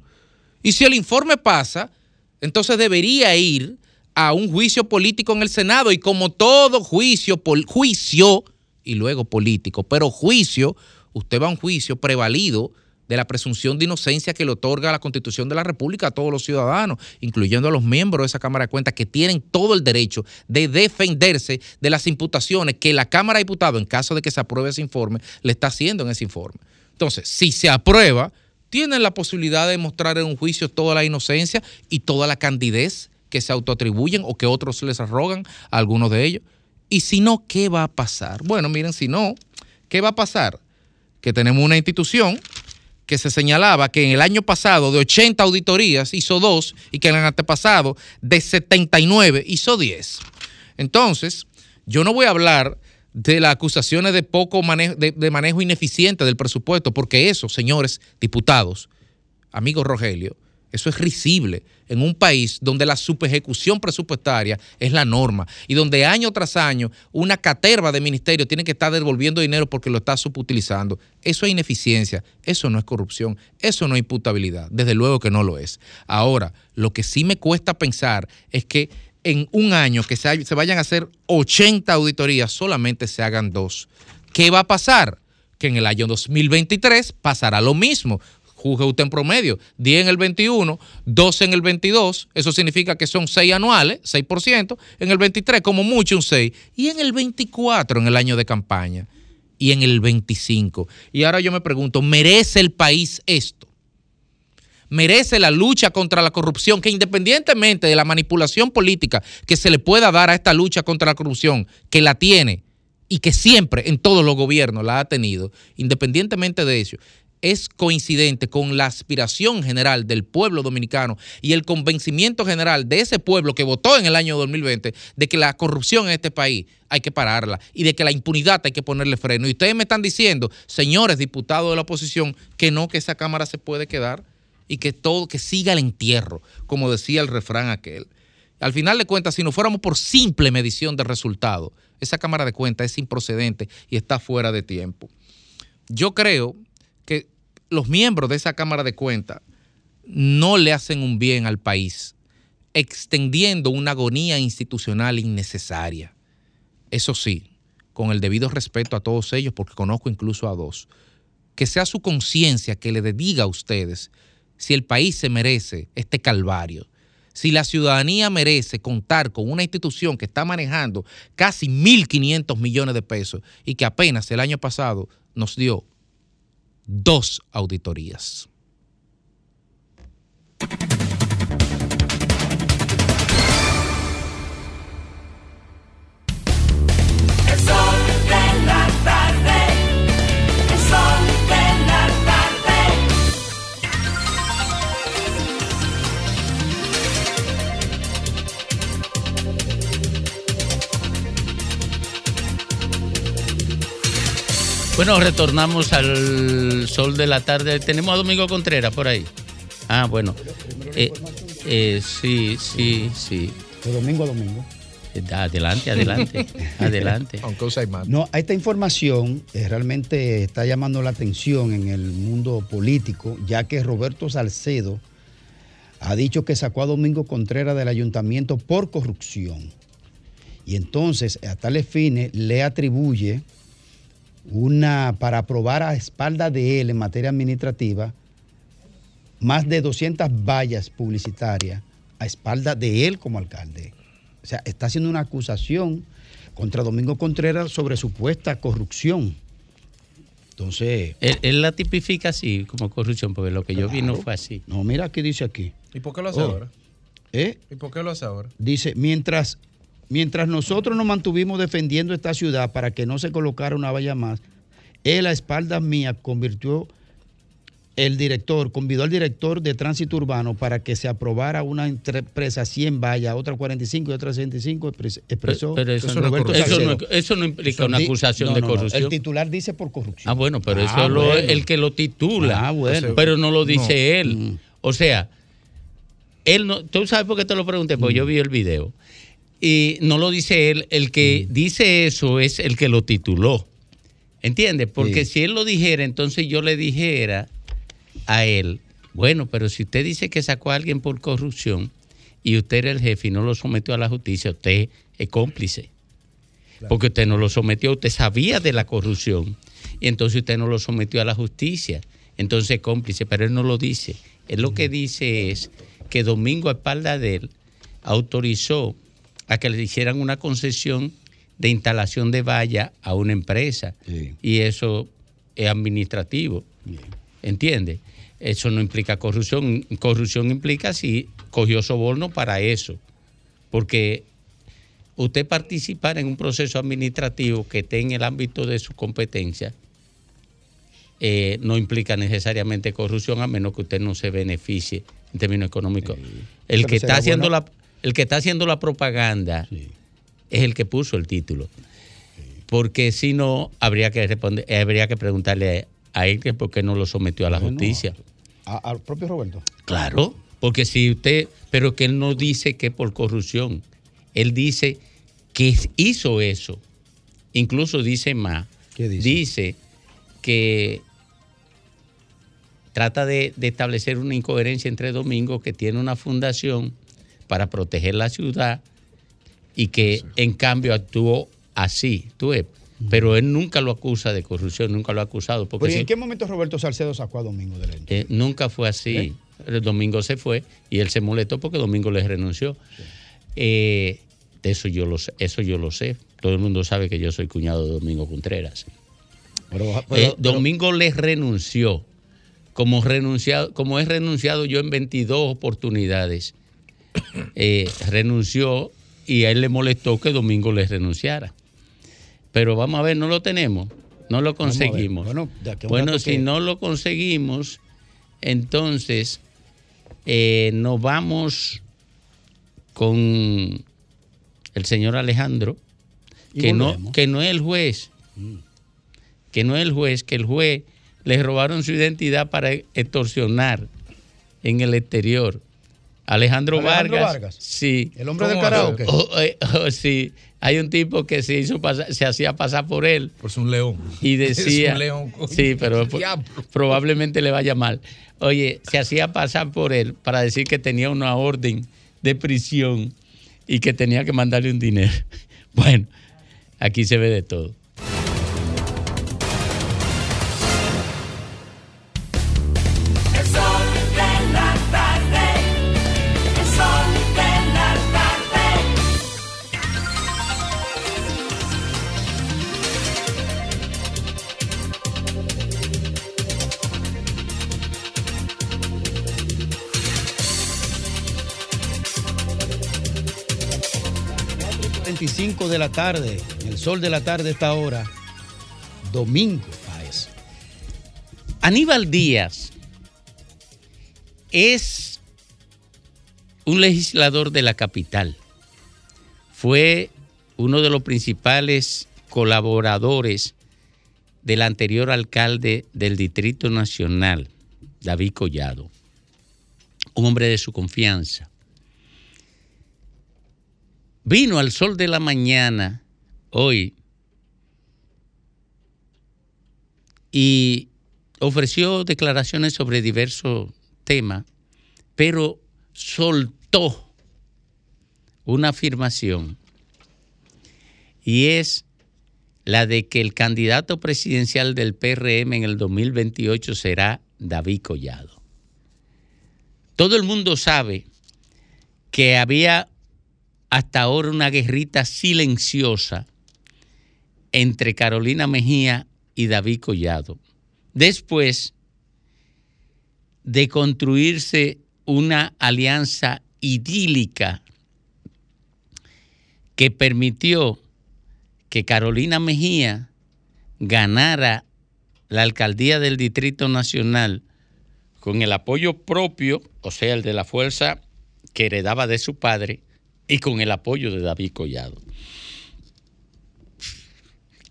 Y si el informe pasa, entonces debería ir a un juicio político en el Senado y como todo juicio, juicio y luego político, pero juicio, usted va a un juicio prevalido de la presunción de inocencia que le otorga la Constitución de la República a todos los ciudadanos, incluyendo a los miembros de esa Cámara de Cuentas, que tienen todo el derecho de defenderse de las imputaciones que la Cámara de Diputados, en caso de que se apruebe ese informe, le está haciendo en ese informe. Entonces, si se aprueba, tienen la posibilidad de demostrar en un juicio toda la inocencia y toda la candidez que se autoatribuyen o que otros les arrogan a algunos de ellos. Y si no, ¿qué va a pasar? Bueno, miren, si no, ¿qué va a pasar? Que tenemos una institución que se señalaba que en el año pasado de 80 auditorías hizo dos y que en el antepasado de 79 hizo 10. Entonces, yo no voy a hablar de las acusaciones de poco manejo, de, de manejo ineficiente del presupuesto, porque eso, señores diputados, amigo Rogelio, eso es risible en un país donde la subejecución presupuestaria es la norma y donde año tras año una caterva de ministerios tiene que estar devolviendo dinero porque lo está subutilizando. Eso es ineficiencia, eso no es corrupción, eso no es imputabilidad. Desde luego que no lo es. Ahora, lo que sí me cuesta pensar es que en un año que se, se vayan a hacer 80 auditorías, solamente se hagan dos. ¿Qué va a pasar? Que en el año 2023 pasará lo mismo juzgue usted en promedio, 10 en el 21, 12 en el 22, eso significa que son 6 anuales, 6%, en el 23 como mucho un 6, y en el 24 en el año de campaña, y en el 25. Y ahora yo me pregunto, ¿merece el país esto? merece la lucha contra la corrupción, que independientemente de la manipulación política que se le pueda dar a esta lucha contra la corrupción, que la tiene y que siempre en todos los gobiernos la ha tenido, independientemente de eso, es coincidente con la aspiración general del pueblo dominicano y el convencimiento general de ese pueblo que votó en el año 2020 de que la corrupción en este país hay que pararla y de que la impunidad hay que ponerle freno. Y ustedes me están diciendo, señores diputados de la oposición, que no, que esa Cámara se puede quedar y que todo, que siga el entierro, como decía el refrán aquel. Al final de cuentas, si no fuéramos por simple medición de resultados, esa Cámara de Cuentas es improcedente y está fuera de tiempo. Yo creo los miembros de esa Cámara de Cuentas no le hacen un bien al país, extendiendo una agonía institucional innecesaria. Eso sí, con el debido respeto a todos ellos, porque conozco incluso a dos, que sea su conciencia que le diga a ustedes si el país se merece este calvario, si la ciudadanía merece contar con una institución que está manejando casi 1.500 millones de pesos y que apenas el año pasado nos dio dos auditorías. Bueno, retornamos al sol de la tarde. Tenemos a Domingo Contreras por ahí. Ah, bueno. Eh, eh, sí, sí, sí. De domingo a domingo. Eh, Adelante, adelante, adelante. Aunque. No, esta información eh, realmente está llamando la atención en el mundo político, ya que Roberto Salcedo ha dicho que sacó a Domingo Contreras del ayuntamiento por corrupción. Y entonces, a tales fines, le atribuye una, para aprobar a espalda de él en materia administrativa, más de 200 vallas publicitarias a espalda de él como alcalde. O sea, está haciendo una acusación contra Domingo Contreras sobre supuesta corrupción. Entonces. Él, él la tipifica así como corrupción, porque lo que yo vi no fue así. No, mira qué dice aquí. ¿Y por qué lo hace Oh. ahora? ¿Eh? ¿Y por qué lo hace ahora? Dice, mientras, mientras nosotros nos mantuvimos defendiendo esta ciudad para que no se colocara una valla más, él a espaldas mías convirtió el director, convidó al director de tránsito urbano para que se aprobara una empresa 100 vallas, otra 45 y otra 65, expres- expresó Pero eso, no, Roberto eso, Salcedo. no, eso no implica Eso una acusación no, de corrupción. El titular dice por corrupción. Ah, bueno, pero eso Ah, es bueno. el que lo titula. Ah, bueno. Pero no lo dice él. Mm. O sea, él no. ¿Tú sabes por qué te lo pregunté? Porque Mm. yo vi el video. Y no lo dice él. El que dice eso es el que lo tituló. ¿Entiendes? Porque Sí. si él lo dijera, entonces yo le dijera a él, bueno, pero si usted dice que sacó a alguien por corrupción y usted era el jefe y no lo sometió a la justicia, usted es cómplice. Porque usted no lo sometió, usted sabía de la corrupción y entonces usted no lo sometió a la justicia. entonces cómplice, pero él no lo dice. Él lo que dice es que Domingo a espalda de él autorizó a que le hicieran una concesión de instalación de valla a una empresa. Y eso es administrativo. ¿Entiende? Eso no implica corrupción. Corrupción implica si cogió soborno para eso. Porque usted participar en un proceso administrativo que esté en el ámbito de su competencia eh, no implica necesariamente corrupción a menos que usted no se beneficie en términos económicos. El, Pero que está haciendo bueno- la, el que está haciendo la propaganda es el que puso el título. Porque si no, habría que responder, habría que preguntarle a él que por qué no lo sometió a la justicia. Al propio Roberto. Claro, porque si usted, pero que él no dice que por corrupción, él dice que hizo eso. Incluso dice más. dice? que trata de, de establecer una incoherencia entre Domingo, que tiene una fundación para proteger la ciudad y que en cambio actuó así, tú ves. Pero él nunca lo acusa de corrupción, nunca lo ha acusado. Porque Pero ¿y si- en qué momento Roberto Salcedo sacó a Domingo del ente? eh, nunca fue así. ¿Eh? El domingo se fue y él se molestó porque domingo le renunció. Eh, de eso yo lo sé, eso yo lo sé. Todo el mundo sabe que yo soy cuñado de Domingo Contreras. pero- Eh, pero- domingo le renunció. Como, renunciado, como he renunciado yo en 22 oportunidades, eh, renunció y a él le molestó que Domingo le renunciara. Pero vamos a ver, no lo tenemos, no lo conseguimos. Bueno, si que- no lo conseguimos, entonces eh, nos vamos con el señor Alejandro, que no, que no es el juez, que no es el juez, que el juez le robaron su identidad para extorsionar en el exterior. Alejandro, Alejandro Vargas, Vargas. sí. ¿El hombre del karaoke? Oh, eh, oh, sí, hay un tipo que se hizo pasar- se hacía pasar por él. Pues un león. Y decía, Es un león, sí, pero probablemente le vaya mal. Oye, se hacía pasar por él para decir que tenía una orden de prisión y que tenía que mandarle un dinero. Bueno, aquí se ve de todo. 25 de la tarde, el sol de la tarde esta hora, domingo Páez. Aníbal Díaz es un legislador de la capital. Fue uno de los principales colaboradores del anterior alcalde del Distrito Nacional, David Collado. Un hombre de su confianza. Vino al sol de la mañana hoy y ofreció declaraciones sobre diversos temas, pero soltó una afirmación y es la de que el candidato presidencial del PRM en el 2028 será David Collado. Todo el mundo sabe que había hasta ahora una guerrita silenciosa entre Carolina Mejía y David Collado. Después de construirse una alianza idílica que permitió que Carolina Mejía ganara la alcaldía del Distrito Nacional con el apoyo propio, o sea, el de la fuerza que heredaba de su padre, y con el apoyo de David Collado.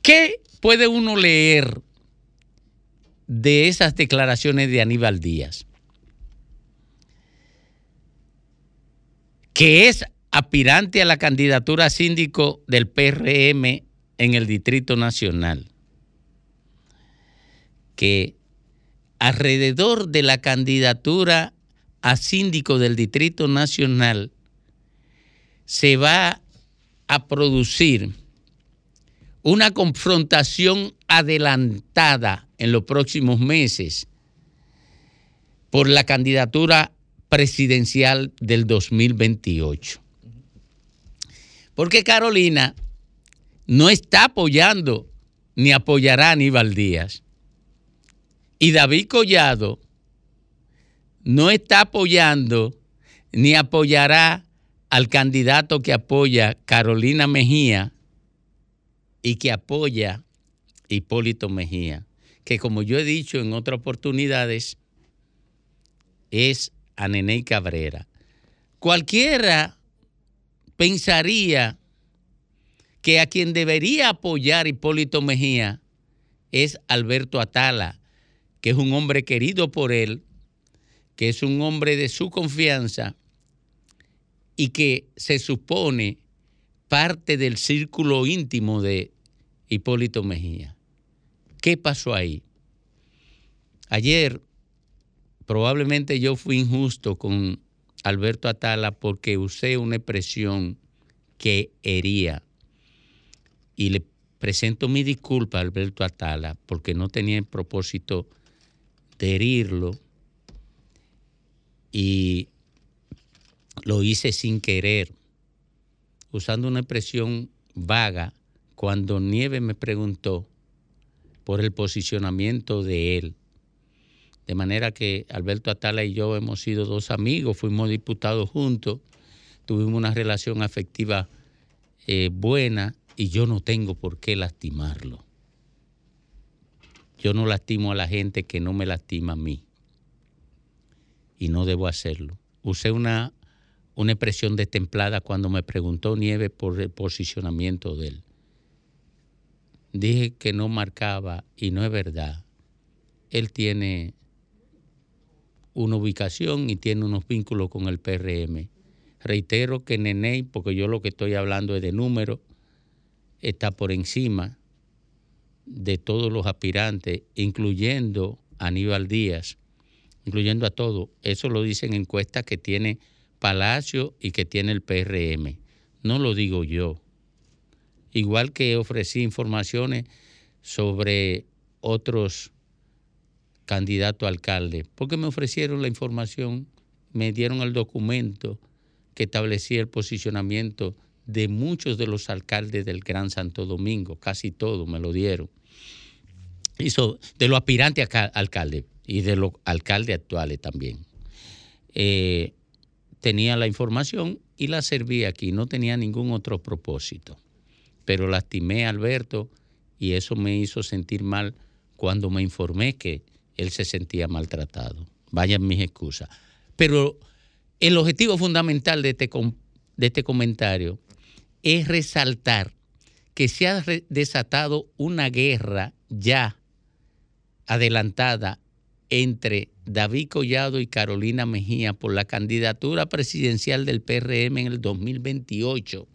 ¿Qué puede uno leer de esas declaraciones de Aníbal Díaz? Que es aspirante a la candidatura a síndico del PRM en el Distrito Nacional. Que alrededor de la candidatura a síndico del Distrito Nacional se va a producir una confrontación adelantada en los próximos meses por la candidatura presidencial del 2028. Porque Carolina no está apoyando ni apoyará a Aníbal Díaz. Y David Collado no está apoyando ni apoyará al candidato que apoya Carolina Mejía y que apoya Hipólito Mejía, que como yo he dicho en otras oportunidades, es a Neney Cabrera. Cualquiera pensaría que a quien debería apoyar Hipólito Mejía es Alberto Atala, que es un hombre querido por él, que es un hombre de su confianza y que se supone parte del círculo íntimo de Hipólito Mejía. ¿Qué pasó ahí? Ayer probablemente yo fui injusto con Alberto Atala porque usé una expresión que hería. Y le presento mi disculpa a Alberto Atala porque no tenía el propósito de herirlo y lo hice sin querer, usando una expresión vaga cuando Nieve me preguntó por el posicionamiento de él. De manera que Alberto Atala y yo hemos sido dos amigos, fuimos diputados juntos, tuvimos una relación afectiva eh, buena y yo no tengo por qué lastimarlo. Yo no lastimo a la gente que no me lastima a mí. Y no debo hacerlo. Usé una, una expresión destemplada cuando me preguntó Nieve por el posicionamiento de él. Dije que no marcaba y no es verdad. Él tiene una ubicación y tiene unos vínculos con el PRM. Reitero que Neney, porque yo lo que estoy hablando es de números, está por encima de todos los aspirantes, incluyendo a Aníbal Díaz, incluyendo a todos. Eso lo dicen encuestas que tiene Palacio y que tiene el PRM. No lo digo yo. Igual que ofrecí informaciones sobre otros candidatos a alcalde, porque me ofrecieron la información, me dieron el documento que establecía el posicionamiento de muchos de los alcaldes del Gran Santo Domingo, casi todos me lo dieron. Hizo de los aspirantes a alcalde y de los alcaldes actuales también. Eh, tenía la información y la serví aquí, no tenía ningún otro propósito. Pero lastimé a Alberto y eso me hizo sentir mal cuando me informé que él se sentía maltratado. Vayan mis excusas. Pero el objetivo fundamental de este, de este comentario es resaltar que se ha desatado una guerra ya adelantada entre David Collado y Carolina Mejía por la candidatura presidencial del PRM en el 2028.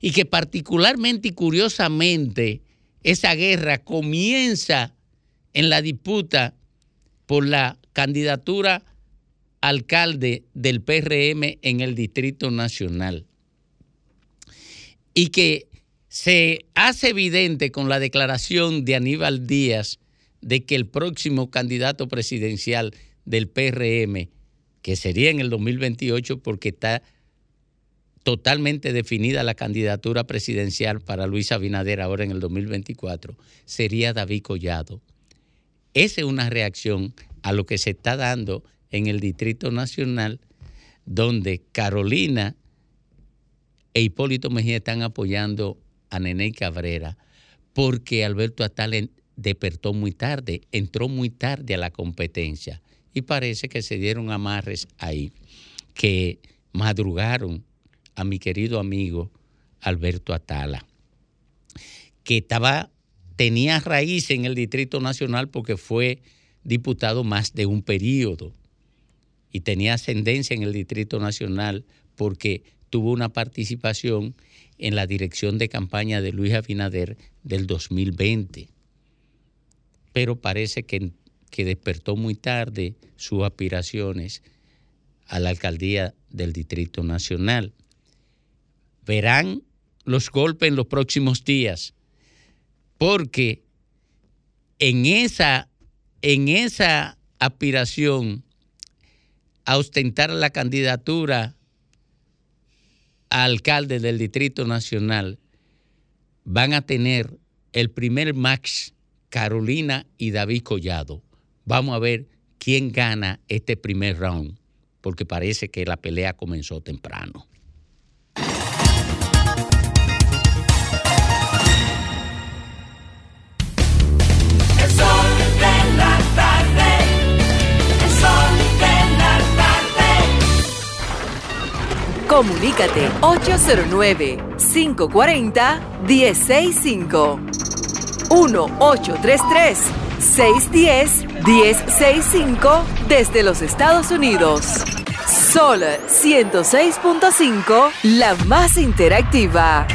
Y que particularmente y curiosamente esa guerra comienza en la disputa por la candidatura alcalde del PRM en el Distrito Nacional. Y que se hace evidente con la declaración de Aníbal Díaz de que el próximo candidato presidencial del PRM, que sería en el 2028 porque está totalmente definida la candidatura presidencial para Luis Abinader ahora en el 2024, sería David Collado. Esa es una reacción a lo que se está dando en el Distrito Nacional, donde Carolina e Hipólito Mejía están apoyando a Nene Cabrera, porque Alberto Atala despertó muy tarde, entró muy tarde a la competencia y parece que se dieron amarres ahí, que madrugaron a mi querido amigo Alberto Atala, que estaba tenía raíz en el Distrito Nacional porque fue diputado más de un periodo y tenía ascendencia en el Distrito Nacional porque tuvo una participación en la dirección de campaña de Luis Abinader del 2020. Pero parece que, que despertó muy tarde sus aspiraciones a la alcaldía del Distrito Nacional. Verán los golpes en los próximos días porque en esa, en esa aspiración a ostentar la candidatura a alcalde del Distrito Nacional van a tener el primer match Carolina y David Collado. Vamos a ver quién gana este primer round, porque parece que la pelea comenzó temprano. Comunícate 809 540 165 1-833-610-1065 desde los Estados Unidos. Sol 106.5, la más interactiva.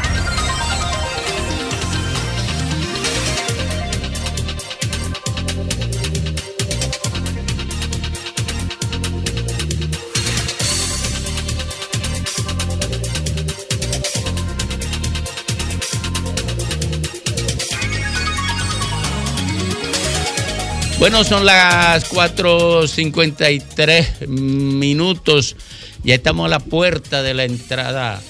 Bueno, son las 4.53 minutos. Ya estamos a la puerta de la entrada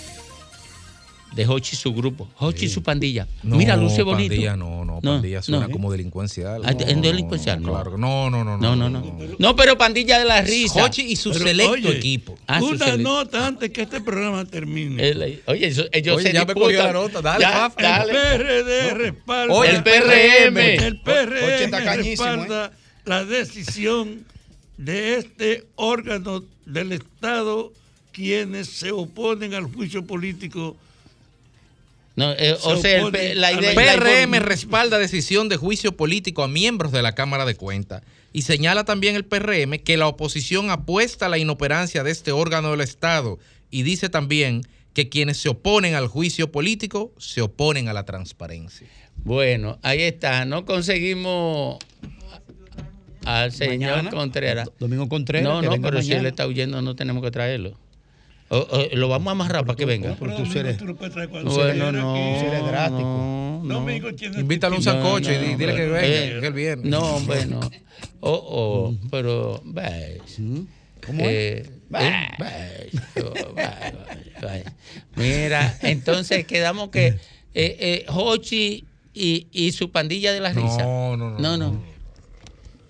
de Hochi y su grupo. Hochi y su pandilla. No, Mira, luce bonito. Pandilla no, no, pandilla suena como delincuencial. Ah, No, ¿en no, delincuencial? no, No. claro. No, no, no. No, no, no. No, pero pandilla de la risa. Hochi y su Pero, selecto oye, equipo. Ah, su una selecto. nota antes que este programa termine. El- oye, eso- ellos Oye, se ya me disputan. cogió la nota. Dale, Ya, dale. El PRD respalda. Oye, el PRM. El PRM cañísimo, respalda la decisión de este órgano del Estado quienes se oponen al juicio político. No, eh, o Se sea, el la idea. la- la PRM inform- respalda decisión de juicio político a miembros de la Cámara de Cuentas y señala también el PRM que la oposición apuesta a la inoperancia de este órgano del Estado y dice también que quienes se oponen al juicio político se oponen a la transparencia. Bueno, ahí está. No conseguimos al señor Mañana. Contreras. Domingo Contreras. No, que no, venga pero si él está huyendo, no tenemos que traerlo. O- o- lo vamos a amarrar para que venga. Pero tú eres- Tú lo puedes traer cuando Bueno, no, no, no. Domingo tiene- Invítale un No, sancocho y no, di- dile que venga, eh, que él viene. No, bueno. Oh, oh, pero, ves. ¿Cómo Eh, es? eh, oh. Mira, entonces quedamos que eh, eh, Hochi y, y su pandilla de la No, risa. no, no, No, no.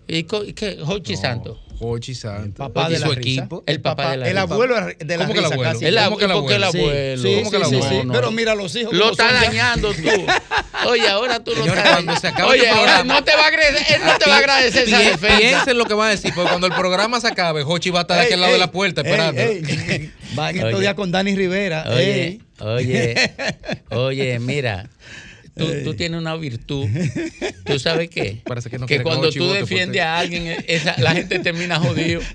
¿Y co- y qué? Hochi Santo. Hochi Santos. papá y de su la risa. equipo. El papá de la El risa. abuelo de la ¿Cómo que el abuelo? casi. El ¿Cómo que el abuelo? ¿Por qué el? Sí, ¿Cómo que el sí, abuelo? sí. No, Pero mira los hijos. Lo está dañando tú. Oye, ahora tú lo cuando se acabe Oye, este ahora programa- no te va a agradecer, él no te va a agradecer esa defensa. Piensen lo que van a decir, porque cuando el programa se acabe, Hochi va a estar de Ey, aquel lado de la puerta esperando. Van estos días con Dani Rivera. Oye, oye, oye, mira, tú, tú tienes una virtud. ¿Tú sabes qué? Parece que no que cuando tú por defiendes a alguien, esa- la gente termina jodido.